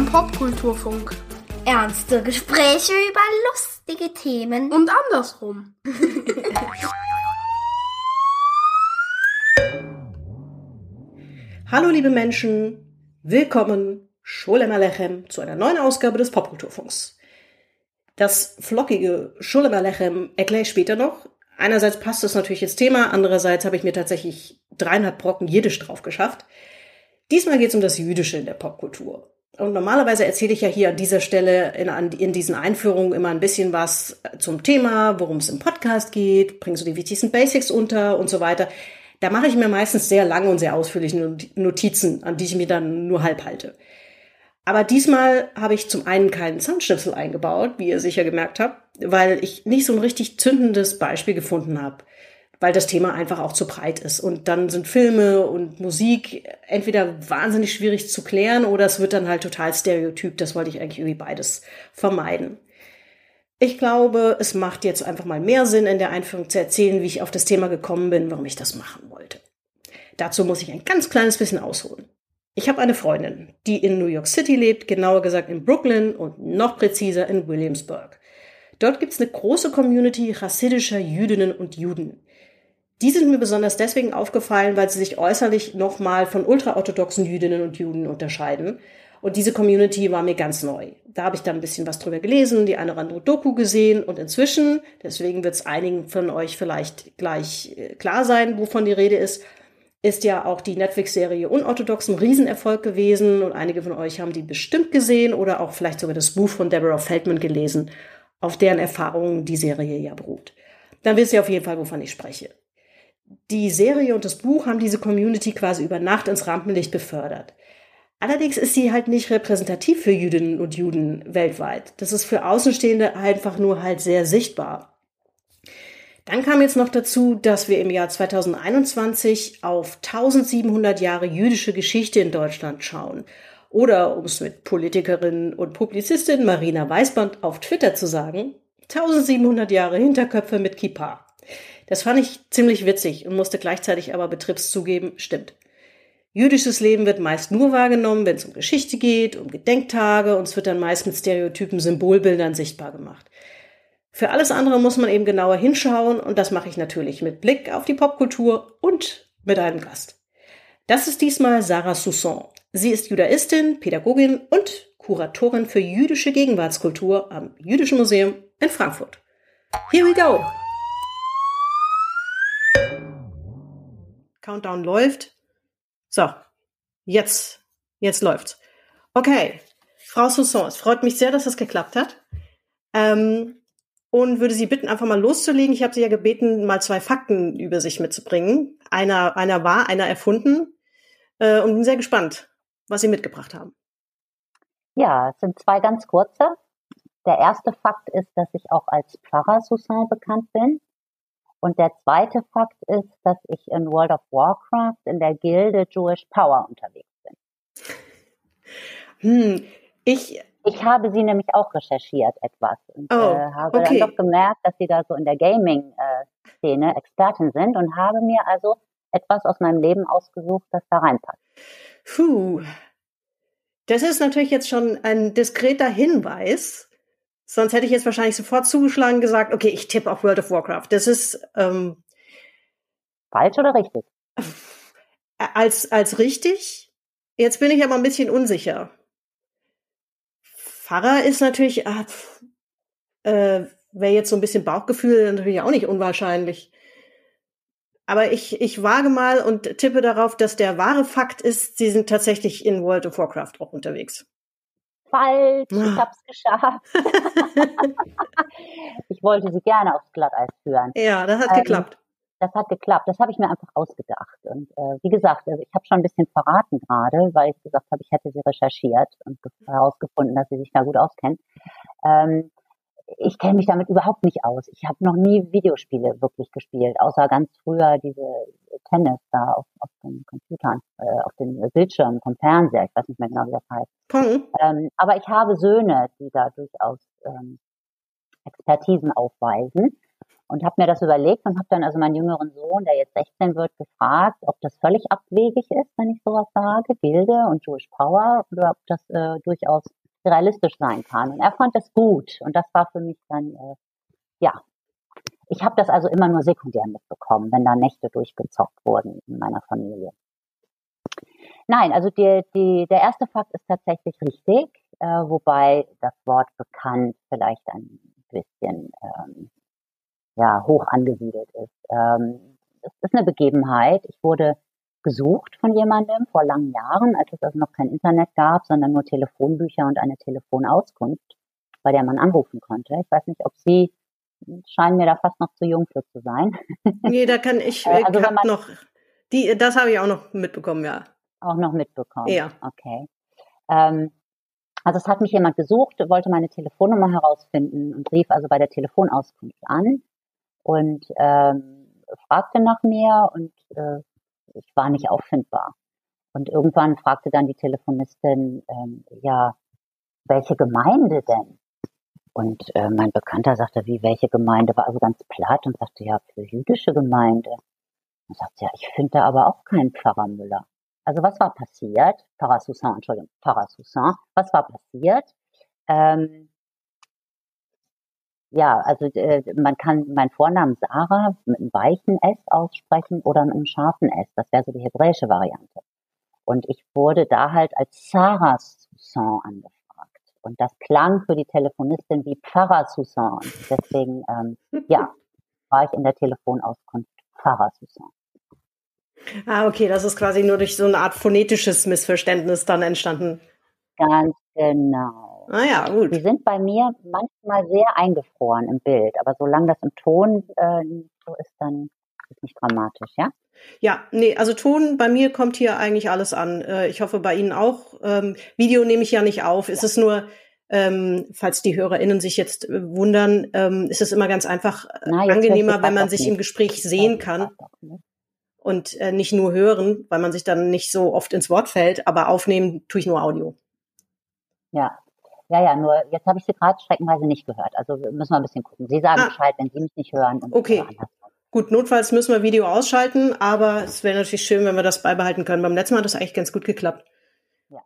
Beim Popkulturfunk. Ernste Gespräche über lustige Themen. Und andersrum. Hallo liebe Menschen, willkommen Sholem Alechem zu einer neuen Ausgabe des Popkulturfunks. Das flockige Sholem Alechem erkläre ich später noch. Einerseits passt es natürlich ins Thema, andererseits habe ich mir tatsächlich dreieinhalb Brocken Jiddisch drauf geschafft. Diesmal geht es um das Jüdische in der Popkultur. Und normalerweise erzähle ich ja hier an dieser Stelle in, in diesen Einführungen immer ein bisschen was zum Thema, worum es im Podcast geht, bringe so die wichtigsten Basics unter und so weiter. Da mache ich mir meistens sehr lange und sehr ausführliche Notizen, an die ich mir dann nur halb halte. Aber diesmal habe ich zum einen keinen Zahnschnipsel eingebaut, wie ihr sicher gemerkt habt, weil ich nicht so ein richtig zündendes Beispiel gefunden habe weil das Thema einfach auch zu breit ist. Und dann sind Filme und Musik entweder wahnsinnig schwierig zu klären oder es wird dann halt total stereotyp. Das wollte ich eigentlich irgendwie beides vermeiden. Ich glaube, es macht jetzt einfach mal mehr Sinn, in der Einführung zu erzählen, wie ich auf das Thema gekommen bin, warum ich das machen wollte. Dazu muss ich ein ganz kleines bisschen ausholen. Ich habe eine Freundin, die in New York City lebt, genauer gesagt in Brooklyn und noch präziser in Williamsburg. Dort gibt es eine große Community chassidischer Jüdinnen und Juden. Die sind mir besonders deswegen aufgefallen, weil sie sich äußerlich nochmal von ultraorthodoxen Jüdinnen und Juden unterscheiden. Und diese Community war mir ganz neu. Da habe ich dann ein bisschen was drüber gelesen, die eine oder andere Doku gesehen und inzwischen, deswegen wird es einigen von euch vielleicht gleich äh, klar sein, wovon die Rede ist, ist ja auch die Netflix-Serie Unorthodox ein Riesenerfolg gewesen und einige von euch haben die bestimmt gesehen oder auch vielleicht sogar das Buch von Deborah Feldman gelesen, auf deren Erfahrungen die Serie ja beruht. Dann wisst ihr auf jeden Fall, wovon ich spreche die Serie und das Buch haben diese Community quasi über Nacht ins Rampenlicht befördert. Allerdings ist sie halt nicht repräsentativ für Jüdinnen und Juden weltweit. Das ist für Außenstehende einfach nur halt sehr sichtbar. Dann kam jetzt noch dazu, dass wir im Jahr 2021 auf 1700 Jahre jüdische Geschichte in Deutschland schauen. Oder, um es mit Politikerin und Publizistin Marina Weißband auf Twitter zu sagen, 1700 Jahre Hinterköpfe mit Kippa. Das fand ich ziemlich witzig und musste gleichzeitig aber betriebs zugeben, stimmt. Jüdisches Leben wird meist nur wahrgenommen, wenn es um Geschichte geht, um Gedenktage und es wird dann meist mit stereotypen Symbolbildern sichtbar gemacht. Für alles andere muss man eben genauer hinschauen und das mache ich natürlich mit Blick auf die Popkultur und mit einem Gast. Das ist diesmal Sarah Sousson. Sie ist Judaistin, Pädagogin und Kuratorin für jüdische Gegenwartskultur am Jüdischen Museum in Frankfurt. Here we go! Countdown läuft. So, jetzt, jetzt läuft's. Okay, Frau Sousson, es freut mich sehr, dass das geklappt hat. Ähm, und würde Sie bitten, einfach mal loszulegen. Ich habe Sie ja gebeten, mal zwei Fakten über sich mitzubringen. Einer, einer war, einer erfunden. Äh, und bin sehr gespannt, was Sie mitgebracht haben. Ja, es sind zwei ganz kurze. Der erste Fakt ist, dass ich auch als Pfarrer Soussan bekannt bin. Und der zweite Fakt ist, dass ich in World of Warcraft in der Gilde Jewish Power unterwegs bin. Hm, ich ich habe sie nämlich auch recherchiert etwas und oh, äh, habe okay. dann doch gemerkt, dass sie da so in der Gaming-Szene äh, Expertin sind und habe mir also etwas aus meinem Leben ausgesucht, das da reinpasst. Puh. Das ist natürlich jetzt schon ein diskreter Hinweis, Sonst hätte ich jetzt wahrscheinlich sofort zugeschlagen und gesagt, okay, ich tippe auf World of Warcraft. Das ist ähm, falsch oder richtig? Als als richtig. Jetzt bin ich aber ein bisschen unsicher. Pfarrer ist natürlich, ah, äh, wäre jetzt so ein bisschen Bauchgefühl natürlich auch nicht unwahrscheinlich. Aber ich, ich wage mal und tippe darauf, dass der wahre Fakt ist, sie sind tatsächlich in World of Warcraft auch unterwegs falsch, ich ah. habe es geschafft. ich wollte sie gerne aufs Glatteis führen. Ja, das hat ähm, geklappt. Das hat geklappt. Das habe ich mir einfach ausgedacht. Und äh, wie gesagt, also ich habe schon ein bisschen verraten gerade, weil ich gesagt habe, ich hätte sie recherchiert und herausgefunden, dass sie sich da gut auskennen. Ähm, ich kenne mich damit überhaupt nicht aus. Ich habe noch nie Videospiele wirklich gespielt, außer ganz früher diese Tennis da auf, auf den Computern, äh, auf den Bildschirmen vom Fernseher. Ich weiß nicht mehr genau, wie das heißt. Mhm. Ähm, aber ich habe Söhne, die da durchaus ähm, Expertisen aufweisen. und habe mir das überlegt und habe dann also meinen jüngeren Sohn, der jetzt 16 wird, gefragt, ob das völlig abwegig ist, wenn ich sowas sage, Gilde und Jewish Power, oder ob das äh, durchaus realistisch sein kann. Und er fand das gut und das war für mich dann, äh, ja, ich habe das also immer nur sekundär mitbekommen, wenn da Nächte durchgezockt wurden in meiner Familie. Nein, also die, die, der erste Fakt ist tatsächlich richtig, äh, wobei das Wort bekannt vielleicht ein bisschen ähm, ja, hoch angesiedelt ist. Ähm, es ist eine Begebenheit. Ich wurde gesucht von jemandem vor langen Jahren, als es also noch kein Internet gab, sondern nur Telefonbücher und eine Telefonauskunft, bei der man anrufen konnte. Ich weiß nicht, ob Sie scheinen mir da fast noch zu jung für zu sein. Nee, da kann ich, äh, also hab noch, die, das habe ich auch noch mitbekommen, ja. Auch noch mitbekommen? Ja. Okay. Ähm, also es hat mich jemand gesucht, wollte meine Telefonnummer herausfinden und rief also bei der Telefonauskunft an und ähm, fragte nach mir und äh, ich war nicht auffindbar. Und irgendwann fragte dann die Telefonistin, ähm, ja, welche Gemeinde denn? Und äh, mein Bekannter sagte, wie welche Gemeinde, war also ganz platt und sagte, ja, für jüdische Gemeinde. Und sagte, ja, ich finde da aber auch keinen Pfarrer Müller. Also was war passiert? Pfarrer Soussan, Entschuldigung, Pfarrer Soussan. Was war passiert? Ähm, ja, also äh, man kann meinen Vornamen Sarah mit einem weichen S aussprechen oder mit einem scharfen S. Das wäre so die hebräische Variante. Und ich wurde da halt als Sarah Soussan angefragt. Und das klang für die Telefonistin wie Pfarrer Soussan. Deswegen, ähm, ja, war ich in der Telefonauskunft Pfarrer Soussan. Ah, okay, das ist quasi nur durch so eine Art phonetisches Missverständnis dann entstanden. Ganz genau. Ah ja, gut. Die sind bei mir manchmal sehr eingefroren im Bild, aber solange das im Ton äh, so ist, dann ist nicht dramatisch, ja? Ja, nee, also Ton bei mir kommt hier eigentlich alles an. Äh, ich hoffe bei Ihnen auch. Ähm, Video nehme ich ja nicht auf. Ja. Es ist nur, ähm, falls die HörerInnen sich jetzt äh, wundern, ähm, ist es immer ganz einfach äh, Na, angenehmer, wenn man sich nicht. im Gespräch sehen kann und äh, nicht nur hören, weil man sich dann nicht so oft ins Wort fällt, aber aufnehmen tue ich nur Audio. Ja, ja, ja, nur jetzt habe ich sie gerade streckenweise nicht gehört. Also müssen wir ein bisschen gucken. Sie sagen ah. Bescheid, wenn Sie mich nicht hören. okay. Gut, notfalls müssen wir Video ausschalten, aber es wäre natürlich schön, wenn wir das beibehalten können. Beim letzten Mal hat das eigentlich ganz gut geklappt. Ja.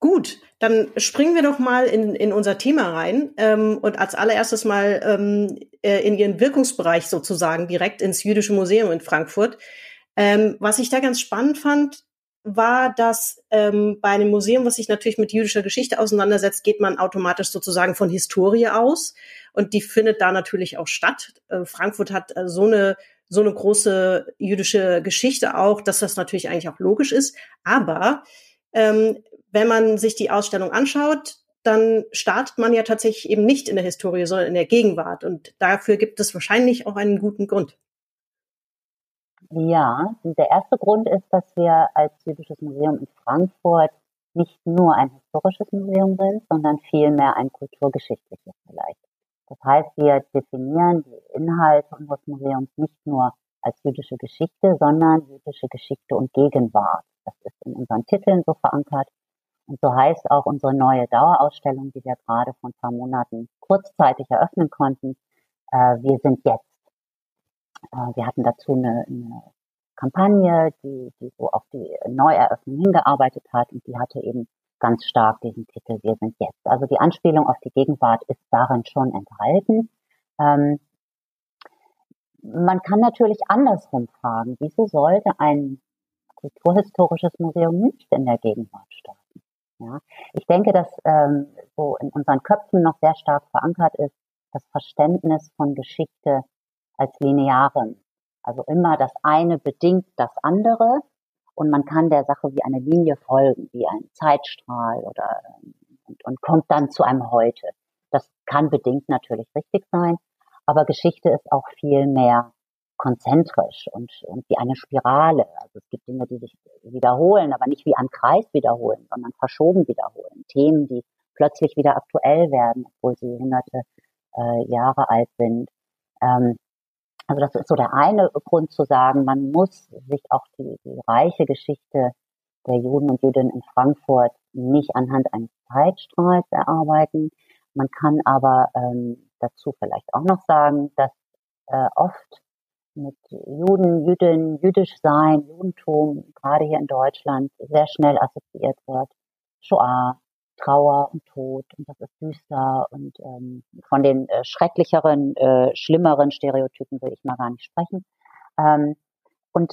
Gut, dann springen wir doch mal in, in unser Thema rein ähm, und als allererstes mal ähm, äh, in Ihren Wirkungsbereich sozusagen direkt ins Jüdische Museum in Frankfurt. Ähm, was ich da ganz spannend fand, war, dass ähm, bei einem Museum, was sich natürlich mit jüdischer Geschichte auseinandersetzt, geht man automatisch sozusagen von Historie aus und die findet da natürlich auch statt. Äh, Frankfurt hat äh, so eine so eine große jüdische Geschichte auch, dass das natürlich eigentlich auch logisch ist. Aber ähm, wenn man sich die Ausstellung anschaut, dann startet man ja tatsächlich eben nicht in der Historie, sondern in der Gegenwart. Und dafür gibt es wahrscheinlich auch einen guten Grund. Ja, der erste Grund ist, dass wir als Jüdisches Museum in Frankfurt nicht nur ein historisches Museum sind, sondern vielmehr ein kulturgeschichtliches vielleicht. Das heißt, wir definieren die Inhalte unseres Museums nicht nur als jüdische Geschichte, sondern jüdische Geschichte und Gegenwart. Das ist in unseren Titeln so verankert. Und so heißt auch unsere neue Dauerausstellung, die wir gerade vor ein paar Monaten kurzzeitig eröffnen konnten, äh, wir sind jetzt. Äh, wir hatten dazu eine, eine Kampagne, die, die so auf die Neueröffnung hingearbeitet hat und die hatte eben ganz stark diesen Titel Wir sind jetzt. Also die Anspielung auf die Gegenwart ist darin schon enthalten. Ähm, man kann natürlich andersrum fragen, wieso sollte ein kulturhistorisches Museum nicht in der Gegenwart starten? Ja, ich denke, dass ähm, so in unseren Köpfen noch sehr stark verankert ist das Verständnis von Geschichte als linearem. Also immer das eine bedingt das andere und man kann der Sache wie eine Linie folgen, wie ein Zeitstrahl oder und, und kommt dann zu einem Heute. Das kann bedingt natürlich richtig sein, aber Geschichte ist auch viel mehr konzentrisch und, und wie eine Spirale. Also es gibt Dinge, die sich wiederholen, aber nicht wie ein Kreis wiederholen, sondern verschoben wiederholen. Themen, die plötzlich wieder aktuell werden, obwohl sie hunderte äh, Jahre alt sind. Ähm, also das ist so der eine Grund zu sagen, man muss sich auch die, die reiche Geschichte der Juden und Jüdinnen in Frankfurt nicht anhand eines Zeitstrahls erarbeiten. Man kann aber ähm, dazu vielleicht auch noch sagen, dass äh, oft mit Juden, Jüdinnen, jüdisch sein, Judentum, gerade hier in Deutschland, sehr schnell assoziiert wird. Shoah, Trauer und Tod und das ist düster und ähm, von den äh, schrecklicheren, äh, schlimmeren Stereotypen will ich mal gar nicht sprechen. Ähm, und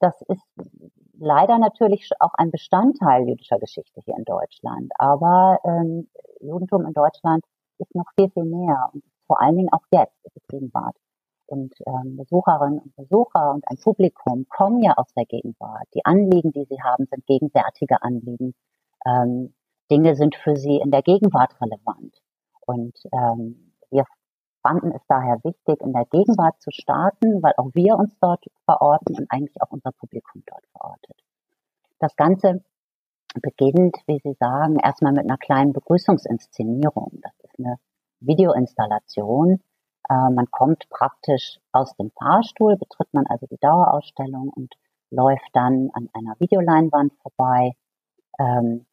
das ist leider natürlich auch ein Bestandteil jüdischer Geschichte hier in Deutschland. Aber ähm, Judentum in Deutschland ist noch viel, viel mehr und vor allen Dingen auch jetzt ist es Gegenwart. Und ähm, Besucherinnen und Besucher und ein Publikum kommen ja aus der Gegenwart. Die Anliegen, die sie haben, sind gegenwärtige Anliegen. Ähm, Dinge sind für sie in der Gegenwart relevant. Und ähm, wir fanden es daher wichtig, in der Gegenwart zu starten, weil auch wir uns dort verorten und eigentlich auch unser Publikum dort verortet. Das Ganze beginnt, wie Sie sagen, erstmal mit einer kleinen Begrüßungsinszenierung. Das ist eine Videoinstallation. Äh, man kommt praktisch aus dem Fahrstuhl, betritt man also die Dauerausstellung und läuft dann an einer Videoleinwand vorbei. Ähm,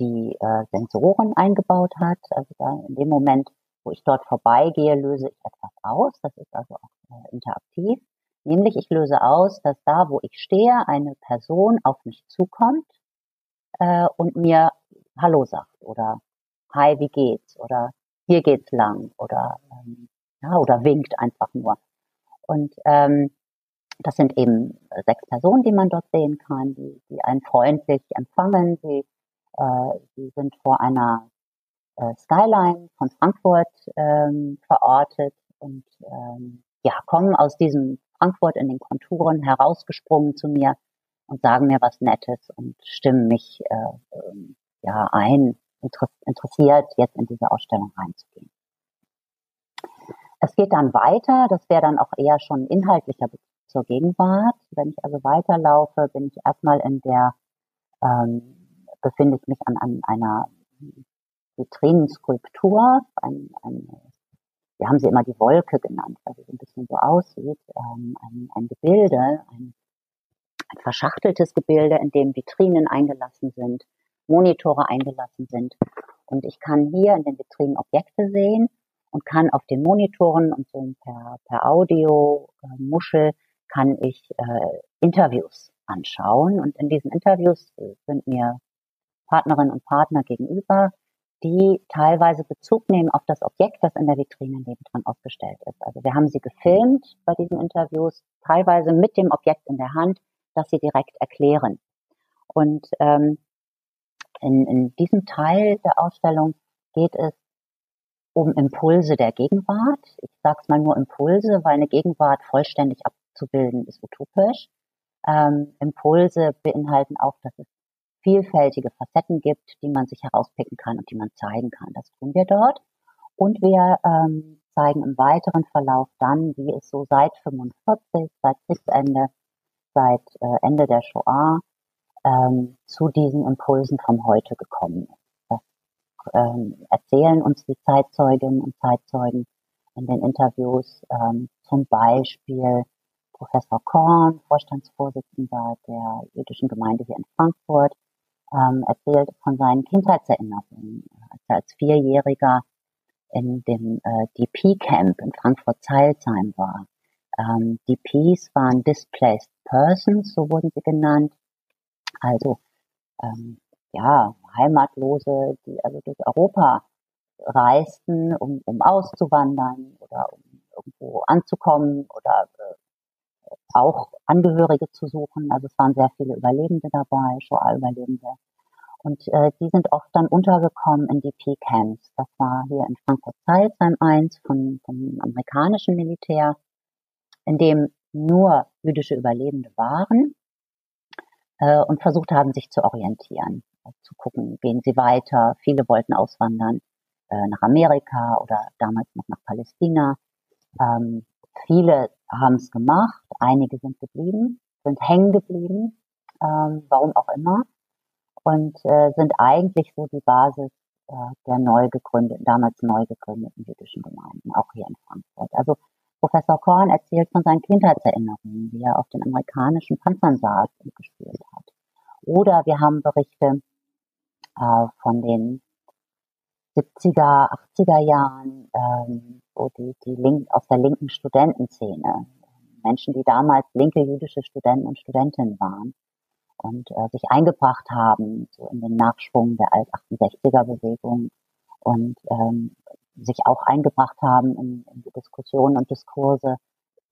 die äh, Sensoren eingebaut hat. Also da in dem Moment, wo ich dort vorbeigehe, löse ich etwas aus. Das ist also auch äh, interaktiv. Nämlich ich löse aus, dass da, wo ich stehe, eine Person auf mich zukommt äh, und mir Hallo sagt oder Hi, wie geht's? Oder hier geht's lang oder ähm, ja, oder winkt einfach nur. Und ähm, das sind eben sechs Personen, die man dort sehen kann, die, die einen freundlich empfangen, die äh, sie sind vor einer äh, Skyline von Frankfurt ähm, verortet und ähm, ja, kommen aus diesem Frankfurt in den Konturen herausgesprungen zu mir und sagen mir was Nettes und stimmen mich äh, ähm, ja ein, interessiert, jetzt in diese Ausstellung reinzugehen. Es geht dann weiter, das wäre dann auch eher schon inhaltlicher zur Gegenwart. Wenn ich also weiterlaufe, bin ich erstmal in der ähm, befinde ich mich an, an einer Vitrinenskulptur. Ein, ein, wir haben sie immer die Wolke genannt, weil sie so ein bisschen so aussieht. Ähm, ein, ein Gebilde, ein, ein verschachteltes Gebilde, in dem Vitrinen eingelassen sind, Monitore eingelassen sind. Und ich kann hier in den Vitrinen Objekte sehen und kann auf den Monitoren und so per, per Audio, äh, kann ich äh, Interviews anschauen. Und in diesen Interviews sind mir Partnerinnen und Partner gegenüber, die teilweise Bezug nehmen auf das Objekt, das in der Vitrine nebendran aufgestellt ist. Also wir haben sie gefilmt bei diesen Interviews, teilweise mit dem Objekt in der Hand, das sie direkt erklären. Und ähm, in, in diesem Teil der Ausstellung geht es um Impulse der Gegenwart. Ich sage es mal nur Impulse, weil eine Gegenwart vollständig abzubilden ist utopisch. Ähm, Impulse beinhalten auch, dass es vielfältige Facetten gibt, die man sich herauspicken kann und die man zeigen kann. Das tun wir dort. Und wir ähm, zeigen im weiteren Verlauf dann, wie es so seit 45, seit Kriegsende, seit äh, Ende der Shoah ähm, zu diesen Impulsen vom Heute gekommen ist. Das ähm, erzählen uns die Zeitzeuginnen und Zeitzeugen in den Interviews, ähm, zum Beispiel Professor Korn, Vorstandsvorsitzender der jüdischen Gemeinde hier in Frankfurt, ähm, erzählt von seinen Kindheitserinnerungen, als er als Vierjähriger in dem äh, DP-Camp in Frankfurt-Zeilsheim war. Ähm, DPs waren Displaced Persons, so wurden sie genannt. Also ähm, ja, Heimatlose, die also durch Europa reisten, um, um auszuwandern oder um irgendwo anzukommen oder äh, auch Angehörige zu suchen. Also es waren sehr viele Überlebende dabei, Shoah-Überlebende. Und äh, die sind oft dann untergekommen in die P-Camps. Das war hier in Frankfurt-Zeilsheim 1 von, vom amerikanischen Militär, in dem nur jüdische Überlebende waren äh, und versucht haben, sich zu orientieren, zu gucken, gehen sie weiter. Viele wollten auswandern äh, nach Amerika oder damals noch nach Palästina. Ähm, Viele haben es gemacht, einige sind geblieben, sind hängen geblieben, ähm, warum auch immer, und äh, sind eigentlich so die Basis äh, der neu gegründeten, damals neu gegründeten jüdischen Gemeinden, auch hier in Frankfurt. Also Professor Korn erzählt von seinen Kindheitserinnerungen, wie er auf den amerikanischen Panzern saß und gespielt hat. Oder wir haben Berichte äh, von den 70er, 80er Jahren, ähm, so die, die Link, aus der linken Studentenszene. Menschen, die damals linke jüdische Studenten und Studentinnen waren und äh, sich eingebracht haben, so in den Nachschwung der Alt-68er-Bewegung und ähm, sich auch eingebracht haben in, in die Diskussionen und Diskurse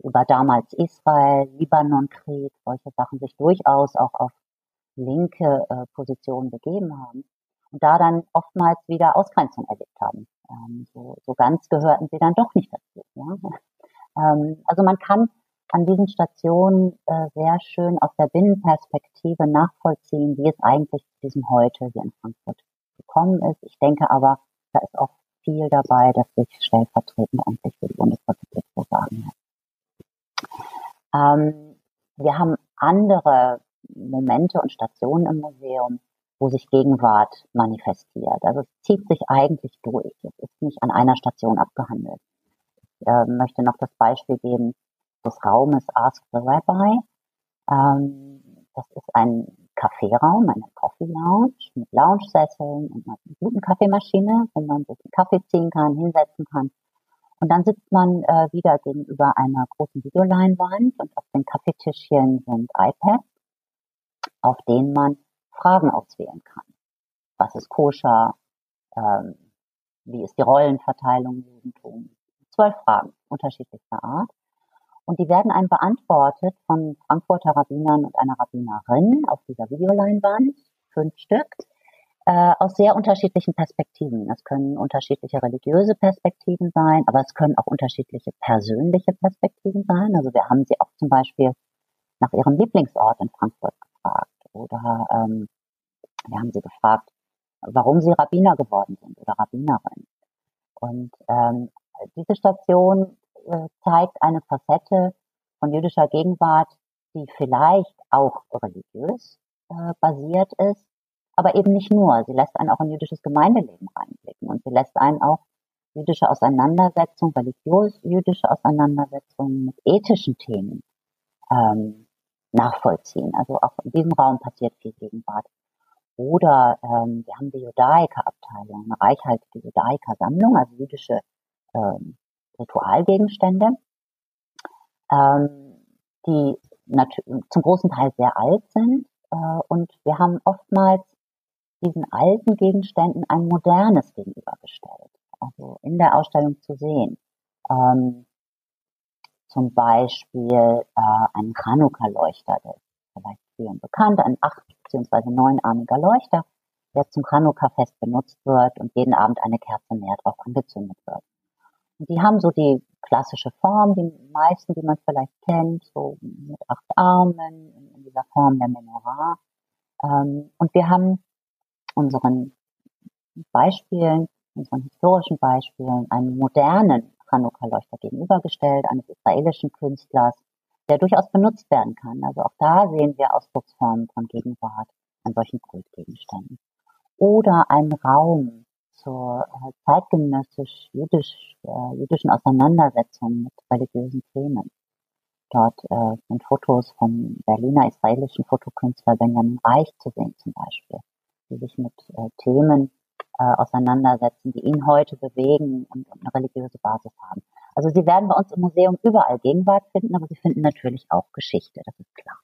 über damals Israel, Libanon-Krieg, solche Sachen sich durchaus auch auf linke äh, Positionen begeben haben und da dann oftmals wieder Ausgrenzung erlebt haben. Ähm, so, so ganz gehörten sie dann doch nicht dazu. Ja? Ähm, also man kann an diesen Stationen äh, sehr schön aus der Binnenperspektive nachvollziehen, wie es eigentlich zu diesem Heute hier in Frankfurt gekommen ist. Ich denke aber, da ist auch viel dabei, dass sich stellvertretend eigentlich für die Bundesrepublik so sagen ähm, wir haben andere Momente und Stationen im Museum, wo sich Gegenwart manifestiert. Also es zieht sich eigentlich durch. Es ist nicht an einer Station abgehandelt. Ich äh, möchte noch das Beispiel geben des Raumes Ask the Rabbi. Ähm, das ist ein Kaffeeraum, eine Coffee Lounge mit Lounge-Sesseln und einer guten Kaffeemaschine, wo man sich einen Kaffee ziehen kann, hinsetzen kann. Und dann sitzt man äh, wieder gegenüber einer großen Videoleinwand und auf den Kaffeetischchen sind iPads, auf denen man Fragen auswählen kann. Was ist koscher? Ähm, wie ist die Rollenverteilung im Judentum? Zwölf Fragen unterschiedlichster Art. Und die werden einem beantwortet von Frankfurter Rabbinern und einer Rabbinerin auf dieser Videoleinwand, fünf Stück, äh, aus sehr unterschiedlichen Perspektiven. Es können unterschiedliche religiöse Perspektiven sein, aber es können auch unterschiedliche persönliche Perspektiven sein. Also wir haben sie auch zum Beispiel nach ihrem Lieblingsort in Frankfurt gefragt oder ähm, wir haben sie gefragt, warum sie Rabbiner geworden sind oder Rabbinerin. Und ähm, diese Station äh, zeigt eine Facette von jüdischer Gegenwart, die vielleicht auch religiös äh, basiert ist, aber eben nicht nur. Sie lässt einen auch in jüdisches Gemeindeleben reinblicken und sie lässt einen auch jüdische Auseinandersetzung, religiös-jüdische Auseinandersetzungen mit ethischen Themen ähm, nachvollziehen. Also auch in diesem Raum passiert viel Gegenwart. Oder ähm, wir haben die Judaica-Abteilung, eine reichhaltige Judaica-Sammlung, also jüdische ähm, Ritualgegenstände, ähm, die zum großen Teil sehr alt sind. Äh, und wir haben oftmals diesen alten Gegenständen ein modernes gegenübergestellt. Also in der Ausstellung zu sehen. Ähm, zum Beispiel äh, ein Chanukka-Leuchter, der ist vielleicht vielen bekannt, ein acht- bzw. neunarmiger Leuchter, der zum Chanukka-Fest benutzt wird und jeden Abend eine Kerze mehr drauf angezündet wird. Und die haben so die klassische Form, die meisten, die man vielleicht kennt, so mit acht Armen, in dieser Form der Menorah. Ähm, und wir haben unseren Beispielen, unseren historischen Beispielen, einen modernen Chanukka-Leuchter gegenübergestellt, eines israelischen Künstlers, der durchaus benutzt werden kann. Also auch da sehen wir Ausdrucksformen von Gegenwart an solchen Kultgegenständen. Oder ein Raum zur äh, zeitgenössisch jüdisch, äh, jüdischen Auseinandersetzung mit religiösen Themen. Dort äh, sind Fotos vom Berliner israelischen Fotokünstler Benjamin Reich zu sehen zum Beispiel die sich mit äh, Themen äh, auseinandersetzen, die ihn heute bewegen und, und eine religiöse Basis haben. Also sie werden bei uns im Museum überall Gegenwart finden, aber sie finden natürlich auch Geschichte, das ist klar.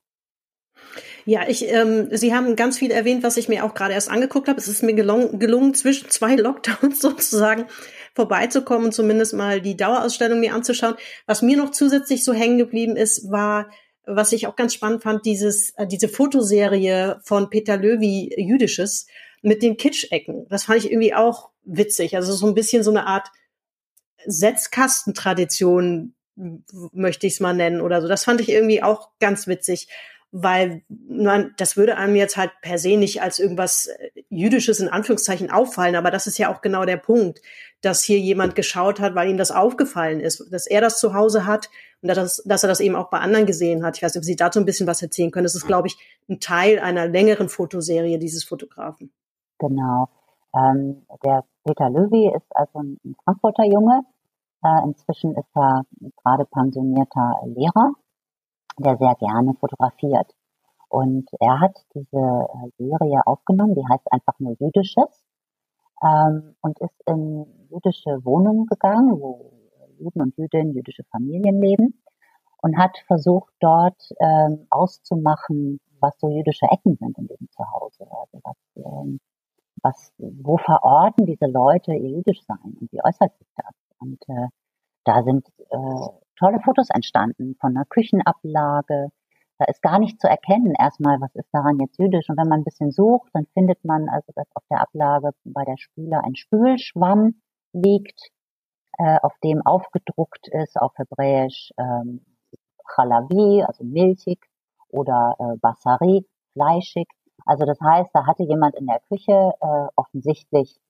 Ja, ich, ähm, Sie haben ganz viel erwähnt, was ich mir auch gerade erst angeguckt habe. Es ist mir gelungen, gelungen zwischen zwei Lockdowns sozusagen vorbeizukommen, zumindest mal die Dauerausstellung mir anzuschauen. Was mir noch zusätzlich so hängen geblieben ist, war was ich auch ganz spannend fand, dieses, äh, diese Fotoserie von Peter Löwy Jüdisches mit den Kitschecken. Das fand ich irgendwie auch witzig. Also so ein bisschen so eine Art Setzkastentradition, möchte ich es mal nennen oder so. Das fand ich irgendwie auch ganz witzig weil man, das würde einem jetzt halt per se nicht als irgendwas äh, Jüdisches in Anführungszeichen auffallen, aber das ist ja auch genau der Punkt, dass hier jemand geschaut hat, weil ihm das aufgefallen ist, dass er das zu Hause hat und dass, dass er das eben auch bei anderen gesehen hat. Ich weiß nicht, ob Sie dazu ein bisschen was erzählen können. Das ist, glaube ich, ein Teil einer längeren Fotoserie dieses Fotografen. Genau. Ähm, der Peter Löwy ist also ein Frankfurter Junge. Äh, inzwischen ist er gerade pensionierter Lehrer der sehr gerne fotografiert. Und er hat diese äh, Serie aufgenommen, die heißt einfach nur Jüdisches, ähm, und ist in jüdische Wohnungen gegangen, wo Juden und Jüdinnen, jüdische Familien leben und hat versucht, dort ähm, auszumachen, was so jüdische Ecken sind in diesem Zuhause. Also was, ähm, was, wo verorten diese Leute ihr Jüdischsein und wie äußert sich das? Und äh, da sind äh, tolle Fotos entstanden von einer Küchenablage. Da ist gar nicht zu erkennen erstmal, was ist daran jetzt jüdisch. Und wenn man ein bisschen sucht, dann findet man also, dass auf der Ablage bei der Spüle ein Spülschwamm liegt, äh, auf dem aufgedruckt ist auf Hebräisch ähm, Chalavi, also milchig, oder äh, Bassari, fleischig. Also das heißt, da hatte jemand in der Küche äh, offensichtlich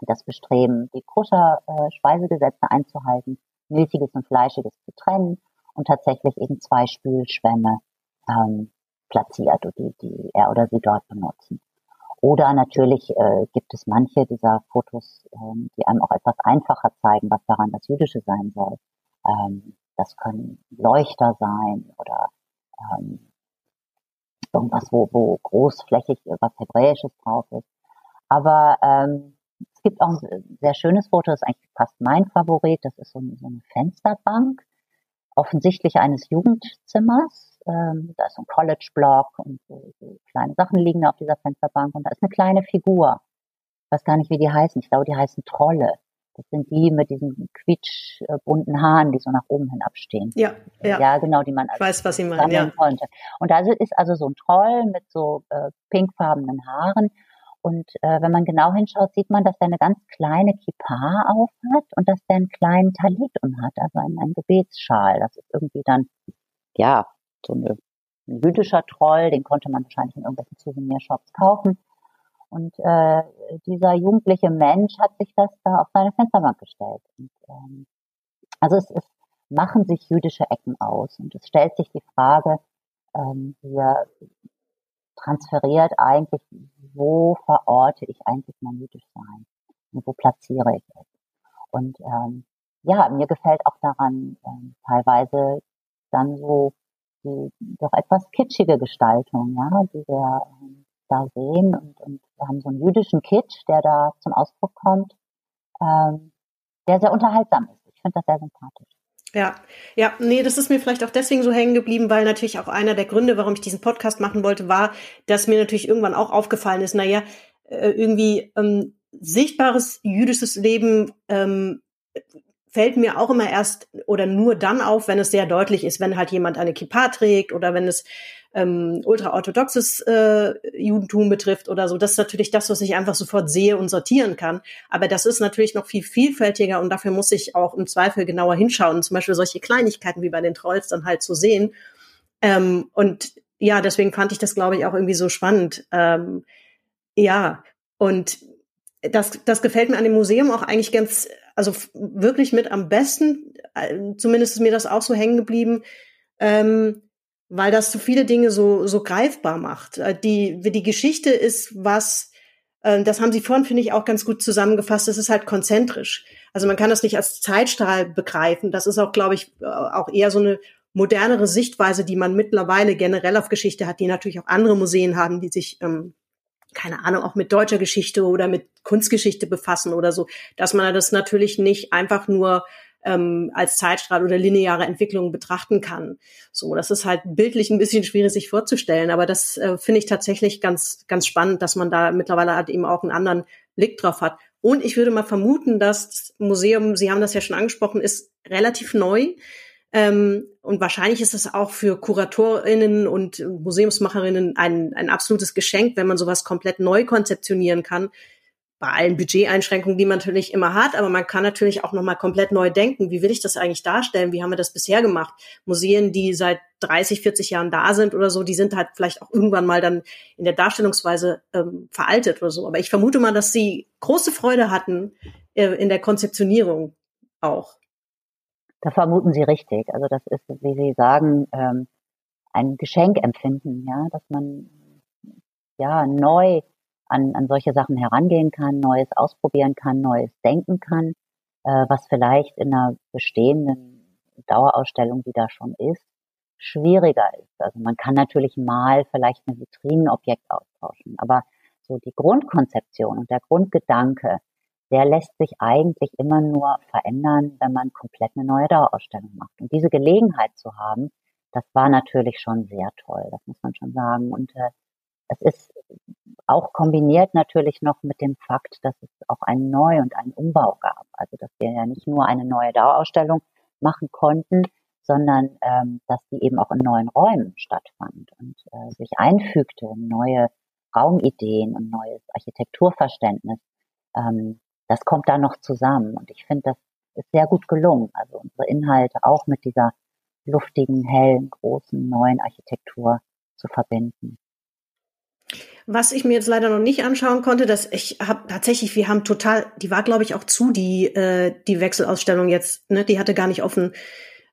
das Bestreben, die Koscher-Speisegesetze äh, einzuhalten, milchiges und fleischiges zu trennen und tatsächlich eben zwei Spülschwämme ähm, platziert, die, die er oder sie dort benutzen. Oder natürlich äh, gibt es manche dieser Fotos, ähm, die einem auch etwas einfacher zeigen, was daran das Jüdische sein soll. Ähm, das können Leuchter sein oder ähm, irgendwas, wo, wo großflächig was Hebräisches drauf ist. Aber ähm, es gibt auch ein sehr schönes Foto, das ist eigentlich fast mein Favorit. Das ist so, eine, so eine Fensterbank, offensichtlich eines Jugendzimmers. Ähm, da ist so ein College-Block und so, so kleine Sachen liegen da auf dieser Fensterbank und da ist eine kleine Figur. Ich weiß gar nicht, wie die heißen. Ich glaube, die heißen Trolle. Das sind die mit diesen quietschbunten Haaren, die so nach oben hin abstehen. Ja, ja. Ja, genau, die man ich weiß, was Sie meinen, ja. konnte. Und da ist also so ein Troll mit so äh, pinkfarbenen Haaren. Und äh, wenn man genau hinschaut, sieht man, dass der eine ganz kleine Kippa aufhat und dass der einen kleinen Talit hat, also einen, einen Gebetsschal. Das ist irgendwie dann, ja, so eine, ein jüdischer Troll, den konnte man wahrscheinlich in irgendwelchen Souvenirshops kaufen. Und äh, dieser jugendliche Mensch hat sich das da auf seine Fensterbank gestellt. Und, ähm, also es, es machen sich jüdische Ecken aus. Und es stellt sich die Frage, ähm, hier transferiert eigentlich, wo verorte ich eigentlich mein Jüdischsein? Und wo platziere ich es? Und ähm, ja, mir gefällt auch daran ähm, teilweise dann so die doch etwas kitschige Gestaltung, ja, die wir ähm, da sehen. Und, und wir haben so einen jüdischen Kitsch, der da zum Ausdruck kommt, ähm, der sehr unterhaltsam ist. Ich finde das sehr sympathisch. Ja, ja, nee, das ist mir vielleicht auch deswegen so hängen geblieben, weil natürlich auch einer der Gründe, warum ich diesen Podcast machen wollte, war, dass mir natürlich irgendwann auch aufgefallen ist, naja, äh, irgendwie ähm, sichtbares jüdisches Leben ähm, fällt mir auch immer erst oder nur dann auf, wenn es sehr deutlich ist, wenn halt jemand eine Kippa trägt oder wenn es ähm, ultraorthodoxes äh, Judentum betrifft oder so. Das ist natürlich das, was ich einfach sofort sehe und sortieren kann. Aber das ist natürlich noch viel vielfältiger und dafür muss ich auch im Zweifel genauer hinschauen. Zum Beispiel solche Kleinigkeiten wie bei den Trolls dann halt zu sehen. Ähm, und ja, deswegen fand ich das, glaube ich, auch irgendwie so spannend. Ähm, ja, und das, das gefällt mir an dem Museum auch eigentlich ganz, also wirklich mit am besten. Äh, zumindest ist mir das auch so hängen geblieben. Ähm, weil das so viele Dinge so, so greifbar macht. Äh, die, die Geschichte ist was, äh, das haben Sie vorhin, finde ich, auch ganz gut zusammengefasst, das ist halt konzentrisch. Also man kann das nicht als Zeitstrahl begreifen. Das ist auch, glaube ich, äh, auch eher so eine modernere Sichtweise, die man mittlerweile generell auf Geschichte hat, die natürlich auch andere Museen haben, die sich, ähm, keine Ahnung, auch mit deutscher Geschichte oder mit Kunstgeschichte befassen oder so, dass man das natürlich nicht einfach nur ähm, als Zeitstrahl oder lineare Entwicklung betrachten kann. So, das ist halt bildlich ein bisschen schwierig sich vorzustellen, aber das äh, finde ich tatsächlich ganz, ganz spannend, dass man da mittlerweile halt eben auch einen anderen Blick drauf hat. Und ich würde mal vermuten, dass das Museum, Sie haben das ja schon angesprochen, ist relativ neu. Ähm, und wahrscheinlich ist es auch für KuratorInnen und Museumsmacherinnen ein, ein absolutes Geschenk, wenn man sowas komplett neu konzeptionieren kann, bei allen Budgeteinschränkungen, die man natürlich immer hat, aber man kann natürlich auch nochmal komplett neu denken. Wie will ich das eigentlich darstellen? Wie haben wir das bisher gemacht? Museen, die seit 30, 40 Jahren da sind oder so, die sind halt vielleicht auch irgendwann mal dann in der Darstellungsweise ähm, veraltet oder so. Aber ich vermute mal, dass sie große Freude hatten äh, in der Konzeptionierung auch. Da vermuten Sie richtig. Also das ist, wie Sie sagen, ähm, ein Geschenk empfinden, ja, dass man ja neu an, an solche Sachen herangehen kann, Neues ausprobieren kann, Neues denken kann, äh, was vielleicht in einer bestehenden Dauerausstellung, die da schon ist, schwieriger ist. Also man kann natürlich mal vielleicht ein Vitrinenobjekt austauschen, aber so die Grundkonzeption und der Grundgedanke, der lässt sich eigentlich immer nur verändern, wenn man komplett eine neue Dauerausstellung macht. Und diese Gelegenheit zu haben, das war natürlich schon sehr toll, das muss man schon sagen. Und äh, es ist auch kombiniert natürlich noch mit dem Fakt, dass es auch einen Neu- und einen Umbau gab. Also dass wir ja nicht nur eine neue Dauerausstellung machen konnten, sondern ähm, dass die eben auch in neuen Räumen stattfand und äh, sich einfügte in neue Raumideen und neues Architekturverständnis. Ähm, das kommt da noch zusammen und ich finde, das ist sehr gut gelungen. Also unsere Inhalte auch mit dieser luftigen, hellen, großen, neuen Architektur zu verbinden. Was ich mir jetzt leider noch nicht anschauen konnte, dass ich habe tatsächlich, wir haben total, die war glaube ich auch zu, die äh, die Wechselausstellung jetzt, ne, die hatte gar nicht offen.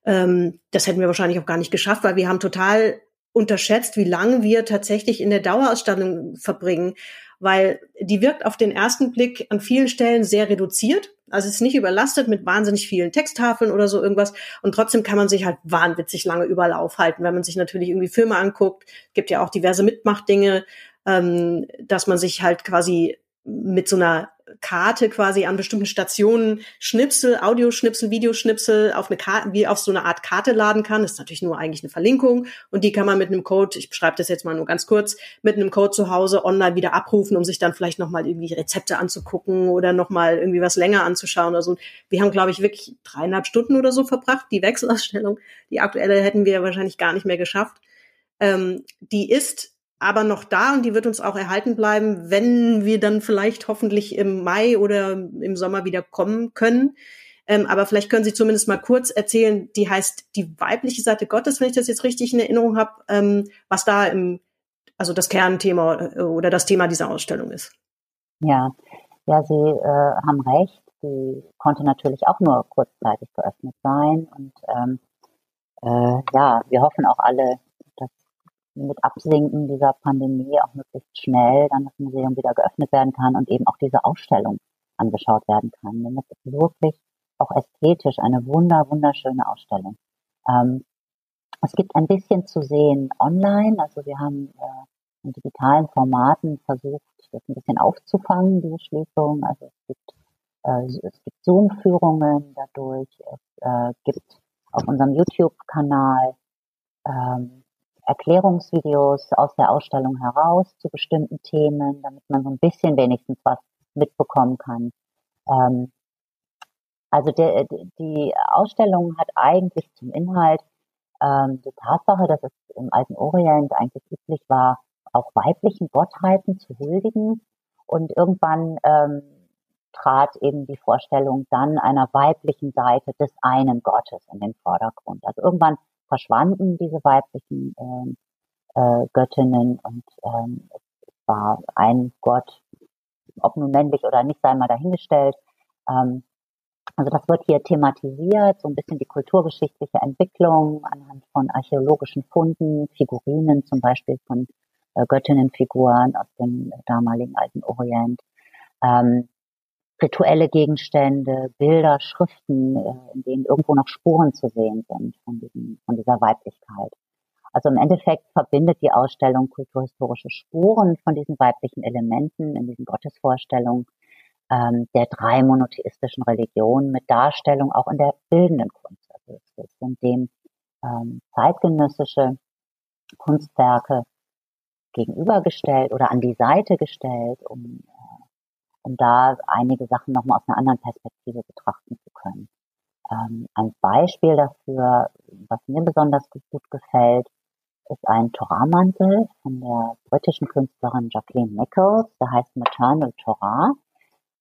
Ähm, das hätten wir wahrscheinlich auch gar nicht geschafft, weil wir haben total unterschätzt, wie lange wir tatsächlich in der Dauerausstellung verbringen, weil die wirkt auf den ersten Blick an vielen Stellen sehr reduziert. Also es ist nicht überlastet mit wahnsinnig vielen Texttafeln oder so irgendwas. Und trotzdem kann man sich halt wahnwitzig lange überall aufhalten, wenn man sich natürlich irgendwie Filme anguckt. Gibt ja auch diverse Mitmachdinge, ähm, dass man sich halt quasi mit so einer Karte quasi an bestimmten Stationen Schnipsel, Audioschnipsel, Videoschnipsel auf eine Karte, wie auf so eine Art Karte laden kann. Das ist natürlich nur eigentlich eine Verlinkung und die kann man mit einem Code, ich beschreibe das jetzt mal nur ganz kurz, mit einem Code zu Hause online wieder abrufen, um sich dann vielleicht nochmal irgendwie Rezepte anzugucken oder nochmal irgendwie was länger anzuschauen oder so. Wir haben, glaube ich, wirklich dreieinhalb Stunden oder so verbracht. Die Wechselausstellung, die aktuelle hätten wir wahrscheinlich gar nicht mehr geschafft. Ähm, die ist aber noch da und die wird uns auch erhalten bleiben, wenn wir dann vielleicht hoffentlich im Mai oder im Sommer wieder kommen können. Ähm, aber vielleicht können Sie zumindest mal kurz erzählen, die heißt die weibliche Seite Gottes, wenn ich das jetzt richtig in Erinnerung habe, ähm, was da im, also das Kernthema äh, oder das Thema dieser Ausstellung ist. Ja, ja, Sie äh, haben recht. Sie konnte natürlich auch nur kurzzeitig geöffnet sein und ähm, äh, ja, wir hoffen auch alle, mit Absinken dieser Pandemie auch möglichst schnell dann das Museum wieder geöffnet werden kann und eben auch diese Ausstellung angeschaut werden kann. Denn das ist wirklich auch ästhetisch eine wunder, wunderschöne Ausstellung. Ähm, es gibt ein bisschen zu sehen online. Also wir haben äh, in digitalen Formaten versucht, das ein bisschen aufzufangen, diese Schließung. Also es gibt, äh, gibt Zoom-Führungen dadurch. Es äh, gibt auf unserem YouTube-Kanal ähm, Erklärungsvideos aus der Ausstellung heraus zu bestimmten Themen, damit man so ein bisschen wenigstens was mitbekommen kann. Ähm, also der, die Ausstellung hat eigentlich zum Inhalt ähm, die Tatsache, dass es im alten Orient eigentlich üblich war, auch weiblichen Gottheiten zu huldigen. Und irgendwann ähm, trat eben die Vorstellung dann einer weiblichen Seite des einen Gottes in den Vordergrund. Also irgendwann verschwanden diese weiblichen ähm, äh, Göttinnen und ähm, es war ein Gott, ob nun männlich oder nicht, sei mal dahingestellt. Ähm, also das wird hier thematisiert, so ein bisschen die kulturgeschichtliche Entwicklung anhand von archäologischen Funden, Figurinen zum Beispiel von äh, Göttinnenfiguren aus dem damaligen alten Orient. Ähm, rituelle Gegenstände, Bilder, Schriften, äh, in denen irgendwo noch Spuren zu sehen sind von, diesem, von dieser Weiblichkeit. Also im Endeffekt verbindet die Ausstellung kulturhistorische Spuren von diesen weiblichen Elementen in diesen Gottesvorstellungen ähm, der drei monotheistischen Religionen mit Darstellung auch in der bildenden Kunst. Also es sind dem ähm, zeitgenössische Kunstwerke gegenübergestellt oder an die Seite gestellt, um um da einige Sachen nochmal aus einer anderen Perspektive betrachten zu können. Ähm, ein Beispiel dafür, was mir besonders gut gefällt, ist ein Torahmantel von der britischen Künstlerin Jacqueline Nichols, der heißt Maternal Torah.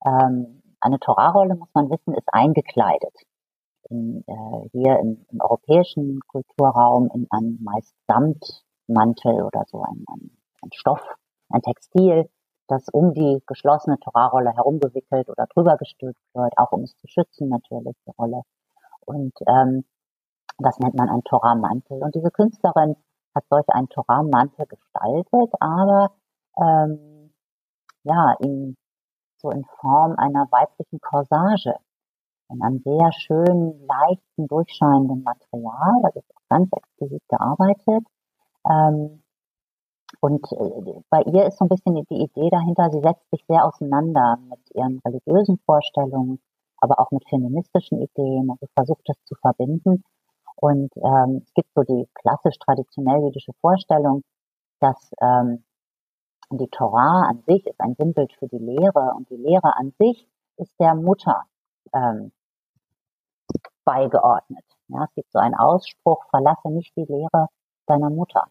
Ähm, eine Torahrolle, muss man wissen, ist eingekleidet. In, äh, hier im, im, europäischen Kulturraum in einem meist Samtmantel oder so ein, ein, ein Stoff, ein Textil, das um die geschlossene Torahrolle herumgewickelt oder drüber gestülpt wird, auch um es zu schützen natürlich, die Rolle. Und ähm, das nennt man ein Torahmantel. Und diese Künstlerin hat solch einen Torahmantel gestaltet, aber ähm, ja, in, so in Form einer weiblichen Corsage. In einem sehr schönen, leichten, durchscheinenden Material. Das ist auch ganz exquisit gearbeitet. Ähm, und äh, bei ihr ist so ein bisschen die Idee dahinter, sie setzt sich sehr auseinander mit ihren religiösen Vorstellungen, aber auch mit feministischen Ideen, also versucht das zu verbinden. Und ähm, es gibt so die klassisch traditionell jüdische Vorstellung, dass ähm, die Torah an sich ist ein Sinnbild für die Lehre und die Lehre an sich ist der Mutter ähm, beigeordnet. Ja, es gibt so einen Ausspruch, verlasse nicht die Lehre deiner Mutter.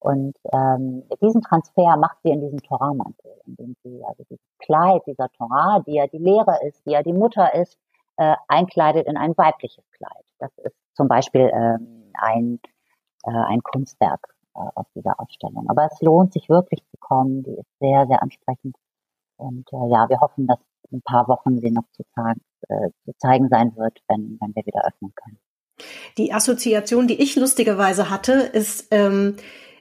Und ähm, diesen Transfer macht sie in diesem Torahmantel, indem sie also dieses Kleid dieser Torah, die ja die Lehre ist, die ja die Mutter ist, äh, einkleidet in ein weibliches Kleid. Das ist zum Beispiel ähm, ein, äh, ein Kunstwerk äh, aus dieser Ausstellung. Aber es lohnt sich wirklich zu kommen. Die ist sehr, sehr ansprechend. Und äh, ja, wir hoffen, dass in ein paar Wochen sie noch zu, zeigen, äh, zu zeigen sein wird, wenn, wenn wir wieder öffnen können. Die Assoziation, die ich lustigerweise hatte, ist, ähm,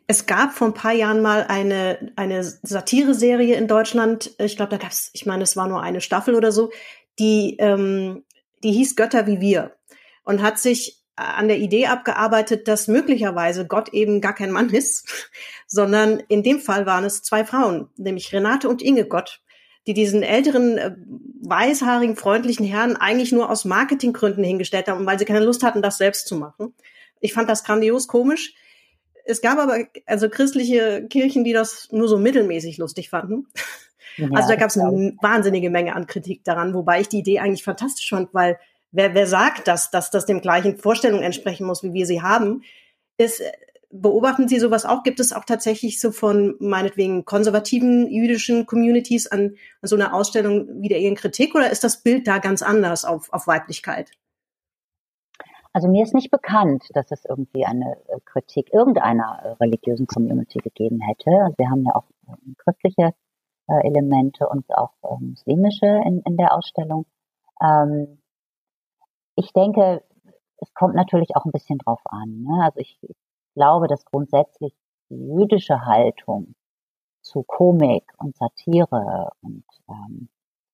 es gab vor ein paar Jahren mal eine, eine Satire-Serie in Deutschland. Ich glaube, da gab es, ich meine, es war nur eine Staffel oder so, die, ähm, die hieß Götter wie wir und hat sich an der Idee abgearbeitet, dass möglicherweise Gott eben gar kein Mann ist, sondern in dem Fall waren es zwei Frauen, nämlich Renate und Inge Gott, die diesen älteren, äh, weißhaarigen, freundlichen Herrn eigentlich nur aus Marketinggründen hingestellt haben, weil sie keine Lust hatten, das selbst zu machen. Ich fand das grandios komisch. Es gab aber also christliche Kirchen, die das nur so mittelmäßig lustig fanden. Ja, also da gab es eine wahnsinnige Menge an Kritik daran, wobei ich die Idee eigentlich fantastisch fand, weil wer, wer sagt das, dass das dem gleichen Vorstellungen entsprechen muss, wie wir sie haben, ist, beobachten Sie sowas auch? Gibt es auch tatsächlich so von meinetwegen konservativen jüdischen Communities an, an so einer Ausstellung wieder ihren Kritik oder ist das Bild da ganz anders auf, auf Weiblichkeit? Also mir ist nicht bekannt, dass es irgendwie eine äh, Kritik irgendeiner äh, religiösen Community gegeben hätte. Wir haben ja auch ähm, christliche äh, Elemente und auch muslimische in, in der Ausstellung. Ähm, ich denke, es kommt natürlich auch ein bisschen drauf an. Ne? Also ich, ich glaube, dass grundsätzlich die jüdische Haltung zu Komik und Satire und ähm,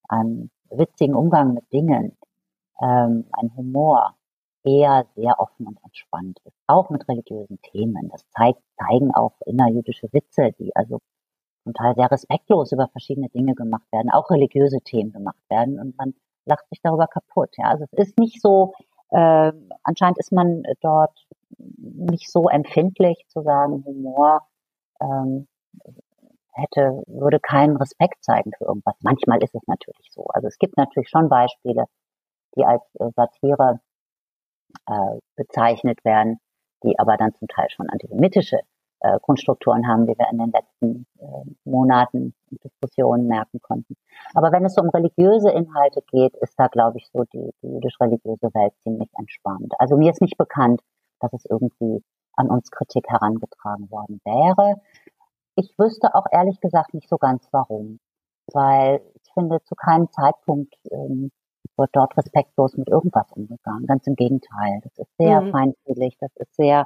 einem witzigen Umgang mit Dingen, ähm, ein Humor, eher sehr offen und entspannt ist, auch mit religiösen Themen. Das zeigt, zeigen auch innerjüdische Witze, die also zum Teil sehr respektlos über verschiedene Dinge gemacht werden, auch religiöse Themen gemacht werden und man lacht sich darüber kaputt. Ja, also es ist nicht so, äh, anscheinend ist man dort nicht so empfindlich zu sagen, Humor ähm, hätte, würde keinen Respekt zeigen für irgendwas. Manchmal ist es natürlich so. Also es gibt natürlich schon Beispiele, die als Satire äh, bezeichnet werden, die aber dann zum Teil schon antisemitische äh, Grundstrukturen haben, wie wir in den letzten äh, Monaten Diskussionen merken konnten. Aber wenn es um religiöse Inhalte geht, ist da, glaube ich, so die, die jüdisch-religiöse Welt ziemlich entspannt. Also mir ist nicht bekannt, dass es irgendwie an uns Kritik herangetragen worden wäre. Ich wüsste auch ehrlich gesagt nicht so ganz warum, weil ich finde, zu keinem Zeitpunkt ähm, wird dort respektlos mit irgendwas umgegangen. Ganz im Gegenteil. Das ist sehr mhm. feinfühlig, das ist sehr,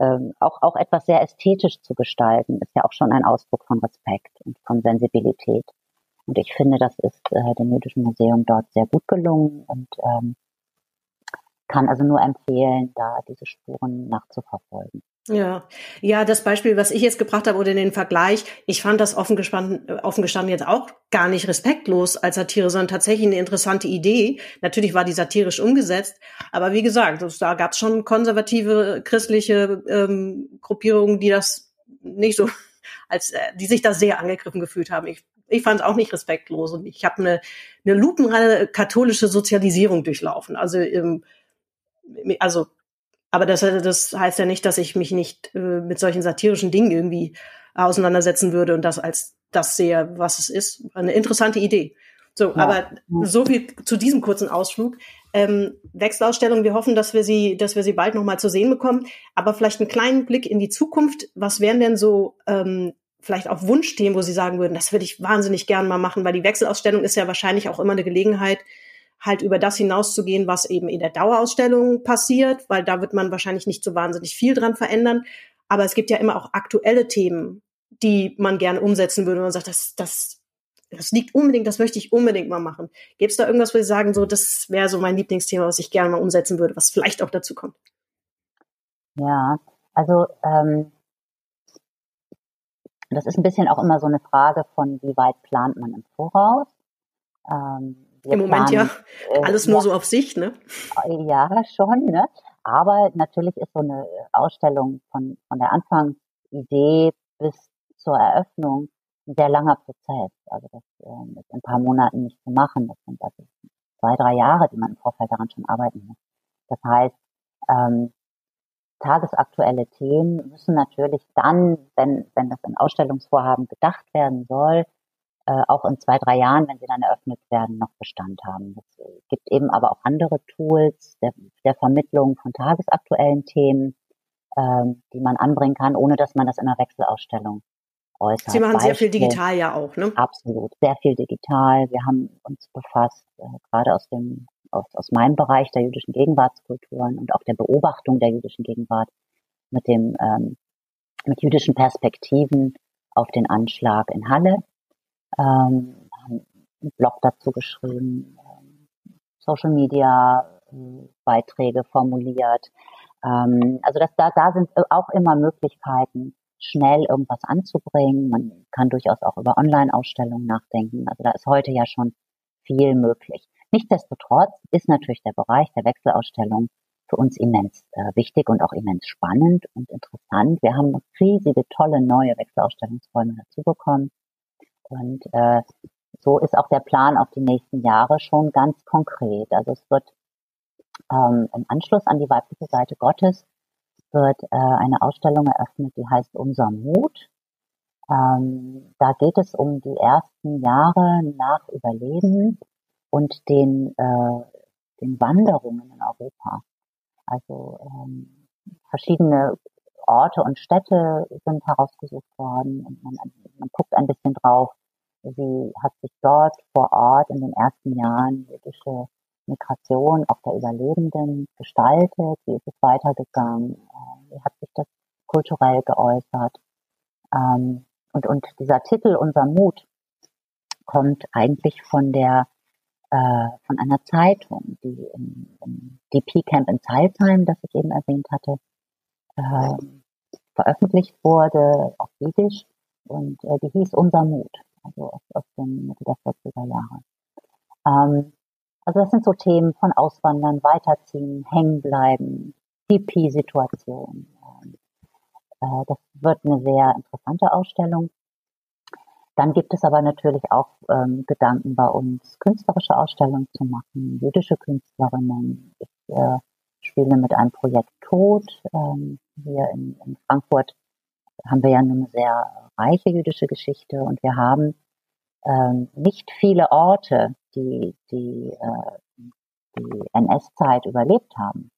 ähm, auch, auch etwas sehr ästhetisch zu gestalten, ist ja auch schon ein Ausdruck von Respekt und von Sensibilität. Und ich finde, das ist äh, dem Jüdischen Museum dort sehr gut gelungen und ähm, kann also nur empfehlen, da diese Spuren nachzuverfolgen. Ja, ja, das Beispiel, was ich jetzt gebracht habe oder den Vergleich, ich fand das offen gestanden, offen gestanden jetzt auch gar nicht respektlos als Satire, sondern tatsächlich eine interessante Idee. Natürlich war die satirisch umgesetzt, aber wie gesagt, da gab es schon konservative christliche ähm, Gruppierungen, die das nicht so als äh, die sich da sehr angegriffen gefühlt haben. Ich, ich fand es auch nicht respektlos und ich habe eine, eine lupenreine katholische Sozialisierung durchlaufen. Also ähm, also aber das, das heißt ja nicht, dass ich mich nicht äh, mit solchen satirischen Dingen irgendwie auseinandersetzen würde und das als das sehe, was es ist. Eine interessante Idee. So, ja. aber so viel zu diesem kurzen Ausflug. Ähm, Wechselausstellung, wir hoffen, dass wir sie, dass wir sie bald nochmal zu sehen bekommen. Aber vielleicht einen kleinen Blick in die Zukunft. Was wären denn so ähm, vielleicht auch Wunschthemen, wo Sie sagen würden, das würde ich wahnsinnig gern mal machen, weil die Wechselausstellung ist ja wahrscheinlich auch immer eine Gelegenheit, halt über das hinauszugehen, was eben in der Dauerausstellung passiert, weil da wird man wahrscheinlich nicht so wahnsinnig viel dran verändern. Aber es gibt ja immer auch aktuelle Themen, die man gerne umsetzen würde und man sagt, das, das, das liegt unbedingt, das möchte ich unbedingt mal machen. Gibt es da irgendwas, wo Sie sagen, so, das wäre so mein Lieblingsthema, was ich gerne mal umsetzen würde, was vielleicht auch dazu kommt? Ja, also ähm, das ist ein bisschen auch immer so eine Frage von, wie weit plant man im Voraus. Ähm, Im Moment planen, ja äh, alles äh, nur ja, so auf Sicht, ne? Ja, schon, ne? Aber natürlich ist so eine Ausstellung von, von der Anfangsidee bis zur Eröffnung ein sehr langer Prozess. Also das äh, ist in ein paar Monaten nicht zu machen. Das sind also zwei, drei Jahre, die man im Vorfeld daran schon arbeiten muss. Das heißt, ähm, tagesaktuelle Themen müssen natürlich dann, wenn, wenn das in Ausstellungsvorhaben gedacht werden soll, äh, auch in zwei, drei Jahren, wenn sie dann eröffnet werden, noch Bestand haben. Es gibt eben aber auch andere Tools der, der Vermittlung von tagesaktuellen Themen, ähm, die man anbringen kann, ohne dass man das in einer Wechselausstellung äußert. Sie machen Beispiel, sehr viel digital ja auch, ne? Absolut, sehr viel digital. Wir haben uns befasst, äh, gerade aus dem aus, aus meinem Bereich der jüdischen Gegenwartskulturen und auch der Beobachtung der jüdischen Gegenwart mit dem ähm, mit jüdischen Perspektiven auf den Anschlag in Halle. Ähm, haben einen Blog dazu geschrieben, ähm, Social Media äh, Beiträge formuliert. Ähm, also das, da, da sind auch immer Möglichkeiten, schnell irgendwas anzubringen. Man kann durchaus auch über Online-Ausstellungen nachdenken. Also da ist heute ja schon viel möglich. Nichtsdestotrotz ist natürlich der Bereich der Wechselausstellung für uns immens äh, wichtig und auch immens spannend und interessant. Wir haben riesige, tolle neue Wechselausstellungsräume dazu bekommen. Und äh, so ist auch der Plan auf die nächsten Jahre schon ganz konkret. Also es wird ähm, im Anschluss an die weibliche Seite Gottes wird äh, eine Ausstellung eröffnet, die heißt Unser Mut. Ähm, da geht es um die ersten Jahre nach Überleben und den, äh, den Wanderungen in Europa. Also ähm, verschiedene Orte und Städte sind herausgesucht worden und man, man guckt ein bisschen drauf, wie hat sich dort vor Ort in den ersten Jahren jüdische Migration auch der Überlebenden gestaltet, wie ist es weitergegangen, wie hat sich das kulturell geäußert. Ähm, und, und dieser Titel Unser Mut kommt eigentlich von der äh, von einer Zeitung, die im, DP Camp in Zeilsheim, das ich eben erwähnt hatte, äh, veröffentlicht wurde auf Jiddisch und äh, die hieß Unser Mut, also aus, aus den Mitte der 40er Jahre. Ähm, also das sind so Themen von Auswandern, Weiterziehen, Hängenbleiben, DP-Situation. Ähm, äh, das wird eine sehr interessante Ausstellung. Dann gibt es aber natürlich auch ähm, Gedanken bei uns, künstlerische Ausstellungen zu machen, jüdische Künstlerinnen. Ich äh, spiele mit einem Projekt Tod. Ähm, hier in, in Frankfurt haben wir ja eine sehr reiche jüdische Geschichte und wir haben ähm, nicht viele Orte, die die, äh, die NS-Zeit überlebt haben.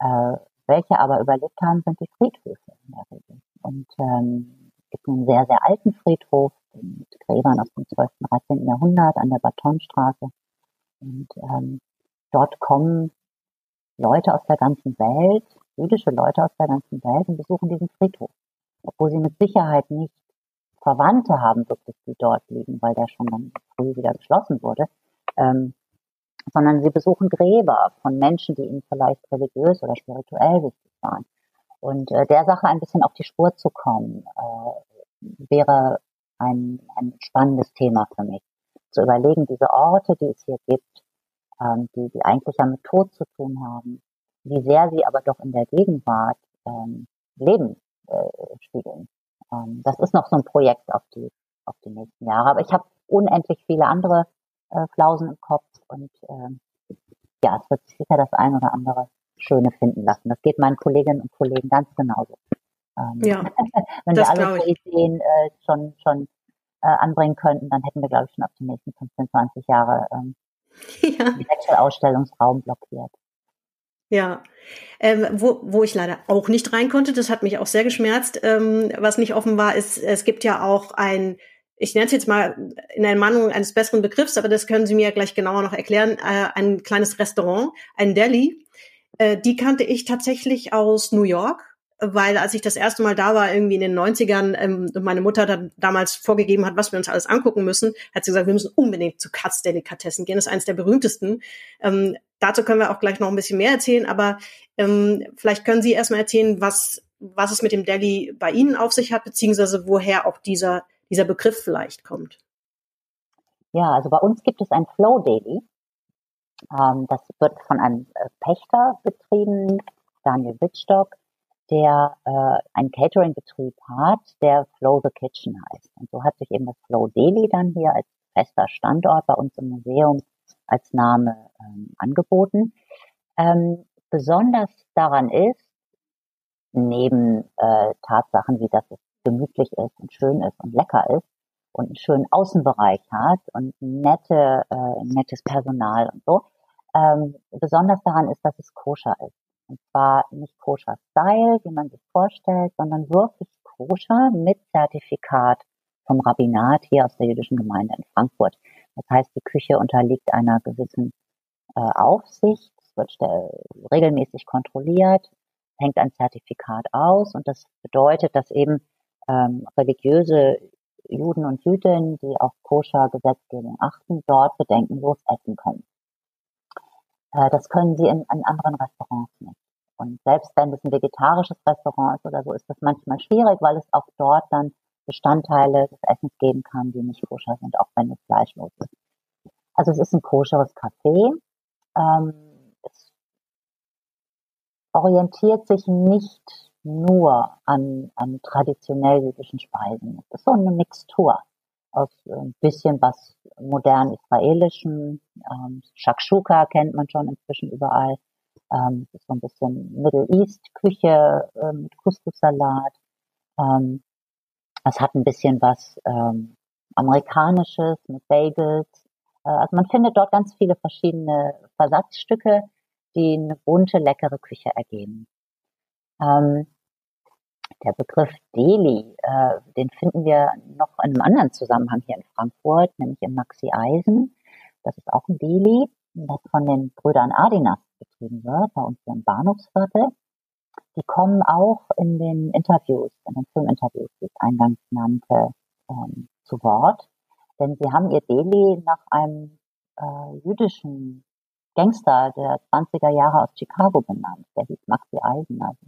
Äh, welche aber überlebt haben, sind die Friedhöfe in der Regel. Und ähm, es gibt einen sehr, sehr alten Friedhof mit Gräbern aus dem 12. und 13. Jahrhundert an der Batonstraße. Und ähm, dort kommen Leute aus der ganzen Welt, jüdische Leute aus der ganzen Welt und besuchen diesen Friedhof. Obwohl sie mit Sicherheit nicht Verwandte haben, wirklich, die dort liegen, weil der schon dann früh wieder geschlossen wurde. Ähm, sondern sie besuchen Gräber von Menschen, die ihnen vielleicht religiös oder spirituell wichtig waren. Und äh, der Sache ein bisschen auf die Spur zu kommen, äh, wäre ein, ein spannendes Thema für mich. Zu überlegen, diese Orte, die es hier gibt, ähm, die, die eigentlich ja mit Tod zu tun haben, wie sehr sie aber doch in der Gegenwart ähm, Leben äh, spiegeln. Ähm, das ist noch so ein Projekt auf die, auf die nächsten Jahre. Aber ich habe unendlich viele andere äh, Flausen im Kopf und ähm, ja, es wird sicher das ein oder andere Schöne finden lassen. Das geht meinen Kolleginnen und Kollegen ganz genauso. Ähm, ja, wenn wir alle so Ideen äh, schon, schon äh, anbringen könnten, dann hätten wir, glaube ich, schon auf die nächsten 15, 20 Jahre ähm, ja. den Wechselausstellungsraum blockiert. Ja, ähm, wo, wo ich leider auch nicht rein konnte, das hat mich auch sehr geschmerzt. Ähm, was nicht offen war, ist, es gibt ja auch ein, ich nenne es jetzt mal in Ermahnung eines besseren Begriffs, aber das können Sie mir gleich genauer noch erklären, äh, ein kleines Restaurant, ein Deli. Äh, die kannte ich tatsächlich aus New York weil als ich das erste Mal da war, irgendwie in den 90ern, ähm, meine Mutter dann damals vorgegeben hat, was wir uns alles angucken müssen, hat sie gesagt, wir müssen unbedingt zu Katz Delikatessen gehen. Das ist eines der berühmtesten. Ähm, dazu können wir auch gleich noch ein bisschen mehr erzählen, aber ähm, vielleicht können Sie erstmal erzählen, was was es mit dem Deli bei Ihnen auf sich hat, beziehungsweise woher auch dieser, dieser Begriff vielleicht kommt. Ja, also bei uns gibt es ein Flow Daily. Ähm, das wird von einem äh, Pächter betrieben, Daniel Wittstock, der äh, einen Catering-Betrieb hat, der Flow the Kitchen heißt. Und so hat sich eben das Flow Daily dann hier als fester Standort bei uns im Museum als Name ähm, angeboten. Ähm, besonders daran ist, neben äh, Tatsachen wie, dass es gemütlich ist und schön ist und lecker ist und einen schönen Außenbereich hat und nette, äh, nettes Personal und so, ähm, besonders daran ist, dass es koscher ist. Und zwar nicht koscher Style, wie man sich vorstellt, sondern wirklich koscher mit Zertifikat vom Rabbinat hier aus der jüdischen Gemeinde in Frankfurt. Das heißt, die Küche unterliegt einer gewissen äh, Aufsicht, es wird regelmäßig kontrolliert, hängt ein Zertifikat aus und das bedeutet, dass eben ähm, religiöse Juden und Jüdinnen, die auf koscher Gesetzgebung achten, dort bedenkenlos essen können. Äh, das können sie in, in anderen Restaurants nicht. Und selbst wenn es ein vegetarisches Restaurant ist oder so, ist das manchmal schwierig, weil es auch dort dann Bestandteile des Essens geben kann, die nicht koscher sind, auch wenn es fleischlos ist. Also es ist ein koscheres Café. Ähm, es orientiert sich nicht nur an, an traditionell jüdischen Speisen. Es ist so eine Mixtur aus ein bisschen was modern israelischem. Ähm, Shakshuka kennt man schon inzwischen überall. Ähm, ist so ein bisschen Middle East Küche äh, mit Couscous-Salat. Ähm, es hat ein bisschen was ähm, amerikanisches mit Bagels. Äh, also man findet dort ganz viele verschiedene Versatzstücke, die eine bunte, leckere Küche ergeben. Ähm, der Begriff Deli, äh, den finden wir noch in einem anderen Zusammenhang hier in Frankfurt, nämlich im Maxi Eisen. Das ist auch ein Deli, das von den Brüdern Adinas betrieben wird, bei uns hier im Bahnhofsviertel. Die kommen auch in den Interviews, in den Filminterviews, die ich eingangs nannte, ähm, zu Wort. Denn sie haben ihr Deli nach einem äh, jüdischen Gangster der 20er Jahre aus Chicago benannt. Der hieß Maxi Eisen. Also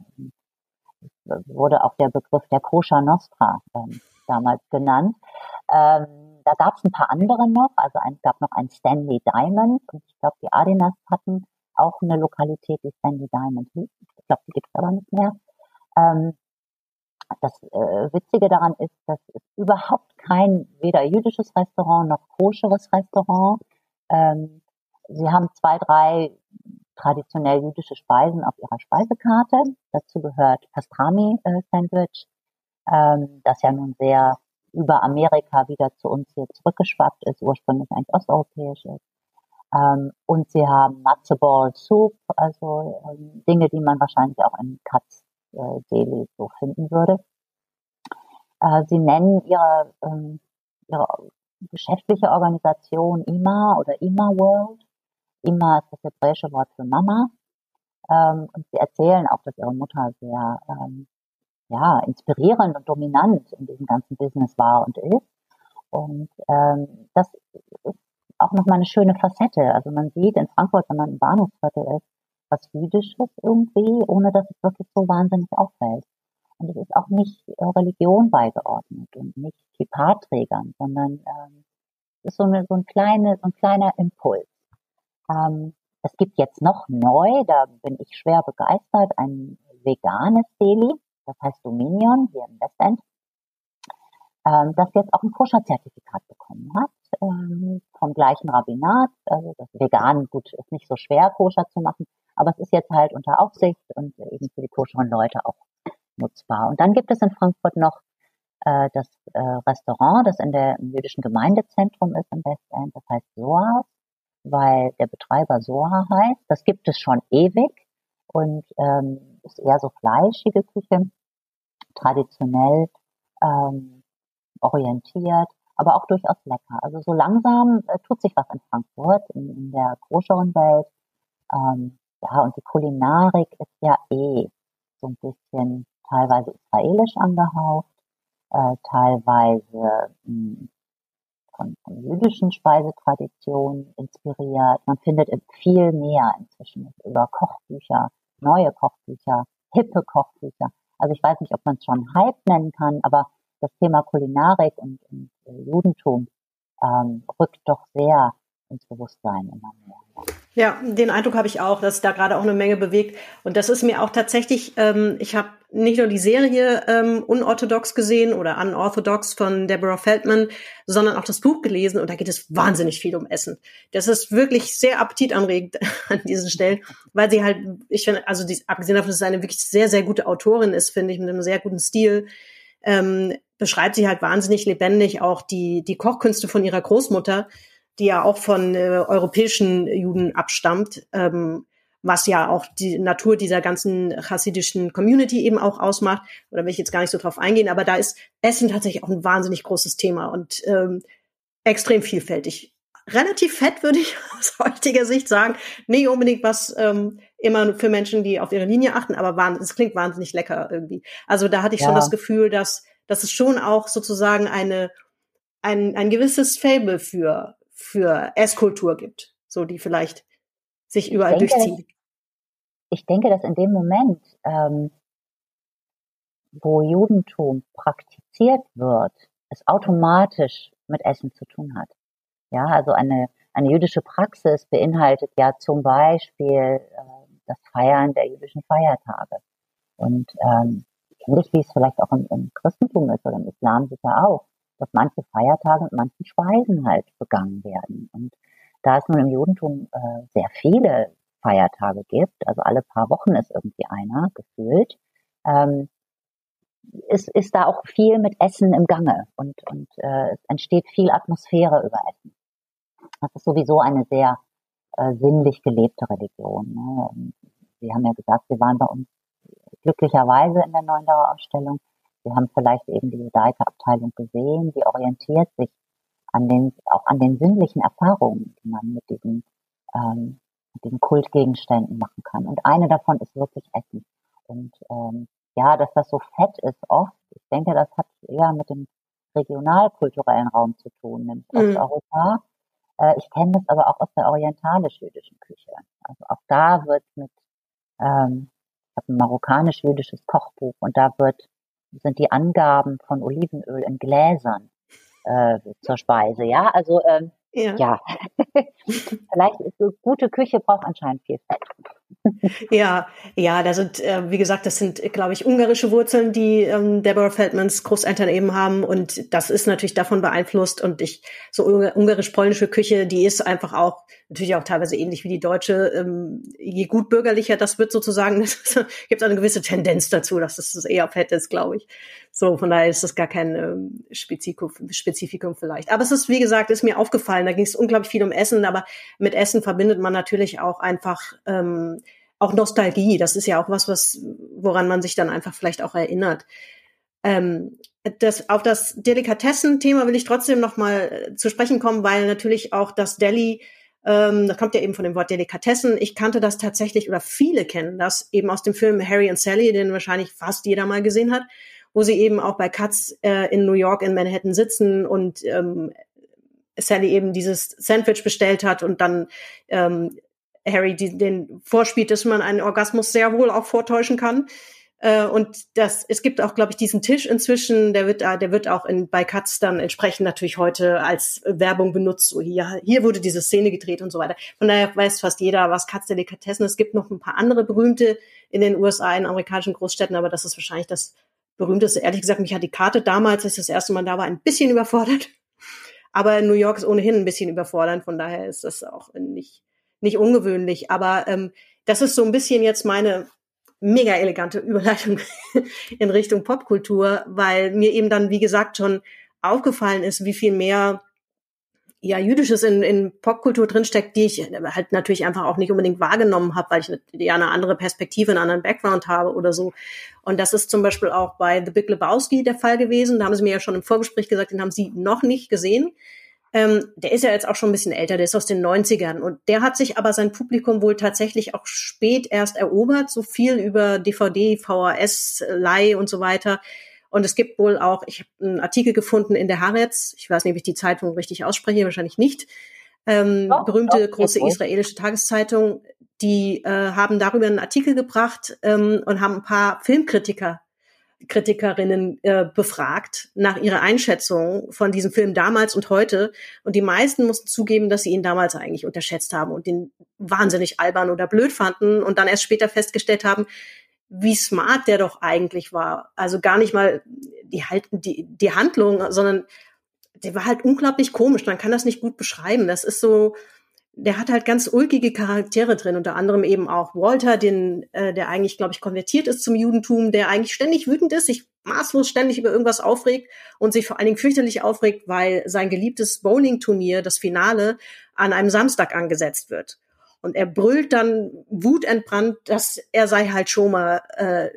wurde auch der Begriff der Koscher Nostra ähm, damals genannt. Ähm, da gab es ein paar andere noch, also es gab noch ein Stanley Diamond und ich glaube, die Adinas hatten auch eine Lokalität, die Stanley Diamond hieß. Ich glaube, die gibt es aber nicht mehr. Ähm, das äh, Witzige daran ist, dass es überhaupt kein weder jüdisches Restaurant noch koscheres Restaurant. Ähm, sie haben zwei, drei traditionell jüdische Speisen auf ihrer Speisekarte. Dazu gehört Pastrami-Sandwich, ähm, das ja nun sehr über Amerika wieder zu uns hier zurückgeschwappt ist, ursprünglich eigentlich osteuropäisch ist. Ähm, und sie haben Matze Ball Soup, also ähm, Dinge, die man wahrscheinlich auch in Katz äh, Deli so finden würde. Äh, sie nennen ihre, ähm, ihre geschäftliche Organisation IMA oder IMA World Ima ist das hebräische Wort für Mama. Ähm, und sie erzählen auch, dass ihre Mutter sehr ähm, ja, inspirierend und dominant in diesem ganzen Business war und ist. Und ähm, das ist auch nochmal eine schöne Facette. Also man sieht in Frankfurt, wenn man im Bahnhofsviertel ist, was Jüdisches irgendwie, ohne dass es wirklich so wahnsinnig auffällt. Und es ist auch nicht äh, Religion beigeordnet und nicht Kippa-Trägern, sondern ähm, es ist so, eine, so, ein kleine, so ein kleiner Impuls. Ähm, es gibt jetzt noch neu, da bin ich schwer begeistert, ein veganes Deli, das heißt Dominion hier im Westend, ähm, das jetzt auch ein Koscher-Zertifikat bekommen hat, ähm, vom gleichen Rabbinat. Also das Vegan, gut, ist nicht so schwer, Koscher zu machen, aber es ist jetzt halt unter Aufsicht und eben für die koscheren Leute auch nutzbar. Und dann gibt es in Frankfurt noch äh, das äh, Restaurant, das in der jüdischen Gemeindezentrum ist im Westend, das heißt Soas weil der Betreiber Soha heißt. Das gibt es schon ewig und ähm, ist eher so fleischige Küche, traditionell ähm, orientiert, aber auch durchaus lecker. Also so langsam äh, tut sich was in Frankfurt, in, in der großeren. Ähm, ja, und die Kulinarik ist ja eh so ein bisschen teilweise israelisch angehaucht, äh, teilweise mh, hm, von, von jüdischen Speisetraditionen inspiriert. Man findet viel mehr inzwischen über Kochbücher, neue Kochbücher, hippe Kochbücher, Also ich weiß nicht, ob man es schon Hype nennen kann, aber das Thema Kulinarik und, und äh, Judentum ähm, rückt doch sehr ins Bewusstsein immer mehr. Ja, den Eindruck habe ich auch, dass da gerade auch eine Menge bewegt. Und das ist mir auch tatsächlich, ähm, ich habe nicht nur die Serie ähm, Unorthodox gesehen oder Unorthodox von Deborah Feldman, sondern auch das Buch gelesen und da geht es wahnsinnig viel um Essen. Das ist wirklich sehr appetitanregend an diesen Stellen, weil sie halt, ich finde, also die, abgesehen davon, dass sie eine wirklich sehr, sehr gute Autorin ist, finde ich, mit einem sehr guten Stil, ähm, beschreibt sie halt wahnsinnig lebendig auch die, die Kochkünste von ihrer Großmutter, die ja auch von äh, europäischen Juden abstammt, ähm, was ja auch die Natur dieser ganzen chassidischen Community eben auch ausmacht. Oder will ich jetzt gar nicht so drauf eingehen, aber da ist Essen tatsächlich auch ein wahnsinnig großes Thema und ähm, extrem vielfältig. Relativ fett, würde ich aus heutiger Sicht sagen. Nicht unbedingt was ähm, immer für Menschen, die auf ihre Linie achten, aber es klingt wahnsinnig lecker irgendwie. Also da hatte ich ja. schon das Gefühl, dass, dass es schon auch sozusagen eine, ein, ein gewisses Fable für, für Esskultur gibt, so die vielleicht sich überall ich denke, durchziehen. Ich denke, dass in dem Moment, ähm, wo Judentum praktiziert wird, es automatisch mit Essen zu tun hat. Ja, also eine, eine jüdische Praxis beinhaltet ja zum Beispiel äh, das Feiern der jüdischen Feiertage. Und ähm, ähnlich wie es vielleicht auch im, im Christentum ist oder im Islam sicher auch, dass manche Feiertage und manche Speisen halt begangen werden. Und da es nun im Judentum äh, sehr viele Feiertage gibt, also alle paar Wochen ist irgendwie einer gefühlt, ähm, ist, ist da auch viel mit Essen im Gange und, und äh, es entsteht viel Atmosphäre über Essen. Das ist sowieso eine sehr äh, sinnlich gelebte Religion. Ne? Sie haben ja gesagt, Sie waren bei uns glücklicherweise in der Neundauer-Ausstellung Sie haben vielleicht eben die Judaika-Abteilung gesehen, die orientiert sich an den, auch an den sinnlichen Erfahrungen, die man mit diesen, ähm, mit diesen Kultgegenständen machen kann. Und eine davon ist wirklich Essen. Und ähm, ja, dass das so fett ist oft, ich denke, das hat eher mit dem regionalkulturellen Raum zu tun, nämlich mhm. Osteuropa. Äh, ich kenne das aber auch aus der orientalisch-jüdischen Küche. Also auch da wird mit, ähm, ich habe ein marokkanisch-jüdisches Kochbuch und da wird sind die Angaben von Olivenöl in Gläsern äh, zur Speise. Ja, also ähm, ja. ja. Vielleicht ist so gute Küche braucht anscheinend viel Fett. Ja, ja, da sind, äh, wie gesagt, das sind, glaube ich, ungarische Wurzeln, die ähm, Deborah Feldmans Großeltern eben haben. Und das ist natürlich davon beeinflusst. Und ich, so ungarisch-polnische Küche, die ist einfach auch, natürlich auch teilweise ähnlich wie die deutsche. Ähm, je gut bürgerlicher das wird sozusagen, gibt es eine gewisse Tendenz dazu, dass das eher fett ist, glaube ich. So, von daher ist das gar kein ähm, Spezifikum, Spezifikum vielleicht. Aber es ist, wie gesagt, ist mir aufgefallen, da ging es unglaublich viel um Essen, aber mit Essen verbindet man natürlich auch einfach ähm, auch Nostalgie. Das ist ja auch was, was woran man sich dann einfach vielleicht auch erinnert. Ähm, das, auf das Delikatessen-Thema will ich trotzdem noch mal äh, zu sprechen kommen, weil natürlich auch das Deli, ähm, das kommt ja eben von dem Wort Delikatessen. Ich kannte das tatsächlich oder viele kennen das eben aus dem Film Harry and Sally, den wahrscheinlich fast jeder mal gesehen hat, wo sie eben auch bei Katz äh, in New York in Manhattan sitzen und ähm, Sally eben dieses Sandwich bestellt hat und dann ähm, Harry die, den vorspielt, dass man einen Orgasmus sehr wohl auch vortäuschen kann. Äh, und das, es gibt auch, glaube ich, diesen Tisch inzwischen, der wird, der wird auch in, bei Katz dann entsprechend natürlich heute als Werbung benutzt. So hier, hier wurde diese Szene gedreht und so weiter. Von daher weiß fast jeder, was Katz Delikatessen ist. Es gibt noch ein paar andere berühmte in den USA, in amerikanischen Großstädten, aber das ist wahrscheinlich das berühmteste. Ehrlich gesagt, mich hat die Karte damals, als ich das erste Mal da war, ein bisschen überfordert. Aber New York ist ohnehin ein bisschen überfordert, von daher ist das auch nicht, nicht ungewöhnlich. Aber ähm, das ist so ein bisschen jetzt meine mega elegante Überleitung in Richtung Popkultur, weil mir eben dann, wie gesagt, schon aufgefallen ist, wie viel mehr ja jüdisches in, in Popkultur drinsteckt, die ich halt natürlich einfach auch nicht unbedingt wahrgenommen habe, weil ich ja eine andere Perspektive, einen anderen Background habe oder so. Und das ist zum Beispiel auch bei The Big Lebowski der Fall gewesen. Da haben sie mir ja schon im Vorgespräch gesagt, den haben sie noch nicht gesehen. Ähm, der ist ja jetzt auch schon ein bisschen älter, der ist aus den 90ern und der hat sich aber sein Publikum wohl tatsächlich auch spät erst erobert, so viel über DVD, VHS, Leih und so weiter. Und es gibt wohl auch, ich habe einen Artikel gefunden in der Haaretz, ich weiß nicht, ob ich die Zeitung richtig ausspreche, wahrscheinlich nicht, ähm, oh, berühmte oh, große israelische Tageszeitung, die äh, haben darüber einen Artikel gebracht ähm, und haben ein paar Filmkritiker Kritikerinnen äh, befragt nach ihrer Einschätzung von diesem Film damals und heute. Und die meisten mussten zugeben, dass sie ihn damals eigentlich unterschätzt haben und den wahnsinnig albern oder blöd fanden und dann erst später festgestellt haben, wie smart der doch eigentlich war. Also gar nicht mal die, halt, die, die Handlung, sondern der war halt unglaublich komisch. Man kann das nicht gut beschreiben. Das ist so, der hat halt ganz ulkige Charaktere drin, unter anderem eben auch Walter, den, äh, der eigentlich, glaube ich, konvertiert ist zum Judentum, der eigentlich ständig wütend ist, sich maßlos ständig über irgendwas aufregt und sich vor allen Dingen fürchterlich aufregt, weil sein geliebtes Bowling-Turnier, das Finale, an einem Samstag angesetzt wird. Und er brüllt dann wutentbrannt, dass er sei halt Schomer äh,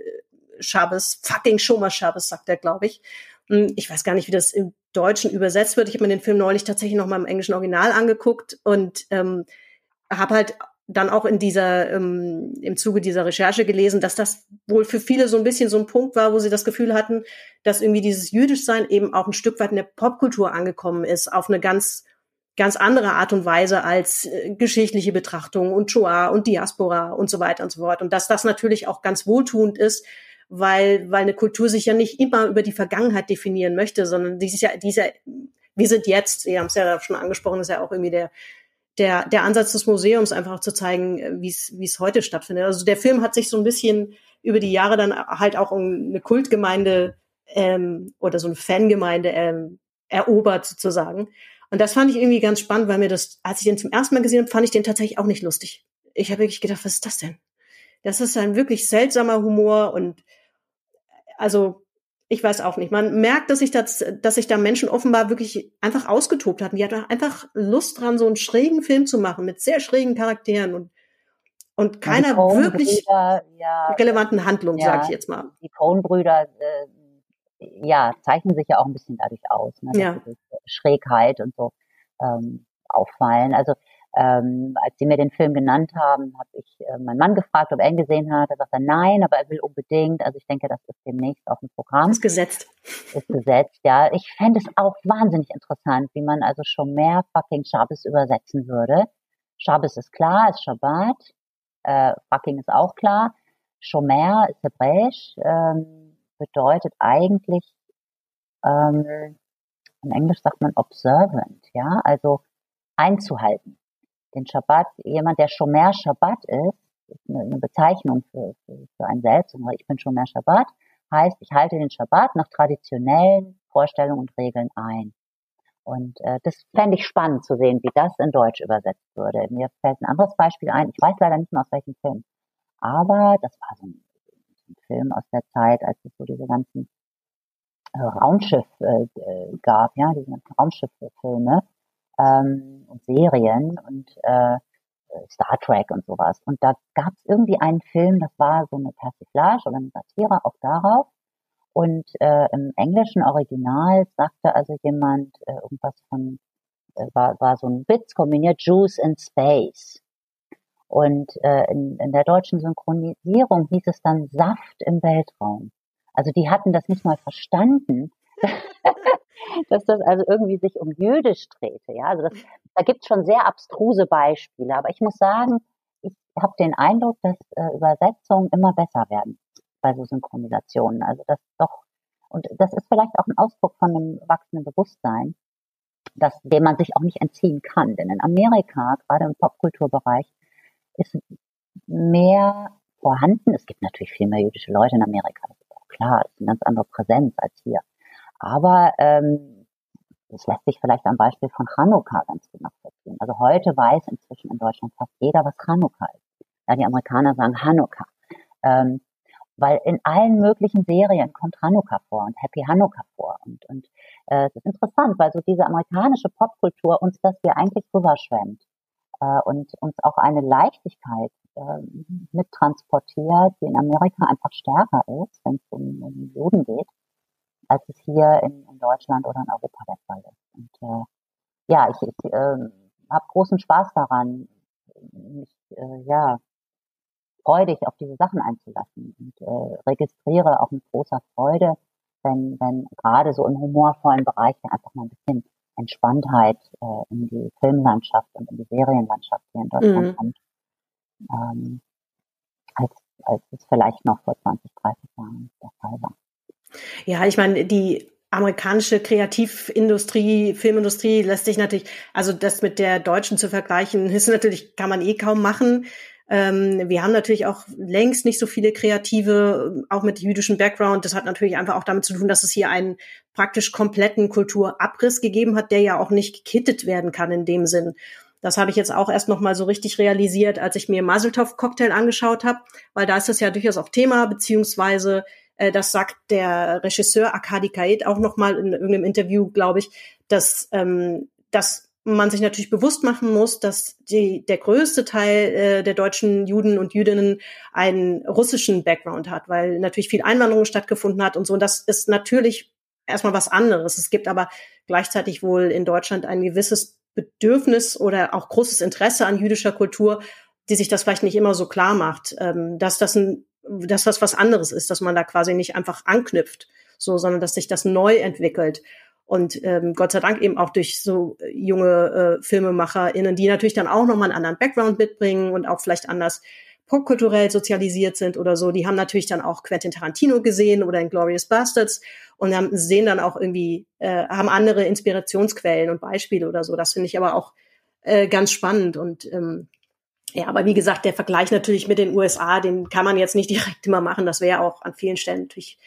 Schabes, fucking Schomer Schabes, sagt er, glaube ich. Hm, ich weiß gar nicht, wie das im Deutschen übersetzt wird. Ich habe mir den Film neulich tatsächlich noch mal im englischen Original angeguckt und ähm, habe halt dann auch in dieser ähm, im Zuge dieser Recherche gelesen, dass das wohl für viele so ein bisschen so ein Punkt war, wo sie das Gefühl hatten, dass irgendwie dieses Jüdischsein eben auch ein Stück weit in der Popkultur angekommen ist, auf eine ganz ganz andere Art und Weise als äh, geschichtliche Betrachtung und Shoah und Diaspora und so weiter und so fort. Und dass das natürlich auch ganz wohltuend ist, weil, weil eine Kultur sich ja nicht immer über die Vergangenheit definieren möchte, sondern die ist ja, die ist ja, wir sind jetzt, Sie haben es ja schon angesprochen, ist ja auch irgendwie der, der, der Ansatz des Museums, einfach auch zu zeigen, wie es, wie es heute stattfindet. Also der Film hat sich so ein bisschen über die Jahre dann halt auch eine Kultgemeinde ähm, oder so eine Fangemeinde ähm, erobert sozusagen. Und das fand ich irgendwie ganz spannend, weil mir das, als ich den zum ersten Mal gesehen habe, fand ich den tatsächlich auch nicht lustig. Ich habe wirklich gedacht, was ist das denn? Das ist ein wirklich seltsamer Humor und also ich weiß auch nicht. Man merkt, dass sich das, dass sich da Menschen offenbar wirklich einfach ausgetobt hatten. Die hatten einfach Lust dran, so einen schrägen Film zu machen mit sehr schrägen Charakteren und und keiner wirklich ja, relevanten Handlung, ja, sage ich jetzt mal. Die Coen-Brüder, äh, ja, zeichnen sich ja auch ein bisschen dadurch aus, ne, ja. Schrägheit und so ähm, auffallen. Also ähm, als sie mir den Film genannt haben, habe ich äh, meinen Mann gefragt, ob er ihn gesehen hat. Er sagte nein, aber er will unbedingt. Also ich denke, das ist demnächst auf dem Programm. Ist gesetzt. Ist gesetzt, ja. Ich fände es auch wahnsinnig interessant, wie man also schon mehr fucking Shabbos übersetzen würde. Shabbos ist klar, ist Shabbat. Äh, fucking ist auch klar. Shomer ist hebräisch, ähm, bedeutet eigentlich, ähm, in Englisch sagt man observant, ja, also einzuhalten den Schabbat, jemand, der Shomer Shabbat ist, ist eine, eine Bezeichnung für, für, für einen selbst, ich bin Shomer Shabbat, heißt, ich halte den Shabbat nach traditionellen Vorstellungen und Regeln ein. Und äh, das fände ich spannend zu sehen, wie das in Deutsch übersetzt würde. Mir fällt ein anderes Beispiel ein, ich weiß leider nicht mehr aus welchem Film, aber das war so ein, ein Film aus der Zeit, als es so diese ganzen äh, Raumschiff äh, äh gab, ja, diese ganzen Raumschifffilme ähm, und Serien und äh, Star Trek und sowas. Und da gab es irgendwie einen Film, das war so eine Persiflage oder eine Satire auch darauf. Und äh, im englischen Original sagte also jemand äh, irgendwas von, äh, war, war so ein Witz kombiniert, Juice in Space. Und äh, in, in der deutschen Synchronisierung hieß es dann Saft im Weltraum. Also die hatten das nicht mal verstanden, dass das also irgendwie sich um Jüdisch drehte. Ja, also das, da gibt es schon sehr abstruse Beispiele. Aber ich muss sagen, ich habe den Eindruck, dass äh, Übersetzungen immer besser werden bei so Synchronisationen. Also das doch, und das ist vielleicht auch ein Ausdruck von einem wachsenden Bewusstsein, dass, dem man sich auch nicht entziehen kann. Denn in Amerika, gerade im Popkulturbereich, ist mehr vorhanden. Es gibt natürlich viel mehr jüdische Leute in Amerika, das ist auch klar, das ist eine ganz andere Präsenz als hier. Aber ähm, das lässt sich vielleicht am Beispiel von Chanukka ganz gut nachvollziehen. Also heute weiß inzwischen in Deutschland fast jeder, was Chanukka ist. Ja, die Amerikaner sagen Hanukkah. Ähm, weil in allen möglichen Serien kommt Hanukkah vor und Happy Hanukkah vor. Und, und äh, es ist interessant, weil so diese amerikanische Popkultur uns das hier eigentlich rüberschwemmt äh, und uns auch eine Leichtigkeit äh, mittransportiert, die in Amerika einfach stärker ist, wenn es um, um Juden geht als es hier in, in Deutschland oder in Europa der Fall ist. Und äh, ja, ich, ich äh, habe großen Spaß daran, mich äh, ja freudig auf diese Sachen einzulassen und äh, registriere auch mit großer Freude, wenn, wenn gerade so im humorvollen Bereich einfach mal ein bisschen Entspanntheit äh, in die Filmlandschaft und in die Serienlandschaft hier in Deutschland mhm. kommt, ähm, als, als es vielleicht noch vor 20, 30 Jahren der Fall war. Ja, ich meine, die amerikanische Kreativindustrie, Filmindustrie lässt sich natürlich, also das mit der deutschen zu vergleichen, ist natürlich, kann man eh kaum machen. Ähm, wir haben natürlich auch längst nicht so viele Kreative, auch mit jüdischem Background. Das hat natürlich einfach auch damit zu tun, dass es hier einen praktisch kompletten Kulturabriss gegeben hat, der ja auch nicht gekittet werden kann in dem Sinn. Das habe ich jetzt auch erst noch mal so richtig realisiert, als ich mir Maseltov Cocktail angeschaut habe, weil da ist das ja durchaus auch Thema, beziehungsweise äh, das sagt der Regisseur Akadi Kaid auch noch mal in irgendeinem Interview, glaube ich, dass, ähm, dass man sich natürlich bewusst machen muss, dass die, der größte Teil äh, der deutschen Juden und Jüdinnen einen russischen Background hat, weil natürlich viel Einwanderung stattgefunden hat und so. Und das ist natürlich erstmal was anderes. Es gibt aber gleichzeitig wohl in Deutschland ein gewisses Bedürfnis oder auch großes Interesse an jüdischer Kultur, die sich das vielleicht nicht immer so klar macht, ähm, dass das ein, dass das was anderes ist, dass man da quasi nicht einfach anknüpft, so, sondern dass sich das neu entwickelt und ähm, Gott sei Dank eben auch durch so äh, junge äh, FilmemacherInnen, die natürlich dann auch nochmal einen anderen Background mitbringen und auch vielleicht anders popkulturell sozialisiert sind oder so, die haben natürlich dann auch Quentin Tarantino gesehen oder in Glorious Bastards und haben, sehen dann auch irgendwie, äh, haben andere Inspirationsquellen und Beispiele oder so. Das finde ich aber auch äh, ganz spannend und ähm, ja, aber wie gesagt, der Vergleich natürlich mit den USA, den kann man jetzt nicht direkt immer machen. Das wäre auch an vielen Stellen natürlich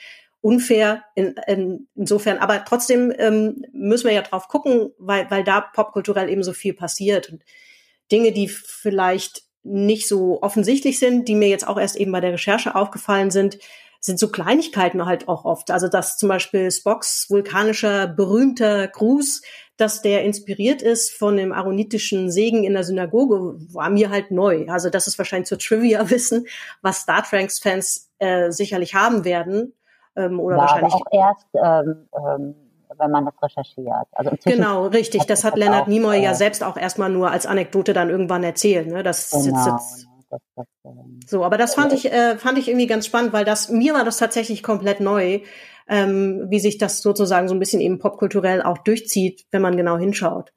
unfair in, in, insofern. Aber trotzdem ähm, müssen wir ja drauf gucken, weil, weil da popkulturell eben so viel passiert. Und Dinge, die vielleicht nicht so offensichtlich sind, die mir jetzt auch erst eben bei der Recherche aufgefallen sind, sind so Kleinigkeiten halt auch oft. Also dass zum Beispiel Spocks vulkanischer berühmter Gruß, dass der inspiriert ist von dem aaronitischen Segen in der Synagoge, war mir halt neu. Also das ist wahrscheinlich zur Trivia wissen, was Star Trek-Fans äh, sicherlich haben werden. Ähm, oder ja, wahrscheinlich. Aber auch erst, ähm, ähm, wenn man das recherchiert. Also genau, richtig. Das hat Leonard Nimoy äh, ja selbst auch erstmal nur als Anekdote dann irgendwann erzählt. Ne? Das genau, sitzt das, ähm, so, aber das fand ich, äh, fand ich irgendwie ganz spannend, weil das, mir war das tatsächlich komplett neu, ähm, wie sich das sozusagen so ein bisschen eben popkulturell auch durchzieht, wenn man genau hinschaut.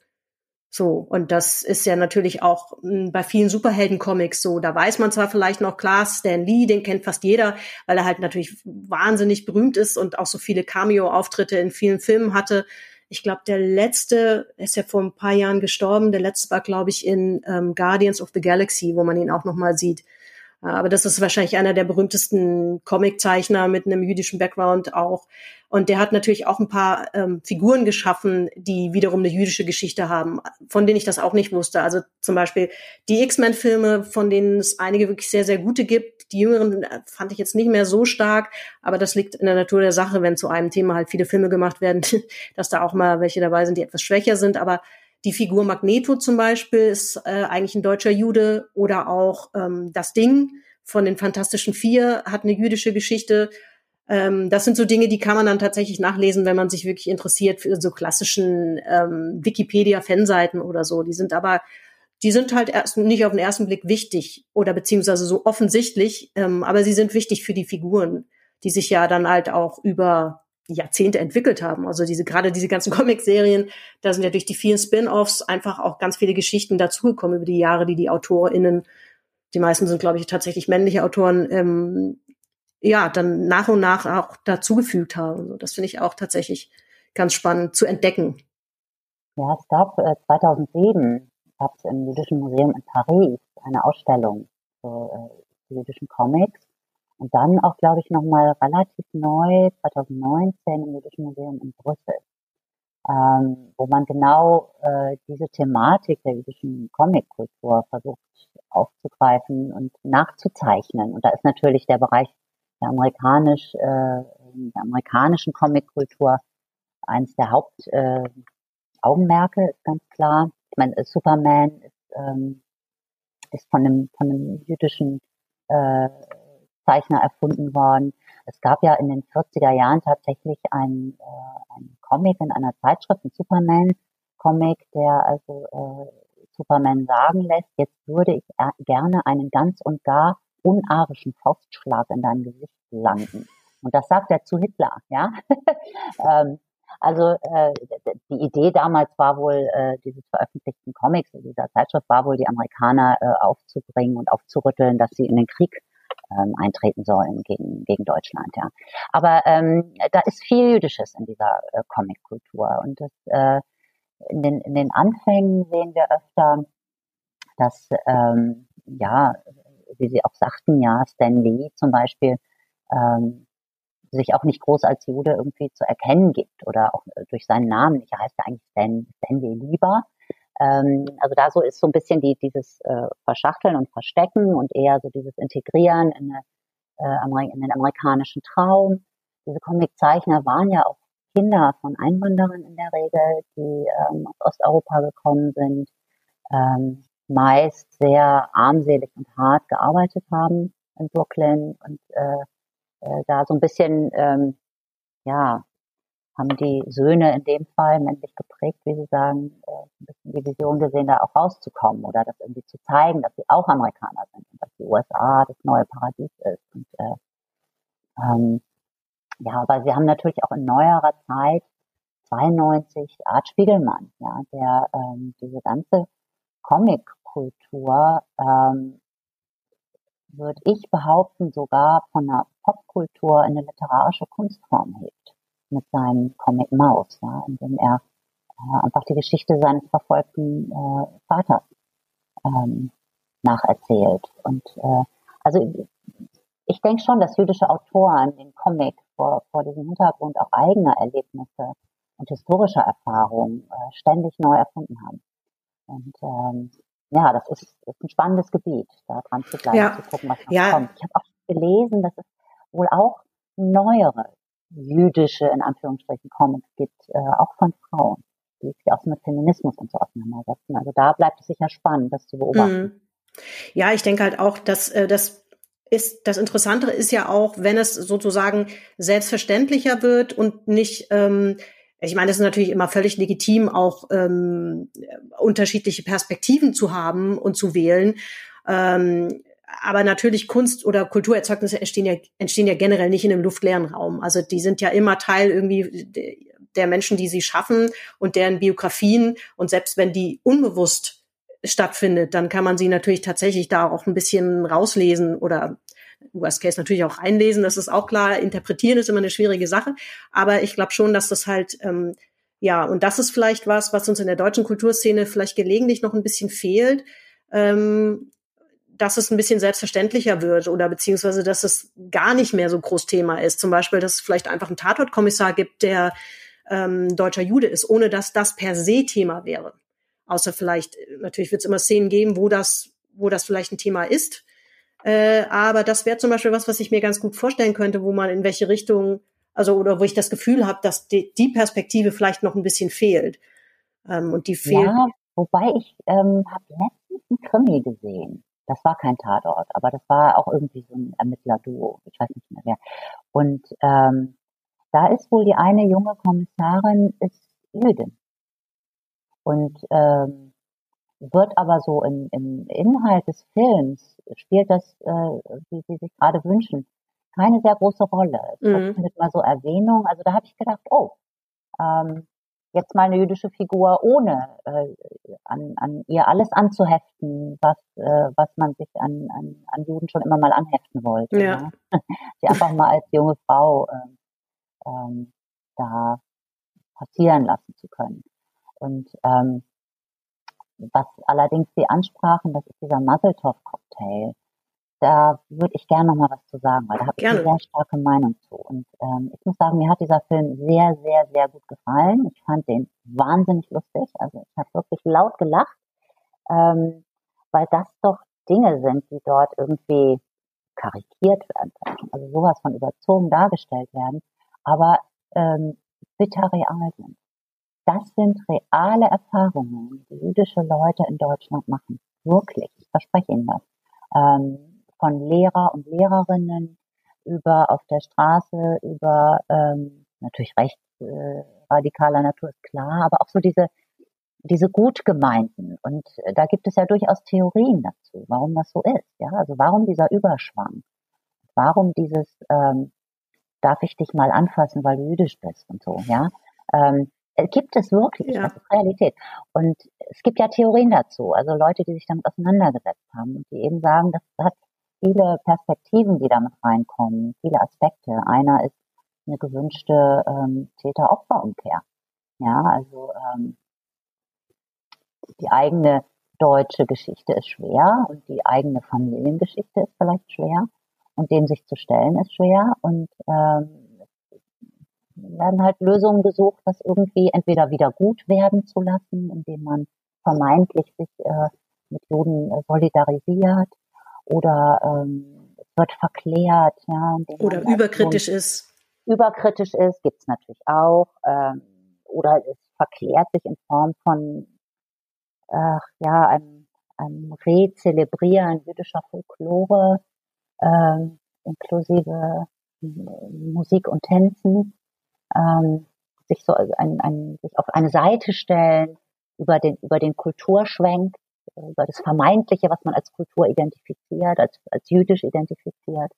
So, und das ist ja natürlich auch hm, bei vielen Superhelden-Comics so. Da weiß man zwar vielleicht noch klar, Stan Lee, den kennt fast jeder, weil er halt natürlich wahnsinnig berühmt ist und auch so viele Cameo-Auftritte in vielen Filmen hatte. Ich glaube, der letzte ist ja vor ein paar Jahren gestorben. Der letzte war, glaube ich, in ähm, Guardians of the Galaxy, wo man ihn auch noch mal sieht. Aber das ist wahrscheinlich einer der berühmtesten Comiczeichner mit einem jüdischen Background auch. Und der hat natürlich auch ein paar ähm, Figuren geschaffen, die wiederum eine jüdische Geschichte haben, von denen ich das auch nicht wusste. Also zum Beispiel die X-Men-Filme, von denen es einige wirklich sehr, sehr gute gibt. Die jüngeren äh, fand ich jetzt nicht mehr so stark, aber das liegt in der Natur der Sache, wenn zu einem Thema halt viele Filme gemacht werden, dass da auch mal welche dabei sind, die etwas schwächer sind. Aber die Figur Magneto zum Beispiel ist äh, eigentlich ein deutscher Jude oder auch ähm, das Ding von den Fantastischen Vier hat eine jüdische Geschichte. Ähm, das sind so Dinge, die kann man dann tatsächlich nachlesen, wenn man sich wirklich interessiert für so klassischen ähm, Wikipedia-Fanseiten oder so. Die sind aber, die sind halt erst nicht auf den ersten Blick wichtig oder beziehungsweise so offensichtlich, ähm, aber sie sind wichtig für die Figuren, die sich ja dann halt auch über Jahrzehnte entwickelt haben. Also diese gerade diese ganzen Comic-Serien, da sind ja durch die vielen Spin-offs einfach auch ganz viele Geschichten dazugekommen über die Jahre, die die AutorInnen, die meisten sind glaube ich tatsächlich männliche Autoren, ähm, ja dann nach und nach auch dazugefügt haben. Das finde ich auch tatsächlich ganz spannend zu entdecken. Ja, es gab äh, 2007 gab es im Jüdischen Museum in Paris eine Ausstellung zu äh, jüdischen Comics und dann auch, glaube ich, nochmal relativ neu, 2019 im Jüdischen Museum in Brüssel, ähm, wo man genau äh, diese Thematik der jüdischen Comickultur versucht aufzugreifen und nachzuzeichnen. Und da ist natürlich der Bereich der amerikanisch, äh, der amerikanischen Comickultur eines der Hauptaugenmerke, äh, ist ganz klar. Ich meine, Superman ist, ähm, ist von einem, von einem jüdischen äh, Zeichner erfunden worden. Es gab ja in den 40er Jahren tatsächlich ein, äh, ein Comic in einer Zeitschrift, ein Superman-Comic, der also äh, Superman sagen lässt, jetzt würde ich gerne einen ganz und gar unarischen Faustschlag in deinem Gesicht landen. Und das sagt er zu Hitler, ja. ähm, also äh, die Idee damals war wohl, äh, dieses veröffentlichten Comics, dieser Zeitschrift war wohl, die Amerikaner äh, aufzubringen und aufzurütteln, dass sie in den Krieg ähm, eintreten sollen gegen, gegen Deutschland. Ja. Aber ähm, da ist viel Jüdisches in dieser äh, Comic-Kultur. Und das, äh, in, den, in den Anfängen sehen wir öfter, dass, ähm, ja, wie Sie auch sagten, ja, Stan Lee zum Beispiel ähm, sich auch nicht groß als Jude irgendwie zu erkennen gibt oder auch durch seinen Namen. Ich heiße eigentlich Stan, Stanley Lieber. Ähm, also da so ist so ein bisschen die, dieses äh, Verschachteln und Verstecken und eher so dieses Integrieren in, eine, äh, in den amerikanischen Traum. Diese Comiczeichner waren ja auch Kinder von Einwanderern in der Regel, die ähm, aus Osteuropa gekommen sind, ähm, meist sehr armselig und hart gearbeitet haben in Brooklyn und äh, äh, da so ein bisschen ähm, ja haben die Söhne in dem Fall männlich geprägt, wie Sie sagen, äh, ein bisschen die Vision gesehen, da auch rauszukommen oder das irgendwie zu zeigen, dass sie auch Amerikaner sind und dass die USA das neue Paradies ist. Und äh, ähm, ja, aber sie haben natürlich auch in neuerer Zeit 92 Art Spiegelmann, ja, der ähm, diese ganze Comic-Kultur, ähm, würde ich behaupten, sogar von einer Popkultur in eine literarische Kunstform hebt mit seinem Comic Maus, ja, in dem er äh, einfach die Geschichte seines verfolgten äh, Vaters ähm, nacherzählt. Und äh, also ich denke schon, dass jüdische Autoren den Comic vor, vor diesem Hintergrund auch eigener Erlebnisse und historischer Erfahrungen äh, ständig neu erfunden haben. Und ähm, ja, das ist, ist ein spannendes Gebiet, da dran zu bleiben, ja. zu gucken, was noch ja. kommt. Ich habe auch gelesen, dass es wohl auch neuere jüdische, in Anführungsstrichen, Comics gibt, äh, auch von Frauen, die sich auch mit Feminismus und so auseinandersetzen. Also da bleibt es sicher spannend, das zu beobachten. Mhm. Ja, ich denke halt auch, dass äh, das ist das Interessante ist ja auch, wenn es sozusagen selbstverständlicher wird und nicht ähm, ich meine, es ist natürlich immer völlig legitim, auch ähm, unterschiedliche Perspektiven zu haben und zu wählen. Ähm, aber natürlich Kunst oder Kulturerzeugnisse entstehen ja, entstehen ja generell nicht in einem luftleeren Raum. Also die sind ja immer Teil irgendwie der Menschen, die sie schaffen und deren Biografien. Und selbst wenn die unbewusst stattfindet, dann kann man sie natürlich tatsächlich da auch ein bisschen rauslesen oder Worst Case natürlich auch reinlesen. Das ist auch klar. Interpretieren ist immer eine schwierige Sache. Aber ich glaube schon, dass das halt, ähm, ja, und das ist vielleicht was, was uns in der deutschen Kulturszene vielleicht gelegentlich noch ein bisschen fehlt. Ähm, dass es ein bisschen selbstverständlicher wird oder beziehungsweise, dass es gar nicht mehr so groß Thema ist. Zum Beispiel, dass es vielleicht einfach einen Tatortkommissar gibt, der ähm, deutscher Jude ist, ohne dass das per se Thema wäre. Außer vielleicht, natürlich wird es immer Szenen geben, wo das, wo das vielleicht ein Thema ist. Äh, aber das wäre zum Beispiel was, was ich mir ganz gut vorstellen könnte, wo man in welche Richtung, also oder wo ich das Gefühl habe, dass die, die Perspektive vielleicht noch ein bisschen fehlt. Ähm, und die fehlt. Ja, wobei ich ähm, habe letztens einen Krimi gesehen das war kein Tatort, aber das war auch irgendwie so ein Ermittlerduo. Ich weiß nicht mehr wer. Und ähm, da ist wohl die eine junge Kommissarin ist Jüdin. Und ähm, wird aber so im, im Inhalt des Films, spielt das, äh, wie Sie sich gerade wünschen, keine sehr große Rolle. Mhm. findet mal so Erwähnung. Also da habe ich gedacht, oh, ähm, jetzt mal eine jüdische Figur ohne äh, an, an ihr alles anzuheften, was, äh, was man sich an, an, an Juden schon immer mal anheften wollte. Ja. ja. Sie einfach mal als junge Frau äh, ähm, da passieren lassen zu können. Und ähm, was allerdings Sie ansprachen, das ist dieser Muzzletop-Cocktail da würde ich gerne noch mal was zu sagen, weil da habe ich eine sehr starke Meinung zu. Und ähm, ich muss sagen, mir hat dieser Film sehr, sehr, sehr gut gefallen. Ich fand den wahnsinnig lustig. Also ich habe wirklich laut gelacht, ähm, weil das doch Dinge sind, die dort irgendwie karikiert werden, also sowas von überzogen dargestellt werden, aber ähm, bitter real sind. Das sind reale Erfahrungen, die jüdische Leute in Deutschland machen. Wirklich, ich verspreche Ihnen das. Ähm, von Lehrer und Lehrerinnen über auf der Straße, über ähm, natürlich recht äh, radikaler Natur ist klar, aber auch so diese diese Gutgemeinten. Und äh, da gibt es ja durchaus Theorien dazu, warum das so ist. Ja, also warum dieser Überschwang? Warum dieses ähm, darf ich dich mal anfassen, weil du jüdisch bist und so, ja? Ähm, äh, gibt es wirklich, ja. das ist Realität. Und es gibt ja Theorien dazu, also Leute, die sich damit auseinandergesetzt haben und die eben sagen, das hat viele Perspektiven, die damit reinkommen, viele Aspekte. Einer ist eine gewünschte ähm, Täter-Opfer-Umkehr. Ja, also ähm, die eigene deutsche Geschichte ist schwer und die eigene Familiengeschichte ist vielleicht schwer und dem sich zu stellen ist schwer und ähm, werden halt Lösungen gesucht, das irgendwie entweder wieder gut werden zu lassen, indem man vermeintlich sich äh, mit Juden äh, solidarisiert oder ähm, es wird verklärt, ja, oder überkritisch ist. Überkritisch ist, gibt's natürlich auch. Ähm, oder es verklärt sich in Form von äh, ja, einem, einem Rezelebrieren jüdischer Folklore, ähm, inklusive Musik und Tänzen, ähm, sich so ein, ein, sich auf eine Seite stellen über den über den Kulturschwenk, über das Vermeintliche, was man als Kultur identifiziert, als als jüdisch identifiziert.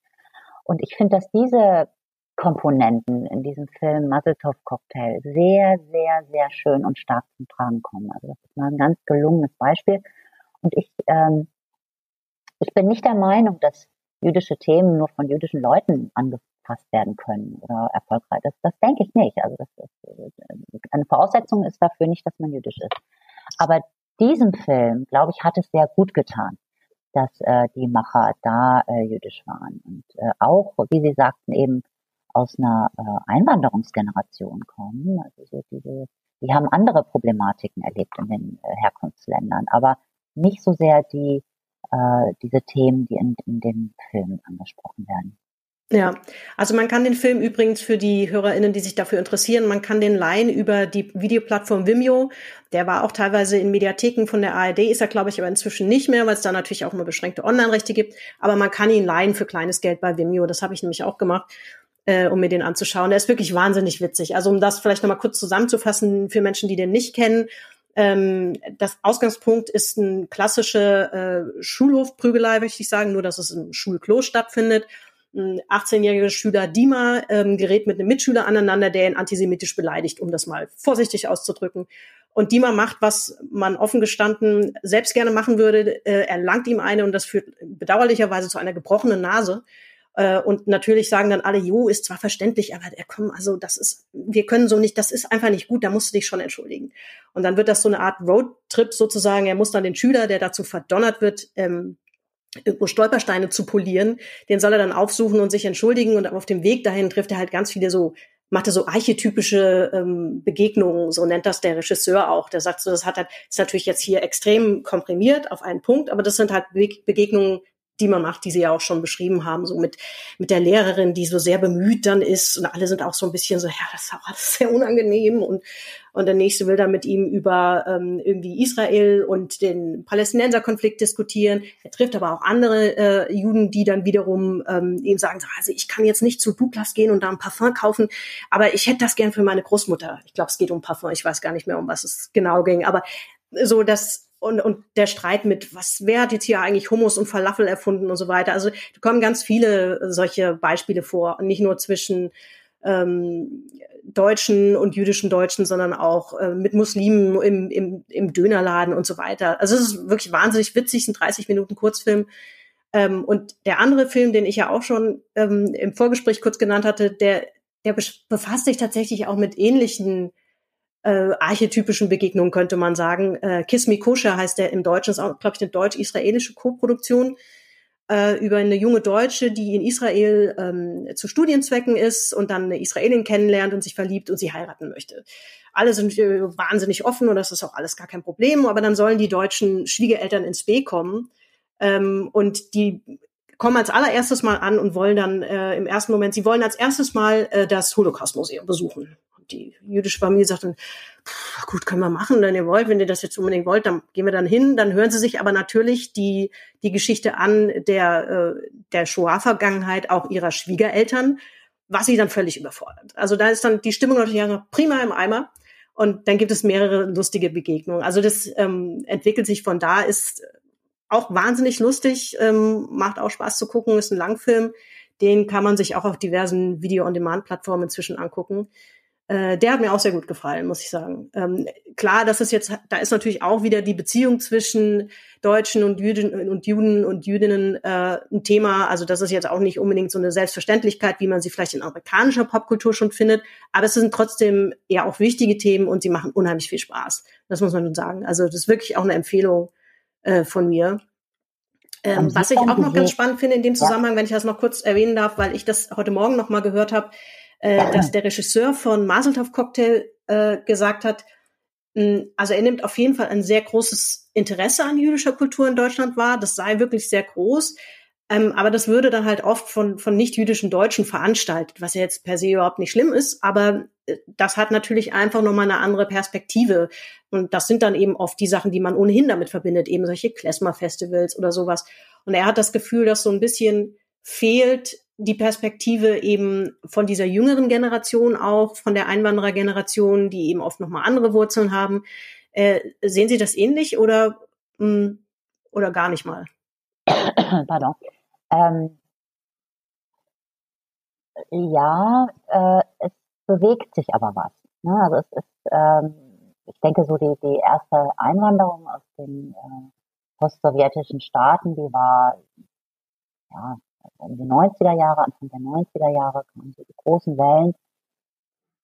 Und ich finde, dass diese Komponenten in diesem Film Muzzletop Cocktail sehr, sehr, sehr schön und stark zum Tragen kommen. Also das ist mal ein ganz gelungenes Beispiel. Und ich, ähm, ich bin nicht der Meinung, dass jüdische Themen nur von jüdischen Leuten angefasst werden können oder erfolgreich. Das, das denke ich nicht. Also das, das, eine Voraussetzung ist dafür nicht, dass man jüdisch ist. Aber diesem Film, glaube ich, hat es sehr gut getan, dass äh, die Macher da äh, jüdisch waren und äh, auch, wie Sie sagten, eben aus einer äh, Einwanderungsgeneration kommen. Also so diese, die haben andere Problematiken erlebt in den äh, Herkunftsländern, aber nicht so sehr die äh, diese Themen, die in, in dem Film angesprochen werden. Ja, also man kann den Film übrigens für die HörerInnen, die sich dafür interessieren, man kann den leihen über die Videoplattform Vimeo. Der war auch teilweise in Mediatheken von der ARD, ist er glaube ich aber inzwischen nicht mehr, weil es da natürlich auch immer beschränkte Online-Rechte gibt. Aber man kann ihn leihen für kleines Geld bei Vimeo. Das habe ich nämlich auch gemacht äh, um mir den anzuschauen. Der ist wirklich wahnsinnig witzig. Also um das vielleicht nochmal kurz zusammenzufassen für Menschen, die den nicht kennen. Ähm, das Ausgangspunkt ist ein klassische äh, Schulhofprügelei, möchte ich sagen, nur dass es im Schulklo stattfindet. Ein 18-jähriger Schüler Dima ähm, gerät mit einem Mitschüler aneinander, der ihn antisemitisch beleidigt, um das mal vorsichtig auszudrücken. Und Dima macht, was man offen gestanden selbst gerne machen würde. Äh, er langt ihm eine und das führt bedauerlicherweise zu einer gebrochenen Nase. Äh, und natürlich sagen dann alle, jo, ist zwar verständlich, aber der komm, also das ist, wir können so nicht, das ist einfach nicht gut, da musst du dich schon entschuldigen. Und dann wird das so eine Art Roadtrip sozusagen. Er muss dann den Schüler, der dazu verdonnert wird, ähm, Stolpersteine zu polieren, den soll er dann aufsuchen und sich entschuldigen. Und auf dem Weg dahin trifft er halt ganz viele so macht er so archetypische ähm, Begegnungen, so nennt das der Regisseur auch. Der sagt so, das hat halt, ist natürlich jetzt hier extrem komprimiert auf einen Punkt, aber das sind halt Begegnungen, die man macht, die Sie ja auch schon beschrieben haben, so mit, mit der Lehrerin, die so sehr bemüht dann ist und alle sind auch so ein bisschen so, ja, das ist auch alles sehr unangenehm und, und der nächste will dann mit ihm über ähm, irgendwie Israel und den Palästinenserkonflikt diskutieren. Er trifft aber auch andere äh, Juden, die dann wiederum ähm, ihm sagen, so, also ich kann jetzt nicht zu Douglas gehen und da ein Parfum kaufen, aber ich hätte das gern für meine Großmutter. Ich glaube, es geht um Parfum, ich weiß gar nicht mehr, um was es genau ging, aber so, dass und, und der Streit mit, was, wer hat jetzt hier eigentlich Hummus und Falafel erfunden und so weiter. Also da kommen ganz viele solche Beispiele vor, nicht nur zwischen ähm, deutschen und jüdischen Deutschen, sondern auch äh, mit Muslimen im, im, im Dönerladen und so weiter. Also es ist wirklich wahnsinnig witzig, ein 30 Minuten Kurzfilm. Ähm, und der andere Film, den ich ja auch schon ähm, im Vorgespräch kurz genannt hatte, der, der befasst sich tatsächlich auch mit ähnlichen äh, archetypischen Begegnungen, könnte man sagen. Äh, Kiss Me Kosher heißt der im Deutschen, ist auch, glaube ich, eine deutsch-israelische Co-Produktion äh, über eine junge Deutsche, die in Israel ähm, zu Studienzwecken ist und dann eine Israelin kennenlernt und sich verliebt und sie heiraten möchte. Alle sind äh, wahnsinnig offen und das ist auch alles gar kein Problem, aber dann sollen die deutschen Schwiegereltern ins B kommen ähm, und die kommen als allererstes mal an und wollen dann äh, im ersten Moment, sie wollen als erstes mal äh, das Holocaust-Museum besuchen die jüdische Familie sagt dann, gut, können wir machen, wenn ihr wollt, wenn ihr das jetzt unbedingt wollt, dann gehen wir dann hin. Dann hören sie sich aber natürlich die, die Geschichte an der, äh, der Shoah-Vergangenheit auch ihrer Schwiegereltern, was sie dann völlig überfordert. Also da ist dann die Stimmung natürlich prima im Eimer. Und dann gibt es mehrere lustige Begegnungen. Also das ähm, entwickelt sich von da, ist auch wahnsinnig lustig, ähm, macht auch Spaß zu gucken, ist ein Langfilm. Den kann man sich auch auf diversen Video-on-Demand-Plattformen inzwischen angucken. Äh, der hat mir auch sehr gut gefallen, muss ich sagen. Ähm, klar, das ist jetzt, da ist natürlich auch wieder die Beziehung zwischen Deutschen und Juden und Juden und Jüdinnen äh, ein Thema. Also das ist jetzt auch nicht unbedingt so eine Selbstverständlichkeit, wie man sie vielleicht in amerikanischer Popkultur schon findet. Aber es sind trotzdem ja auch wichtige Themen und sie machen unheimlich viel Spaß. Das muss man schon sagen. Also das ist wirklich auch eine Empfehlung äh, von mir. Ähm, was ich auch noch ganz spannend finde in dem Zusammenhang, wenn ich das noch kurz erwähnen darf, weil ich das heute Morgen noch mal gehört habe, äh, dass der Regisseur von Maseltov Cocktail äh, gesagt hat, mh, hm, also er nimmt auf jeden Fall ein sehr großes Interesse an jüdischer Kultur in Deutschland wahr. Das sei wirklich sehr groß. Ähm, aber das würde dann halt oft von, von nicht-jüdischen Deutschen veranstaltet, was ja jetzt per se überhaupt nicht schlimm ist. Aber äh, das hat natürlich einfach nochmal eine andere Perspektive. Und das sind dann eben oft die Sachen, die man ohnehin damit verbindet, eben solche Klezmer-Festivals oder sowas. Und er hat das Gefühl, dass so ein bisschen fehlt die Perspektive eben von dieser jüngeren Generation auch, von der Einwanderergeneration, die eben oft nochmal andere Wurzeln haben. Äh, sehen Sie das ähnlich oder, mh, hm, oder gar nicht mal? Pardon. Ähm, ja, äh, es bewegt sich aber was. Ne? Also es ist, ähm, ich denke, so die, die erste Einwanderung aus den äh, postsowjetischen Staaten, die war ja um die 90er Jahre, Anfang der 90er Jahre kamen so die großen Wellen.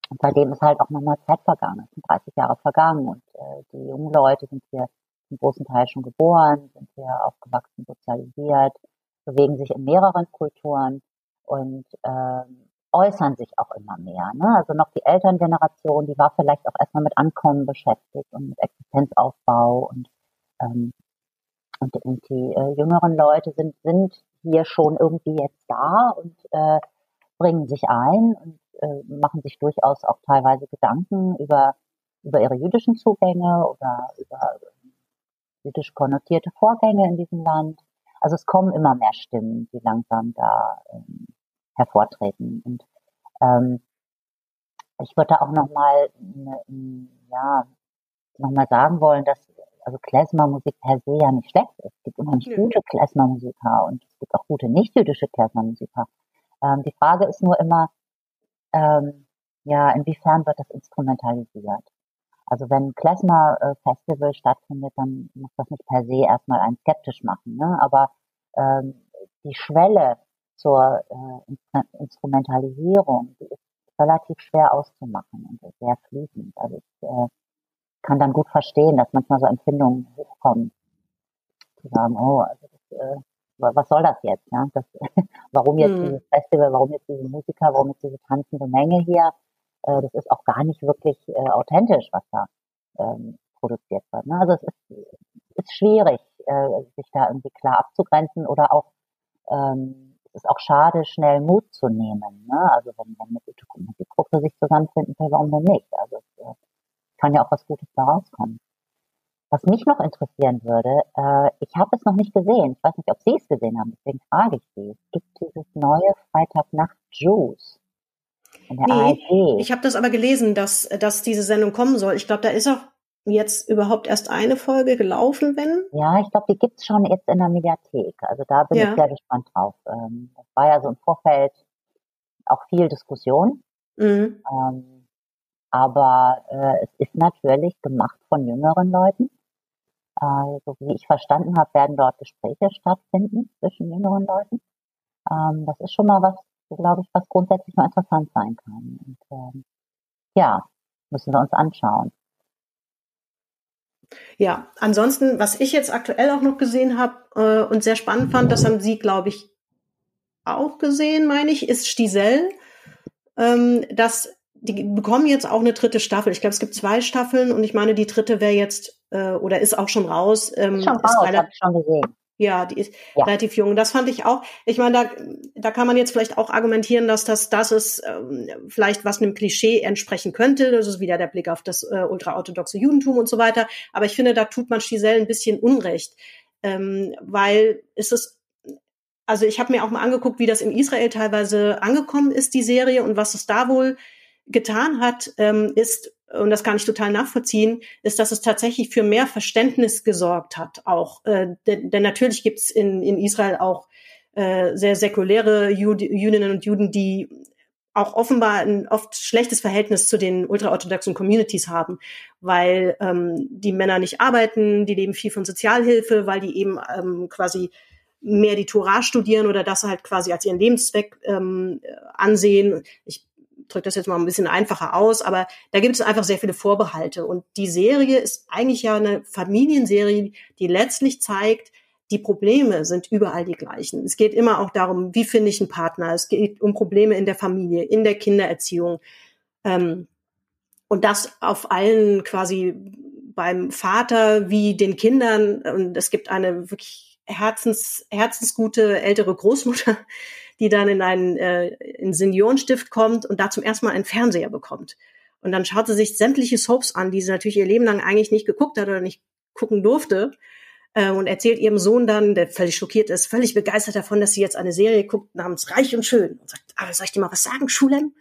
Und seitdem ist halt auch nochmal Zeit vergangen. Es sind 30 Jahre vergangen und äh, die jungen Leute sind hier zum großen Teil schon geboren, sind hier aufgewachsen, sozialisiert, bewegen sich in mehreren Kulturen und ähm, äußern sich auch immer mehr. Ne? Also noch die Elterngeneration, die war vielleicht auch erstmal mit Ankommen beschäftigt und mit Existenzaufbau und ähm, und, und die äh, jüngeren Leute sind, sind hier schon irgendwie jetzt da und äh, bringen sich ein und äh, machen sich durchaus auch teilweise Gedanken über, über ihre jüdischen Zugänge oder über jüdisch konnotierte Vorgänge in diesem Land. Also es kommen immer mehr Stimmen, die langsam da ähm, hervortreten. Und ähm, ich würde auch nochmal ja, noch sagen wollen, dass also Klezmer-Musik per se ja nicht schlecht ist. Es gibt unheimlich ja. gute Klezmer-Musiker und es gibt auch gute nicht-jüdische Klezmer-Musiker. Ähm, die Frage ist nur immer, ähm, ja, inwiefern wird das instrumentalisiert? Also wenn Klezmer äh, Festival stattfindet, dann muss das nicht per se erstmal einen skeptisch machen. Ne? Aber ähm, die Schwelle zur äh, Instrumentalisierung, die ist relativ schwer auszumachen und sehr fließend. Also ich äh, kann dann gut verstehen, dass manchmal so Empfindungen hochkommen. Zu sagen, oh, also das, äh, was soll das jetzt? Ja? Das, warum jetzt mhm. dieses Festival, warum jetzt diese Musiker, warum jetzt diese tanzende Menge hier? Äh, das ist auch gar nicht wirklich äh, authentisch, was da ähm, produziert wird. Ne? Also es ist, ist schwierig, äh, sich da irgendwie klar abzugrenzen oder auch ähm, es ist auch schade, schnell Mut zu nehmen. Ne? Also wenn, wenn eine gute Musikgruppe sich zusammenfinden will, warum denn nicht? Also es, äh, kann ja auch was Gutes da rauskommen. Was mich noch interessieren würde, äh, ich habe es noch nicht gesehen. Ich weiß nicht, ob Sie es gesehen haben, deswegen frage ich Sie. Es gibt dieses neue Freitagnacht Juice nee. Ich habe das aber gelesen, dass, dass diese Sendung kommen soll. Ich glaube, da ist auch jetzt überhaupt erst eine Folge gelaufen, wenn? Ja, ich glaube, die gibt's schon jetzt in der Mediathek. Also da bin ja. ich sehr gespannt drauf. Ähm, das war ja so im Vorfeld auch viel Diskussion. Mhm. Ähm, aber äh, es ist natürlich gemacht von jüngeren Leuten. Äh, so wie ich verstanden habe, werden dort Gespräche stattfinden zwischen jüngeren Leuten. Ähm, das ist schon mal was, glaube ich, was grundsätzlich mal interessant sein kann. Und, ähm, ja, müssen wir uns anschauen. Ja, ansonsten, was ich jetzt aktuell auch noch gesehen habe äh, und sehr spannend fand, das haben Sie, glaube ich, auch gesehen, meine ich, ist Stisel. Ähm, das die bekommen jetzt auch eine dritte Staffel. Ich glaube, es gibt zwei Staffeln und ich meine, die dritte wäre jetzt äh, oder ist auch schon raus. Ähm, schon raus, habe ich schon gesehen. Ja, die ist ja. relativ jung. Das fand ich auch. Ich meine, da, da kann man jetzt vielleicht auch argumentieren, dass das das ist ähm, vielleicht was einem Klischee entsprechen könnte. Das ist wieder der Blick auf das äh, ultraorthodoxe Judentum und so weiter. Aber ich finde, da tut man Giselle ein bisschen Unrecht, ähm, weil es ist also ich habe mir auch mal angeguckt, wie das in Israel teilweise angekommen ist, die Serie, und was es da wohl getan hat, ähm, ist, und das kann ich total nachvollziehen, ist, dass es tatsächlich für mehr Verständnis gesorgt hat. Auch, äh, denn, denn natürlich gibt's in, in Israel auch äh, sehr säkuläre Jüdinnen und Juden, die auch offenbar ein oft schlechtes Verhältnis zu den ultraorthodoxen Communities haben, weil ähm, die Männer nicht arbeiten, die leben viel von Sozialhilfe, weil die eben ähm, quasi mehr die Torah studieren oder das halt quasi als ihren Lebenszweck ähm, ansehen. Ich drücke das jetzt mal ein bisschen einfacher aus, aber da gibt es einfach sehr viele Vorbehalte. Und die Serie ist eigentlich ja eine Familienserie, die letztlich zeigt, die Probleme sind überall die gleichen. Es geht immer auch darum, wie finde ich einen Partner. Es geht um Probleme in der Familie, in der Kindererziehung. Ähm, und das auf allen quasi beim Vater wie den Kindern. Und es gibt eine wirklich herzens, herzensgute ältere Großmutter, die dann in einen äh, in Seniorenstift kommt und da zum ersten Mal einen Fernseher bekommt. Und dann schaut sie sich sämtliche Soaps an, die sie natürlich ihr Leben lang eigentlich nicht geguckt hat oder nicht gucken durfte. Äh, und erzählt ihrem Sohn dann, der völlig schockiert ist, völlig begeistert davon, dass sie jetzt eine Serie guckt namens Reich und Schön. Und sagt, aber soll ich dir mal was sagen, Schulem?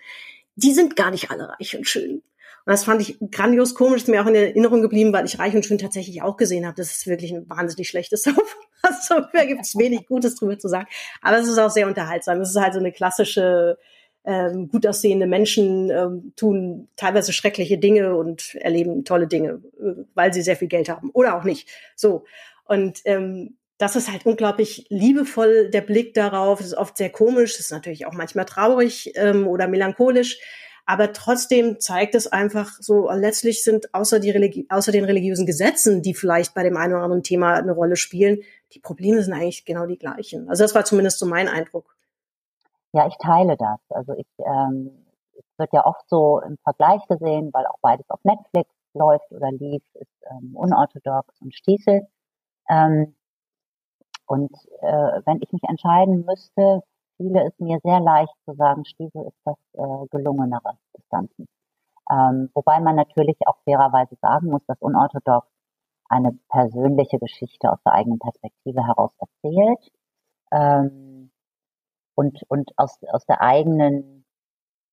Die sind gar nicht alle reich und schön. Und das fand ich grandios komisch, ist mir auch in Erinnerung geblieben, weil ich Reich und Schön tatsächlich auch gesehen habe. Das ist wirklich ein wahnsinnig schlechtes Soap. Also da gibt es wenig Gutes drüber zu sagen. Aber es ist auch sehr unterhaltsam. Es ist halt so eine klassische, ähm, gut aussehende Menschen ähm, tun teilweise schreckliche Dinge und erleben tolle Dinge, äh, weil sie sehr viel Geld haben. Oder auch nicht. So. Und ähm, das ist halt unglaublich liebevoll, der Blick darauf. Es ist oft sehr komisch, es ist natürlich auch manchmal traurig ähm, oder melancholisch. Aber trotzdem zeigt es einfach so, letztlich sind außer, die Religi außer den religiösen Gesetzen, die vielleicht bei dem einen oder anderen Thema eine Rolle spielen, die Probleme sind eigentlich genau die gleichen. Also das war zumindest so mein Eindruck. Ja, ich teile das. Also ich, ähm, es wird ja oft so im Vergleich gesehen, weil auch beides auf Netflix läuft oder lief, ist ähm, unorthodox und Stiesel. Ähm, und äh, wenn ich mich entscheiden müsste, fiele es mir sehr leicht zu sagen, Stiesel ist das äh, gelungenere des Ganzen. Ähm, wobei man natürlich auch fairerweise sagen muss, dass unorthodox eine persönliche Geschichte aus der eigenen Perspektive heraus erzählt ähm, und, und aus, aus der eigenen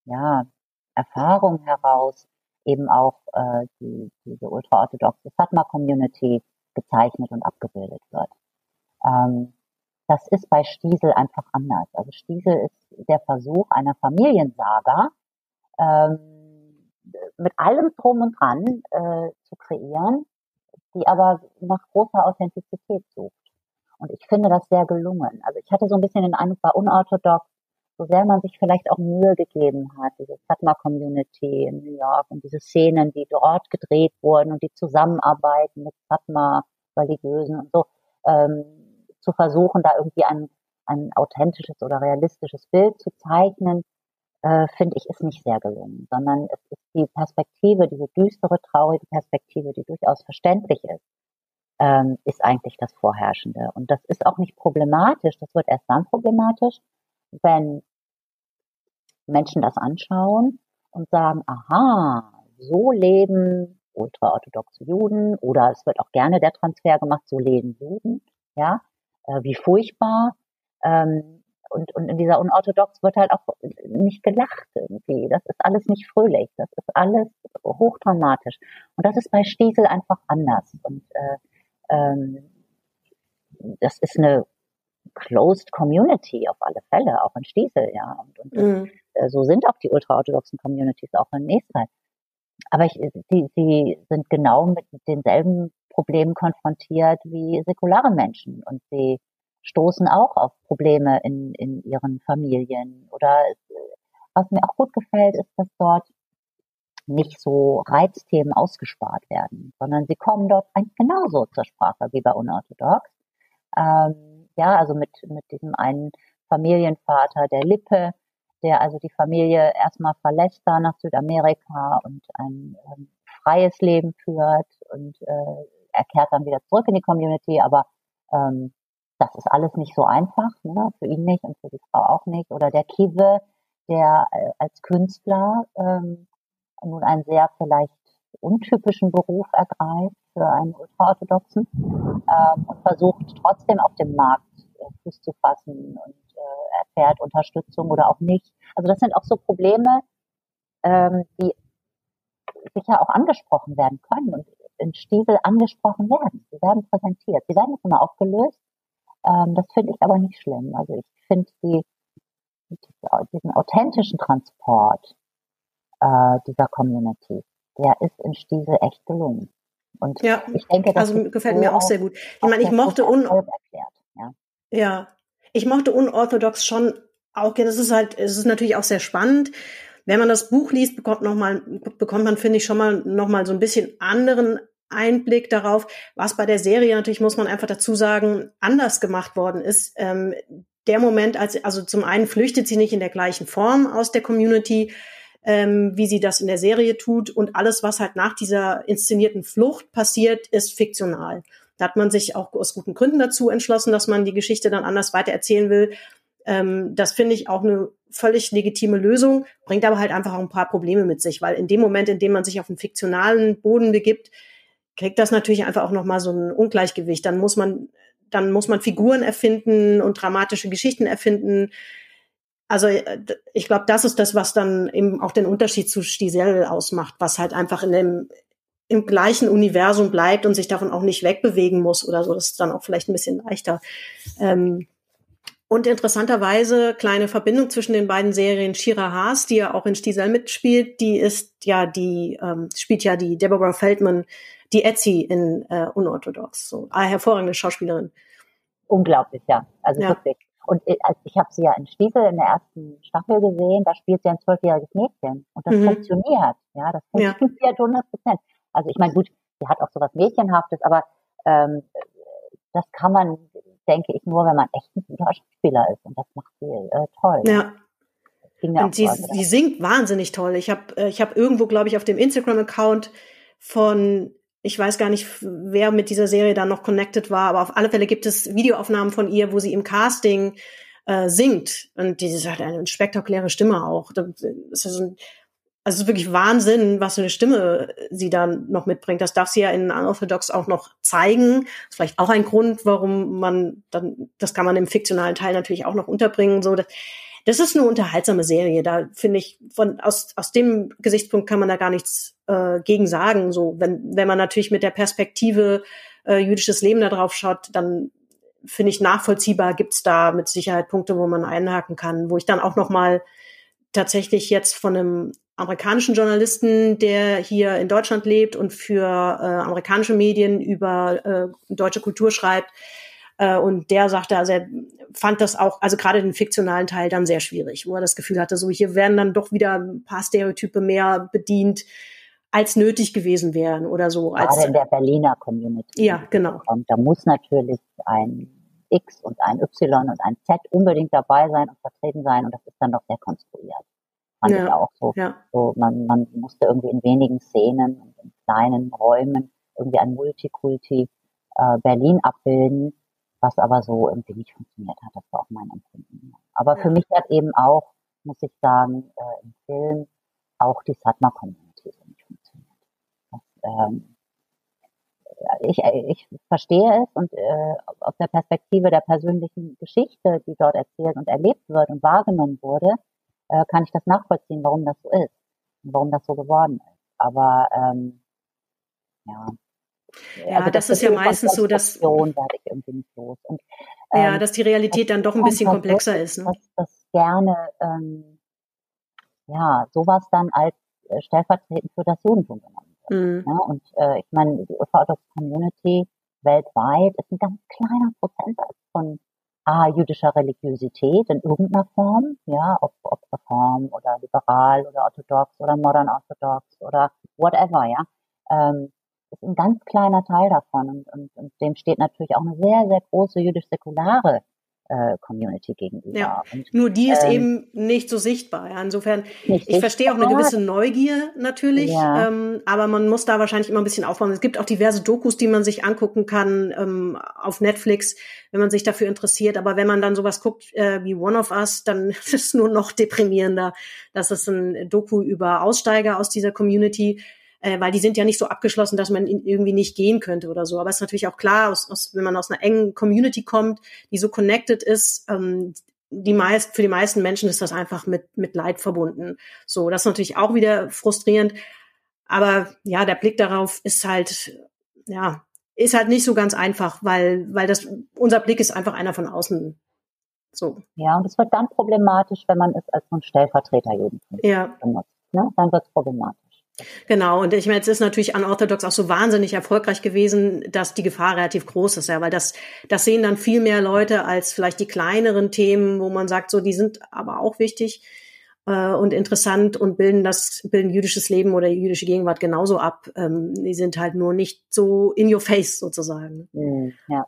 ja, Erfahrung heraus eben auch äh, die, diese ultraorthodoxe Fatma-Community gezeichnet und abgebildet wird. Ähm, das ist bei Stiesel einfach anders. Also Stiesel ist der Versuch einer Familiensaga, ähm, mit allem drum und dran äh, zu kreieren, die aber nach großer Authentizität sucht. Und ich finde das sehr gelungen. Also ich hatte so ein bisschen den Eindruck, bei unorthodox, so sehr man sich vielleicht auch Mühe gegeben hat, diese Fatma-Community in New York und diese Szenen, die dort gedreht wurden und die Zusammenarbeiten mit Fatma-Religiösen und so, ähm, zu versuchen, da irgendwie ein, ein authentisches oder realistisches Bild zu zeichnen, äh, finde ich, ist nicht sehr gelungen, sondern es ist die Perspektive, diese düstere, traurige Perspektive, die durchaus verständlich ist, ähm, ist eigentlich das Vorherrschende. Und das ist auch nicht problematisch, das wird erst dann problematisch, wenn Menschen das anschauen und sagen, aha, so leben ultraorthodoxe Juden oder es wird auch gerne der Transfer gemacht, so leben Juden, ja, äh, wie furchtbar. Ähm, und, und in dieser Unorthodox wird halt auch nicht gelacht irgendwie. Das ist alles nicht fröhlich. Das ist alles hochdramatisch. Und das ist bei Stiesel einfach anders. Und äh, ähm, das ist eine closed community auf alle Fälle, auch in Stiesel, ja. Und, und mhm. äh, so sind auch die ultraorthodoxen Communities auch in Österreich. Aber ich, sie, sie sind genau mit denselben Problemen konfrontiert wie säkulare Menschen und sie stoßen auch auf Probleme in, in ihren Familien. Oder was mir auch gut gefällt, ist, dass dort nicht so Reizthemen ausgespart werden, sondern sie kommen dort eigentlich genauso zur Sprache wie bei Unorthodox. Ähm, ja, also mit, mit diesem einen Familienvater der Lippe, der also die Familie erstmal verlässt da nach Südamerika und ein ähm, freies Leben führt und äh, er kehrt dann wieder zurück in die Community, aber ähm, das ist alles nicht so einfach, ne? für ihn nicht und für die Frau auch nicht. Oder der Kive, der äh, als Künstler ähm, nun einen sehr vielleicht untypischen Beruf ergreift für einen ultraorthodoxen ähm, und versucht trotzdem auf dem Markt äh, Fuß zu fassen und äh, erfährt Unterstützung oder auch nicht. Also das sind auch so Probleme, ähm, die sicher auch angesprochen werden können und in Stiefel angesprochen werden. Sie werden präsentiert. Sie werden immer aufgelöst, ähm, das finde ich aber nicht schlimm. Also ich finde, sie diesen authentischen Transport äh, dieser Community, der ist in Stiesel echt gelungen. Und ja, ich denke, das also gefällt mir auch sehr gut. Ich meine, ich mochte un ja. ja, ich mochte unorthodox schon auch. Das ist halt, es ist natürlich auch sehr spannend. Wenn man das Buch liest, bekommt noch mal, bekommt man finde ich schon mal noch mal so ein bisschen anderen Einblick darauf, was bei der Serie natürlich muss man einfach dazu sagen anders gemacht worden ist. Ähm, der Moment, als also zum einen flüchtet sie nicht in der gleichen Form aus der Community, ähm, wie sie das in der Serie tut. Und alles, was halt nach dieser inszenierten Flucht passiert, ist fiktional. Da hat man sich auch aus guten Gründen dazu entschlossen, dass man die Geschichte dann anders weitererzählen will. Ähm, das finde ich auch eine völlig legitime Lösung, bringt aber halt einfach auch ein paar Probleme mit sich, weil in dem Moment, in dem man sich auf einen fiktionalen Boden begibt, kriegt das natürlich einfach auch nochmal so ein Ungleichgewicht. Dann muss man, dann muss man Figuren erfinden und dramatische Geschichten erfinden, also äh, ich glaube, das ist das, was dann eben auch den Unterschied zu Stiesel ausmacht, was halt einfach in dem im gleichen Universum bleibt und sich davon auch nicht wegbewegen muss oder so. Das ist dann auch vielleicht ein bisschen leichter. Ähm, und interessanterweise kleine Verbindung zwischen den beiden Serien Shira Haas, die ja auch in Stiesel mitspielt, die ist ja die ähm, spielt ja die Deborah Feldman, die Etsy in äh, Unorthodox. So, eine hervorragende Schauspielerin. Unglaublich, ja. Also ja. wirklich. Und äh, ich habe sie ja in Stiefel in der ersten Staffel gesehen, da spielt sie ein zwölfjähriges Mädchen. Und das mhm. funktioniert. Ja, das funktioniert ja. 100 Prozent. Also ich meine, gut, sie hat auch so was Mädchenhaftes, aber ähm, das kann man, denke ich, nur, wenn man echt ein guter Schauspieler ist. Und das macht sie äh, toll. Ja. Und sie, sie singt wahnsinnig toll. Ich habe äh, ich hab irgendwo, glaube ich, auf dem Instagram-Account von ich weiß gar nicht, wer mit dieser Serie da noch connected war, aber auf alle Fälle gibt es Videoaufnahmen von ihr, wo sie im Casting äh, singt. Und die hat eine spektakuläre Stimme auch. Das ist ein, also es ist wirklich Wahnsinn, was für eine Stimme sie dann noch mitbringt. Das darf sie ja in Unorthodox auch noch zeigen. Das ist vielleicht auch ein Grund, warum man dann, das kann man im fiktionalen Teil natürlich auch noch unterbringen. So, das, das ist eine unterhaltsame Serie. Da finde ich, von aus, aus dem Gesichtspunkt kann man da gar nichts äh, gegen sagen. So, wenn, wenn man natürlich mit der Perspektive äh, jüdisches Leben da drauf schaut, dann finde ich nachvollziehbar, gibt's da mit Sicherheit Punkte, wo man einhaken kann, wo ich dann auch noch mal tatsächlich jetzt von einem amerikanischen Journalisten, der hier in Deutschland lebt und für äh, amerikanische Medien über äh, deutsche Kultur schreibt, äh, und der sagte, also er fand das auch, also gerade den fiktionalen Teil dann sehr schwierig, wo er das Gefühl hatte, so hier werden dann doch wieder ein paar Stereotype mehr bedient, als nötig gewesen wären oder so. Gerade als, in der Berliner Community. Ja, genau. Und da muss natürlich ein X und ein Y und ein Z unbedingt dabei sein und vertreten sein und das ist dann doch sehr konstruiert. Fand ja, ich auch so. Ja. so man, man musste irgendwie in wenigen Szenen und in kleinen Räumen irgendwie ein Multikulti äh, Berlin abbilden was aber so irgendwie nicht funktioniert hat. Das war auch mein Empfinden. Aber ja. für mich hat eben auch, muss ich sagen, äh, im Film auch die Satma-Community so nicht funktioniert. Das, ähm, ich, ich verstehe es und äh, aus der Perspektive der persönlichen Geschichte, die dort erzählt und erlebt wird und wahrgenommen wurde, äh, kann ich das nachvollziehen, warum das so ist und warum das so geworden ist. Aber ähm, ja, ja, also das, das ist ja meistens so, dass und, ähm, ja, dass die Realität dann doch ein bisschen komplexer ist. Ne? Dass das gerne ähm, ja sowas dann als äh, stellvertretend für das Judentum genommen wird. Mhm. Ja, und äh, ich meine, die Orthodox Community weltweit ist ein ganz kleiner Prozentsatz von ah, jüdischer Religiosität in irgendeiner Form, ja, ob, ob Reform oder liberal oder orthodox oder modern orthodox oder whatever, ja. Ähm, ist ein ganz kleiner Teil davon und, und, und dem steht natürlich auch eine sehr, sehr große jüdisch-säkulare äh, Community gegenüber. Ja, und, nur die ist ähm, eben nicht so sichtbar. Ja. Insofern, ich sichtbar. verstehe auch eine gewisse Neugier natürlich, ja. ähm, aber man muss da wahrscheinlich immer ein bisschen aufbauen. Es gibt auch diverse Dokus, die man sich angucken kann ähm, auf Netflix, wenn man sich dafür interessiert. Aber wenn man dann sowas guckt äh, wie One of Us, dann ist es nur noch deprimierender. Das ist ein Doku über Aussteiger aus dieser Community äh, weil die sind ja nicht so abgeschlossen, dass man irgendwie nicht gehen könnte oder so. Aber es ist natürlich auch klar, aus, aus, wenn man aus einer engen Community kommt, die so connected ist, ähm, die meist, für die meisten Menschen ist das einfach mit, mit Leid verbunden. So, das ist natürlich auch wieder frustrierend. Aber ja, der Blick darauf ist halt, ja, ist halt nicht so ganz einfach, weil, weil das, unser Blick ist einfach einer von außen. So. Ja, und es wird dann problematisch, wenn man es als so ein Stellvertreterjuden ja. benutzt. Ne? Dann wird es problematisch. Genau, und ich meine, es ist natürlich unorthodox auch so wahnsinnig erfolgreich gewesen, dass die Gefahr relativ groß ist, ja, weil das, das sehen dann viel mehr Leute als vielleicht die kleineren Themen, wo man sagt, so, die sind aber auch wichtig äh, und interessant und bilden das, bilden jüdisches Leben oder jüdische Gegenwart genauso ab. Ähm, die sind halt nur nicht so in your face sozusagen. Mhm, ja.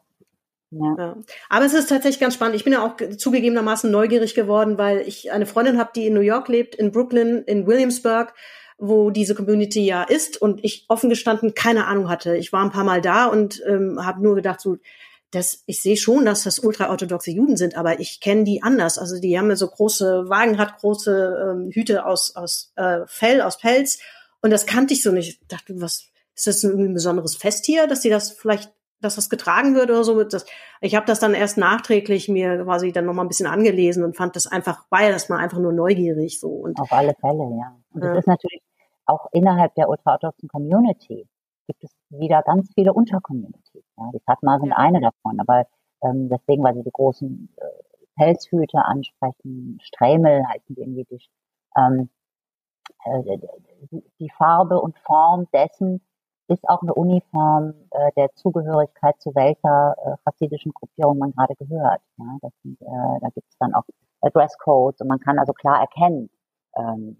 Ja. ja. Aber es ist tatsächlich ganz spannend. Ich bin ja auch zugegebenermaßen neugierig geworden, weil ich eine Freundin habe, die in New York lebt, in Brooklyn, in Williamsburg wo diese Community ja ist und ich offen gestanden keine Ahnung hatte. Ich war ein paar Mal da und ähm, habe nur gedacht, so, das, ich sehe schon, dass das ultraorthodoxe Juden sind, aber ich kenne die anders. Also die haben ja so große Wagenrad, große ähm, Hüte aus, aus äh, Fell, aus Pelz. Und das kannte ich so nicht. Ich dachte, was ist das ein, ein besonderes Fest hier, dass sie das vielleicht, dass das getragen wird oder so? Das, ich habe das dann erst nachträglich mir quasi dann nochmal ein bisschen angelesen und fand das einfach, war ja das mal einfach nur neugierig so. Und, Auf alle Fälle, ja. Und ja. das ist natürlich auch innerhalb der ultraorthodoxen Community gibt es wieder ganz viele Untercommunities. Ja. Die Fatma sind eine davon, aber ähm, deswegen, weil sie die großen äh, Pelzhüte ansprechen, Strämel heißen die in Jiddisch, ähm, äh, die Farbe und Form dessen ist auch eine Uniform äh, der Zugehörigkeit zu welcher äh, chassidischen Gruppierung man gerade gehört. Ja, das äh, da gibt es dann auch Dresscodes und man kann also klar erkennen, ähm,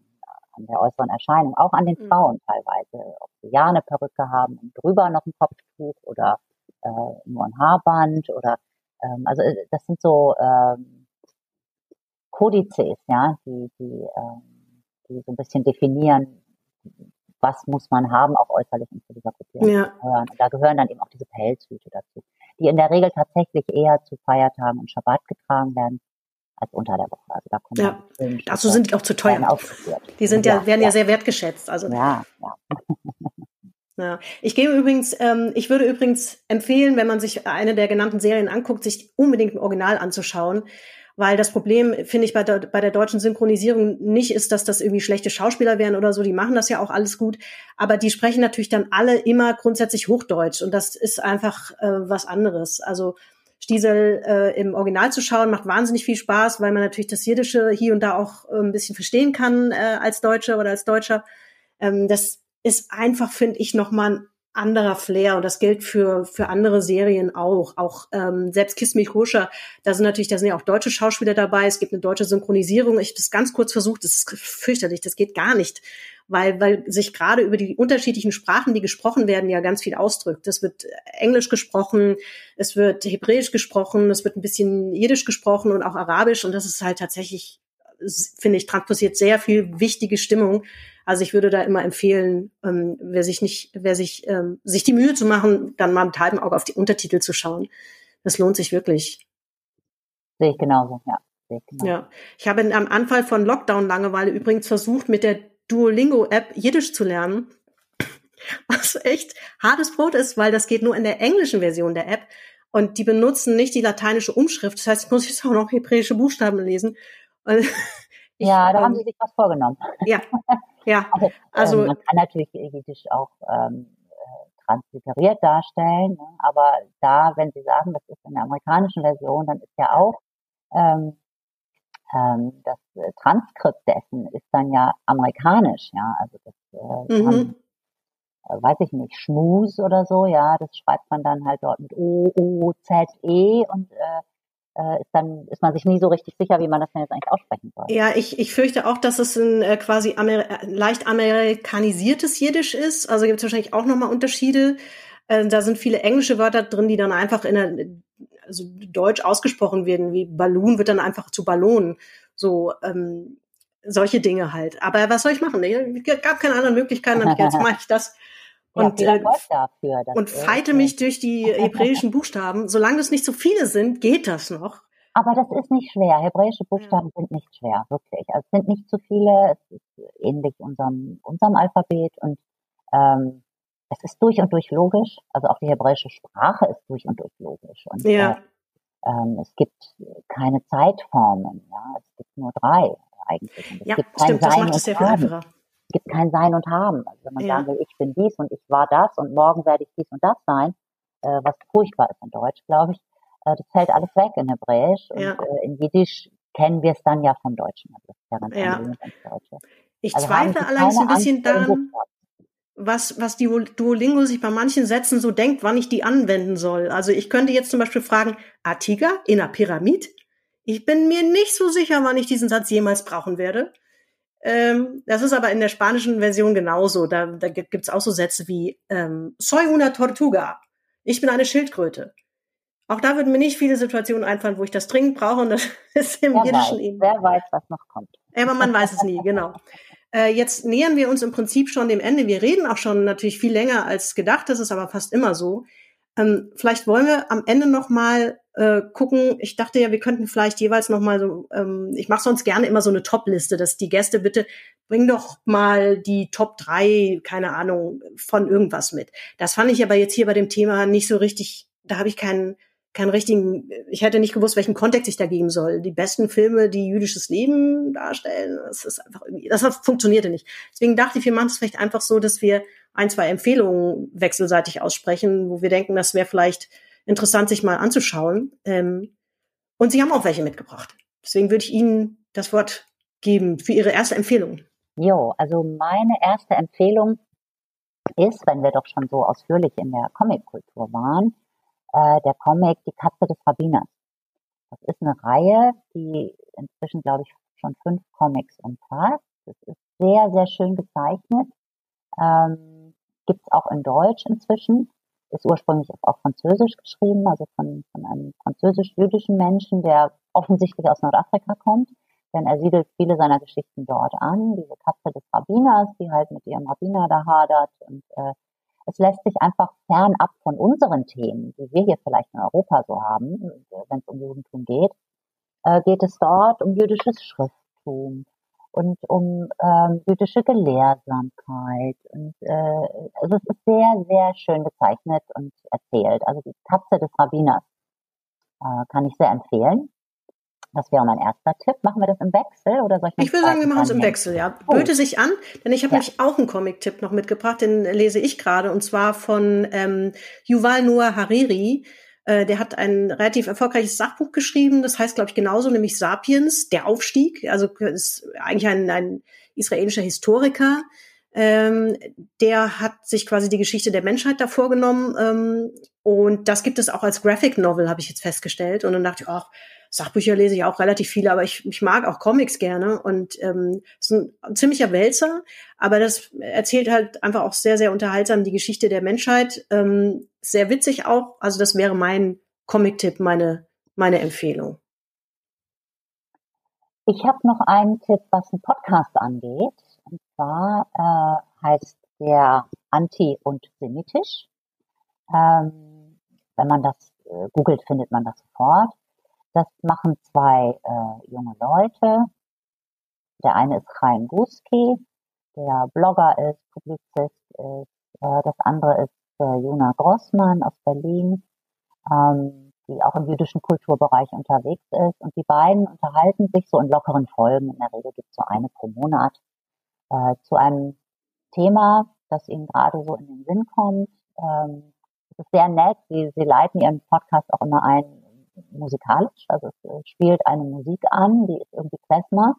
an der äußeren Erscheinung, auch an den mhm. Frauen teilweise, ob sie ja eine Perücke haben und drüber noch ein Kopftuch oder äh, nur ein Haarband oder ähm, also äh, das sind so ähm, Kodizes, ja, die, die, ähm, die so ein bisschen definieren, was muss man haben, auch äußerlich um zu dieser Gruppierung ja. gehören. Und da gehören dann eben auch diese Pelzhüte dazu, die in der Regel tatsächlich eher zu Feiertagen und Schabbat getragen werden als unter der Woche. Also da ja. Dazu sind die auch zu teuer. Die sind ja, ja werden ja, ja, sehr wertgeschätzt. Also ja, ja. Ja. Ich gebe übrigens, ähm, ich würde übrigens empfehlen, wenn man sich eine der genannten Serien anguckt, sich unbedingt ein Original anzuschauen, weil das Problem, finde ich, bei der, bei der deutschen Synchronisierung nicht ist, dass das irgendwie schlechte Schauspieler wären oder so, die machen das ja auch alles gut, aber die sprechen natürlich dann alle immer grundsätzlich Hochdeutsch und das ist einfach äh, was anderes. Also Stiesel äh, im Original zu schauen, macht wahnsinnig viel Spaß, weil man natürlich das Jiddische hier und da auch äh, ein bisschen verstehen kann äh, als Deutsche oder als Deutscher. Ähm, das ist einfach, finde ich, nochmal ein anderer Flair und das gilt für für andere Serien auch. Auch ähm, selbst Kiss Me Koscher, da sind natürlich, da sind ja auch deutsche Schauspieler dabei. Es gibt eine deutsche Synchronisierung. Ich habe das ganz kurz versucht. Das ist fürchterlich. Das geht gar nicht weil, weil sich gerade über die unterschiedlichen Sprachen, die gesprochen werden, ja ganz viel ausdrückt. Es wird Englisch gesprochen, es wird Hebräisch gesprochen, es wird ein bisschen Jiddisch gesprochen und auch Arabisch und das ist halt tatsächlich, finde ich, transportiert sehr viel wichtige Stimmung. Also ich würde da immer empfehlen, ähm, wer sich nicht, wer sich, ähm, sich die Mühe zu machen, dann mal mit halbem Auge auf die Untertitel zu schauen. Das lohnt sich wirklich. Sehe ich genauso, ja. Ja, ich habe am Anfang von Lockdown Langeweile übrigens versucht, mit der Duolingo-App Jiddisch zu lernen. Was echt hartes Brot ist, weil das geht nur in der englischen Version der App. Und die benutzen nicht die lateinische Umschrift. Das heißt, ich muss jetzt auch noch hebräische Buchstaben lesen. Ich, ja, da ähm, haben sie sich was vorgenommen. Ja, ja. Also, also man kann natürlich Jiddisch auch ähm, äh, transliteriert darstellen, ne? aber da, wenn Sie sagen, das ist in der amerikanischen Version, dann ist ja auch ähm, ähm, das äh, Transkript dessen ist dann ja amerikanisch, ja, also das äh, mhm. haben, äh, weiß ich nicht, Schmus oder so, ja, das schreibt man dann halt dort mit O, O, Z, E und äh, äh, ist dann ist man sich nie so richtig sicher, wie man das denn jetzt eigentlich aussprechen soll. Ja, ich, ich fürchte auch, dass es ein äh, quasi Amer leicht amerikanisiertes Jiddisch ist. Also gibt es wahrscheinlich auch nochmal Unterschiede. Äh, da sind viele englische Wörter drin, die dann einfach in der also Deutsch ausgesprochen werden, wie Ballon wird dann einfach zu Ballon. So, ähm, solche Dinge halt. Aber was soll ich machen? Es gab keine anderen Möglichkeiten und jetzt mache ich das. Und, ja, äh, dafür, und feite mich durch die hebräischen Buchstaben. Solange es nicht so viele sind, geht das noch. Aber das ist nicht schwer. Hebräische Buchstaben ja. sind nicht schwer, wirklich. Also es sind nicht zu viele. Es ist ähnlich unserem, unserem Alphabet und ähm, es ist durch und durch logisch. Also auch die hebräische Sprache ist durch und durch logisch. Und ja. äh, ähm, es gibt keine Zeitformen. Ja, es gibt nur drei eigentlich. Und es ja, gibt kein stimmt, Sein das macht es sehr viel einfacher. Es gibt kein Sein und Haben. Also wenn man ja. sagen will, ich bin dies und ich war das und morgen werde ich dies und das sein, äh, was furchtbar ist in Deutsch, glaube ich, Äh, das fällt alles weg in Hebräisch und Ja. äh, in Jiddisch kennen wir es dann ja vom Deutschen. Also das ist ja ganz Ja. Deutsche. Ich Also zweifle allerdings ein bisschen daran? Was, was die Duolingo sich bei manchen Sätzen so denkt, wann ich die anwenden soll. Also ich könnte jetzt zum Beispiel fragen, Artiga in einer Pyramid? Ich bin mir nicht so sicher, wann ich diesen Satz jemals brauchen werde. Ähm, das ist aber in der spanischen Version genauso. Da, da gibt es auch so Sätze wie ähm, Soy una tortuga. Ich bin eine Schildkröte. Auch da würden mir nicht viele Situationen einfallen, wo ich das dringend brauche. Und das ist im Wer weiß, Jiddischen eben. wer weiß, was noch kommt. Aber man weiß es nie, genau. Äh, jetzt nähern wir uns im Prinzip schon dem Ende. Wir reden auch schon natürlich viel länger als gedacht. Das ist aber fast immer so. Ähm, vielleicht wollen wir am Ende noch mal äh, gucken. Ich dachte ja, wir könnten vielleicht jeweils noch mal so. Ähm, ich mache sonst gerne immer so eine Top-Liste, dass die Gäste bitte bring doch mal die Top drei, keine Ahnung, von irgendwas mit. Das fand ich aber jetzt hier bei dem Thema nicht so richtig. Da habe ich keinen keinen richtigen, ich hätte nicht gewusst, welchen Kontext ich da geben soll. Die besten Filme, die jüdisches Leben darstellen, das ist einfach irgendwie, das funktionierte nicht. Deswegen dachte ich, wir machen es vielleicht einfach so, dass wir ein, zwei Empfehlungen wechselseitig aussprechen, wo wir denken, das wäre vielleicht interessant, sich mal anzuschauen. Ähm, und Sie haben auch welche mitgebracht. Deswegen würde ich Ihnen das Wort geben für Ihre erste Empfehlung. Jo, also meine erste Empfehlung ist, wenn wir doch schon so ausführlich in der Comic-Kultur waren, äh, der Comic Die Katze des Rabbiners. Das ist eine Reihe, die inzwischen, glaube ich, schon fünf Comics umfasst. Das ist sehr, sehr schön gezeichnet. Ähm, Gibt es auch in Deutsch inzwischen. Ist ursprünglich auf Französisch geschrieben, also von, von einem französisch-jüdischen Menschen, der offensichtlich aus Nordafrika kommt. Denn er siedelt viele seiner Geschichten dort an. Diese Katze des Rabbiners, die halt mit ihrem Rabbiner da hadert. Und äh, es lässt sich einfach fernab von unseren Themen, die wir hier vielleicht in Europa so haben, wenn es um Judentum geht, äh, geht es dort um jüdisches Schrifttum und um ähm, jüdische Gelehrsamkeit. Und äh, also es ist sehr, sehr schön gezeichnet und erzählt. Also die Katze des Rabbiners äh, kann ich sehr empfehlen. Das wäre mein erster Tipp. Machen wir das im Wechsel oder soll ich Ich würde sagen, wir machen es im? Wechsel, ja. Oh. Böte sich an, denn ich habe Ja. nämlich auch einen Comic-Tipp noch mitgebracht, den lese ich gerade, und zwar von ähm, Yuval Noah Hariri. Äh, der hat ein relativ erfolgreiches Sachbuch geschrieben, das heißt, glaube ich, genauso, nämlich Sapiens, der Aufstieg. Also ist eigentlich ein, ein israelischer Historiker. Ähm, der hat sich quasi die Geschichte der Menschheit da vorgenommen. Ähm, und das gibt es auch als Graphic Novel, habe ich jetzt festgestellt. Und dann dachte ich, ach, Sachbücher lese ich auch relativ viele, aber ich, ich mag auch Comics gerne und ähm, ist ein ziemlicher Wälzer, aber das erzählt halt einfach auch sehr, sehr unterhaltsam die Geschichte der Menschheit. Ähm, sehr witzig auch. Also das wäre mein Comic-Tipp, meine, meine Empfehlung. Ich habe noch einen Tipp, was einen Podcast angeht. Und zwar äh, heißt der Anti- und Semitisch. Ähm, wenn man das äh, googelt, findet man das sofort. Das machen zwei äh, junge Leute. Der eine ist Chaim Guski, der Blogger ist, Publizist ist. Äh, das andere ist äh, Jona Grossmann aus Berlin. Ähm, die auch im jüdischen Kulturbereich unterwegs ist. Und die beiden unterhalten sich so in lockeren Folgen. In der Regel gibt es so eine pro Monat äh, zu einem Thema, das ihnen gerade so in den Sinn kommt. Ähm, es ist sehr nett. Sie, sie leiten ihren Podcast auch immer ein musikalisch. Also es äh, spielt eine Musik an, die ist irgendwie Klezmer.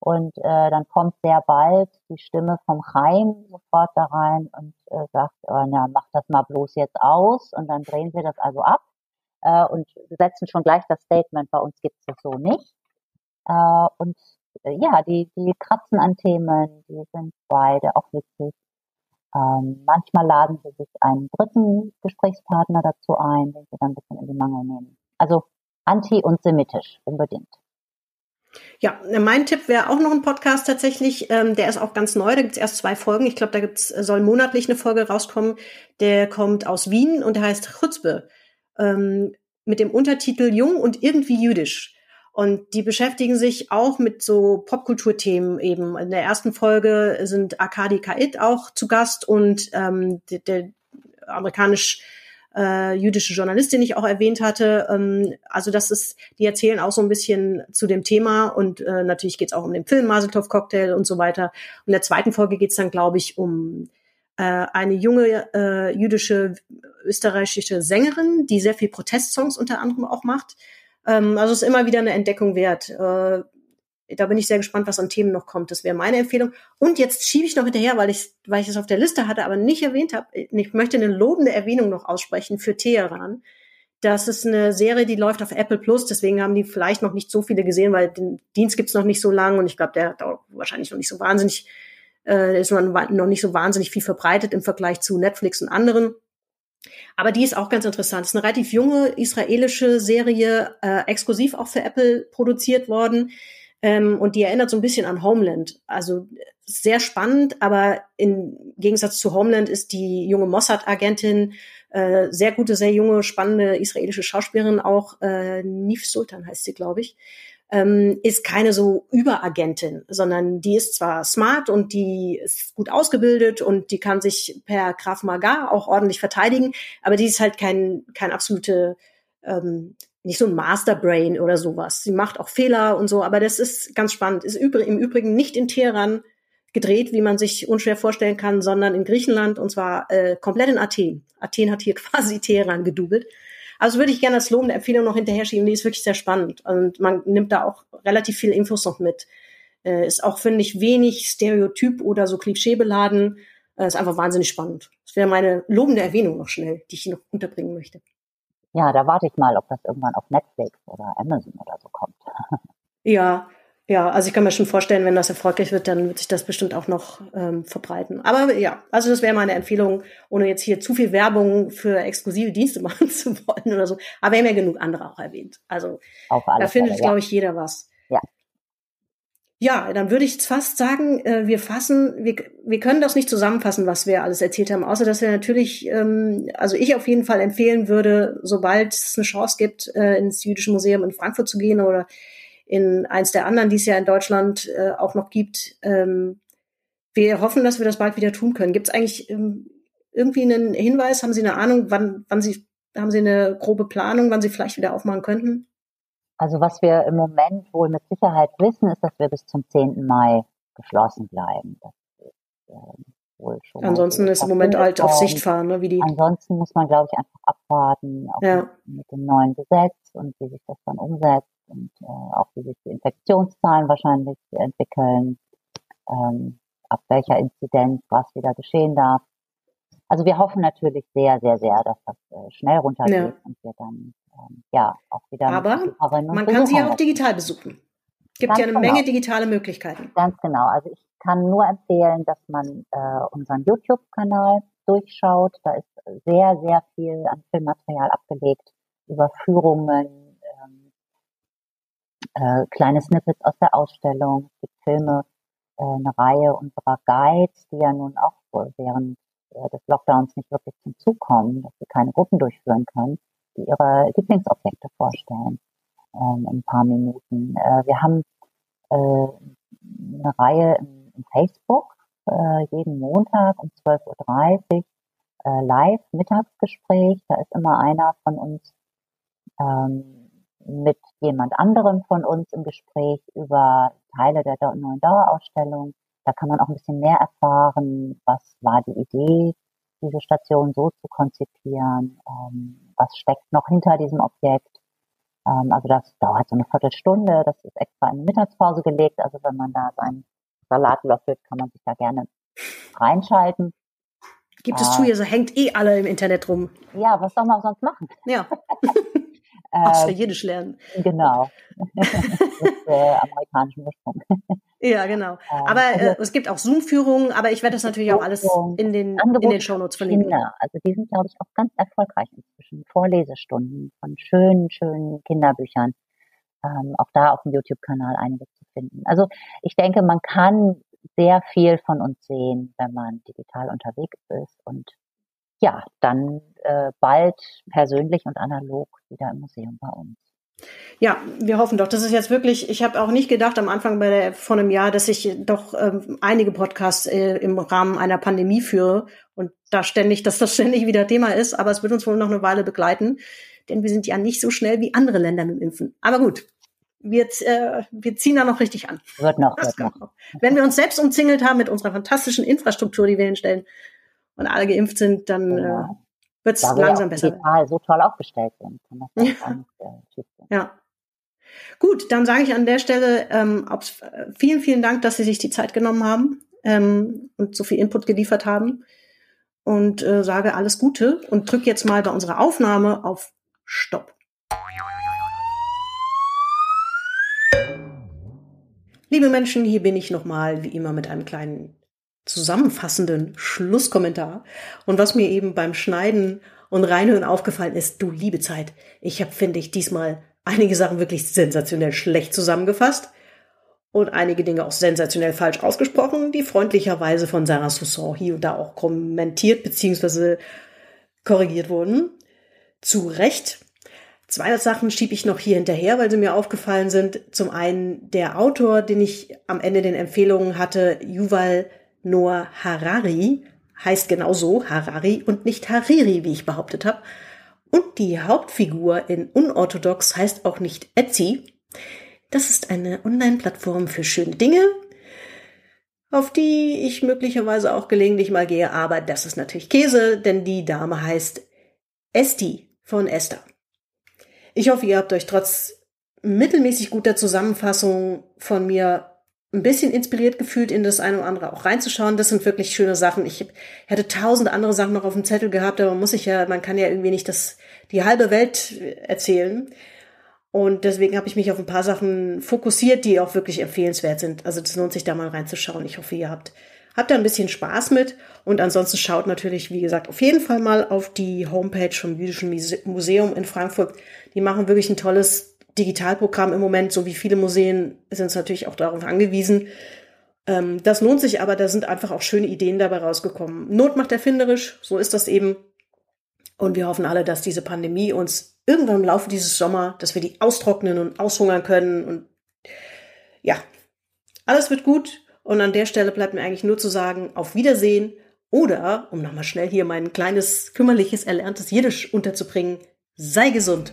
Und äh, dann kommt sehr bald die Stimme vom Chaim sofort da rein und äh, sagt, oh, na, mach das mal bloß jetzt aus. Und dann drehen sie das also ab äh, und setzen schon gleich das Statement, bei uns gibt es das so nicht. Äh, und äh, ja, die, die kratzen an Themen, die sind beide auch witzig. Ähm, manchmal laden sie sich einen dritten Gesprächspartner dazu ein, den sie dann ein bisschen in die Mangel nehmen. Also anti- und semitisch, unbedingt. Ja, mein Tipp wäre auch noch ein Podcast tatsächlich. Ähm, der ist auch ganz neu. Da gibt's erst zwei Folgen. Ich glaube, da gibt's, soll monatlich eine Folge rauskommen. Der kommt aus Wien und der heißt Chutzpe. Ähm, mit dem Untertitel Jung und irgendwie jüdisch. Und die beschäftigen sich auch mit so Popkulturthemen eben. In der ersten Folge sind Akadi Kait auch zu Gast und ähm, der, der amerikanisch äh, jüdische Journalistin, die ich auch erwähnt hatte. Ähm, also das ist, die erzählen auch so ein bisschen zu dem Thema und äh, natürlich geht es auch um den Film Maseltov Cocktail und so weiter. Und in der zweiten Folge geht es dann, glaube ich, um äh, eine junge äh, jüdische österreichische Sängerin, die sehr viel Protestsongs unter anderem auch macht. Ähm, also es ist immer wieder eine Entdeckung wert. Äh, da bin ich sehr gespannt, was an Themen noch kommt. Das wäre meine Empfehlung. Und jetzt schiebe ich noch hinterher, weil ich, weil ich es auf der Liste hatte, aber nicht erwähnt habe. Ich möchte eine lobende Erwähnung noch aussprechen für Teheran. Das ist eine Serie, die läuft auf Apple Plus, deswegen haben die vielleicht noch nicht so viele gesehen, weil den Dienst gibt's noch nicht so lang und ich glaube, der dauert wahrscheinlich noch nicht so wahnsinnig, äh, ist noch nicht so wahnsinnig viel verbreitet im Vergleich zu Netflix und anderen. Aber die ist auch ganz interessant. Es ist eine relativ junge israelische Serie, äh, exklusiv auch für Apple produziert worden. Ähm, und die erinnert so ein bisschen an Homeland. Also sehr spannend, aber im Gegensatz zu Homeland ist die junge Mossad-Agentin äh, sehr gute, sehr junge, spannende israelische Schauspielerin auch, äh, Nif Sultan heißt sie, glaube ich, ähm, ist keine so Überagentin, sondern die ist zwar smart und die ist gut ausgebildet und die kann sich per Graf Maga auch ordentlich verteidigen, aber die ist halt kein, kein absolute, ähm, nicht so ein Masterbrain oder sowas. Sie macht auch Fehler und so, aber das ist ganz spannend. Ist im Übrigen nicht in Teheran gedreht, wie man sich unschwer vorstellen kann, sondern in Griechenland und zwar äh, komplett in Athen. Athen hat hier quasi Teheran gedoubelt. Also würde ich gerne als lobende Empfehlung noch hinterher schieben. Die ist wirklich sehr spannend und man nimmt da auch relativ viele Infos noch mit. Äh, ist auch, finde ich, wenig Stereotyp oder so klischeebeladen. Äh, ist einfach wahnsinnig spannend. Das wäre meine lobende Erwähnung noch schnell, die ich hier noch unterbringen möchte. Ja, da warte ich mal, ob das irgendwann auf Netflix oder Amazon oder so kommt. ja, ja, also ich kann mir schon vorstellen, wenn das erfolgreich wird, dann wird sich das bestimmt auch noch ähm, verbreiten. Aber ja, also das wäre meine Empfehlung, ohne jetzt hier zu viel Werbung für exklusive Dienste machen zu wollen oder so. Aber wir haben ja genug andere auch erwähnt. Also da findet, glaube ich, jeder was. Ja. Ja, dann würde ich fast sagen, äh, wir fassen, wir, wir können das nicht zusammenfassen, was wir alles erzählt haben, außer dass wir natürlich, ähm, also ich auf jeden Fall empfehlen würde, sobald es eine Chance gibt, äh, ins Jüdische Museum in Frankfurt zu gehen oder in eins der anderen, die es ja in Deutschland äh, auch noch gibt. Ähm, wir hoffen, dass wir das bald wieder tun können. Gibt es eigentlich ähm, irgendwie einen Hinweis? Haben Sie eine Ahnung, wann, wann Sie, haben Sie eine grobe Planung, wann Sie vielleicht wieder aufmachen könnten? Also was wir im Moment wohl mit Sicherheit wissen, ist, dass wir bis zum 10. Mai geschlossen bleiben. Das ist, äh, wohl schon Ansonsten ist im Moment halt auf Sicht fahren, ne? wie die. Ansonsten muss man, glaube ich, einfach abwarten, auch ja. mit dem neuen Gesetz und wie sich das dann umsetzt und äh, auch wie sich die Infektionszahlen wahrscheinlich entwickeln, ähm, ab welcher Inzidenz was wieder geschehen darf. Also wir hoffen natürlich sehr, sehr, sehr, dass das äh, schnell runtergeht ja. und wir dann ähm, ja auch wieder. Aber man kann sie ja auch digital besuchen. Es gibt Ganz ja eine genau. Menge digitale Möglichkeiten. Ganz genau. Also ich kann nur empfehlen, dass man äh, unseren YouTube-Kanal durchschaut. Da ist sehr, sehr viel an Filmmaterial abgelegt über Führungen, äh, kleine Snippets aus der Ausstellung. Es gibt Filme, äh, eine Reihe unserer Guides, die ja nun auch während äh, des Lockdowns nicht wirklich zum Zug kommen, dass sie keine Gruppen durchführen können, die ihre Lieblingsobjekte vorstellen ähm, in ein paar Minuten. Äh, wir haben äh, eine Reihe in, in Facebook, äh, jeden Montag um 12.30 Uhr äh, live Mittagsgespräch. Da ist immer einer von uns ähm, mit jemand anderem von uns im Gespräch über Teile der neuen Dauerausstellung. Da kann man auch ein bisschen mehr erfahren, was war die Idee, diese Station so zu konzipieren, ähm, was steckt noch hinter diesem Objekt. Ähm, also das dauert so eine Viertelstunde, das ist extra in die Mittagspause gelegt. Also wenn man da seinen Salat löffelt, kann man sich da gerne reinschalten. Gibt es äh, zu, ihr so hängt eh alle im Internet rum. Ja, was soll man sonst machen? Ja. Australienisch ähm, lernen. Genau. Mit äh, amerikanischem Ursprung. Ja, genau. Ähm, aber äh, also, es gibt auch Zoom-Führungen, aber ich werde das natürlich auch alles in den, in den Shownotes verlinken. Kinder. Also die sind, glaube ich, auch ganz erfolgreich inzwischen. Vorlesestunden von schönen, schönen Kinderbüchern. Ähm, auch da auf dem YouTube-Kanal einiges zu finden. Also ich denke, man kann sehr viel von uns sehen, wenn man digital unterwegs ist und ja, dann äh, bald persönlich und analog wieder im Museum bei uns. Ja, wir hoffen doch. Das ist jetzt wirklich, ich habe auch nicht gedacht am Anfang bei der, vor einem Jahr, dass ich doch ähm, einige Podcasts äh, im Rahmen einer Pandemie führe und da ständig, dass das ständig wieder Thema ist, aber es wird uns wohl noch eine Weile begleiten, denn wir sind ja nicht so schnell wie andere Länder mit dem Impfen. Aber gut, wir, äh, wir ziehen da noch richtig an. Wird noch, wird noch. Wenn wir uns selbst umzingelt haben mit unserer fantastischen Infrastruktur, die wir hinstellen, und alle geimpft sind, dann, äh, genau. wird es langsam besser. digital so toll aufgestellt sind. Ja. äh. Ja. Gut, dann sage ich an der Stelle ähm, äh, vielen, vielen Dank, dass Sie sich die Zeit genommen haben ähm, und so viel Input geliefert haben. Und äh, sage alles Gute und drück jetzt mal bei unserer Aufnahme auf Stopp. Liebe Menschen, hier bin ich nochmal wie immer mit einem kleinen zusammenfassenden Schlusskommentar. Und was mir eben beim Schneiden und Reinhören aufgefallen ist, du liebe Zeit, ich habe, finde ich, diesmal einige Sachen wirklich sensationell schlecht zusammengefasst und einige Dinge auch sensationell falsch ausgesprochen, die freundlicherweise von Sarah Soussan hier und da auch kommentiert bzw. korrigiert wurden. Zu Recht. Zwei Sachen schiebe ich noch hier hinterher, weil sie mir aufgefallen sind. Zum einen der Autor, den ich am Ende den Empfehlungen hatte, Yuval Noah Harari, heißt genauso Harari und nicht Hariri, wie ich behauptet habe. Und die Hauptfigur in Unorthodox heißt auch nicht Etsy. Das ist eine Online-Plattform für schöne Dinge, auf die ich möglicherweise auch gelegentlich mal gehe, aber das ist natürlich Käse, denn die Dame heißt Esti von Esther. Ich hoffe, ihr habt euch trotz mittelmäßig guter Zusammenfassung von mir ein bisschen inspiriert gefühlt, in das eine oder andere auch reinzuschauen. Das sind wirklich schöne Sachen. Ich hätte tausend andere Sachen noch auf dem Zettel gehabt, aber man muss sich ja, man kann ja irgendwie nicht das, die halbe Welt erzählen. Und deswegen habe ich mich auf ein paar Sachen fokussiert, die auch wirklich empfehlenswert sind. Also das lohnt sich da mal reinzuschauen. Ich hoffe, ihr habt, habt da ein bisschen Spaß mit. Und ansonsten schaut natürlich, wie gesagt, auf jeden Fall mal auf die Homepage vom Jüdischen Muse- Museum in Frankfurt. Die machen wirklich ein tolles Digitalprogramm im Moment. So wie viele Museen sind es natürlich auch darauf angewiesen. Ähm, das lohnt sich aber, da sind einfach auch schöne Ideen dabei rausgekommen. Not macht erfinderisch, so ist das eben. Und wir hoffen alle, dass diese Pandemie uns irgendwann im Laufe dieses Sommer, dass wir die austrocknen und aushungern können. Und ja, alles wird gut. Und an der Stelle bleibt mir eigentlich nur zu sagen, auf Wiedersehen. Oder, um nochmal schnell hier mein kleines, kümmerliches, erlerntes Jiddisch unterzubringen, sei gesund.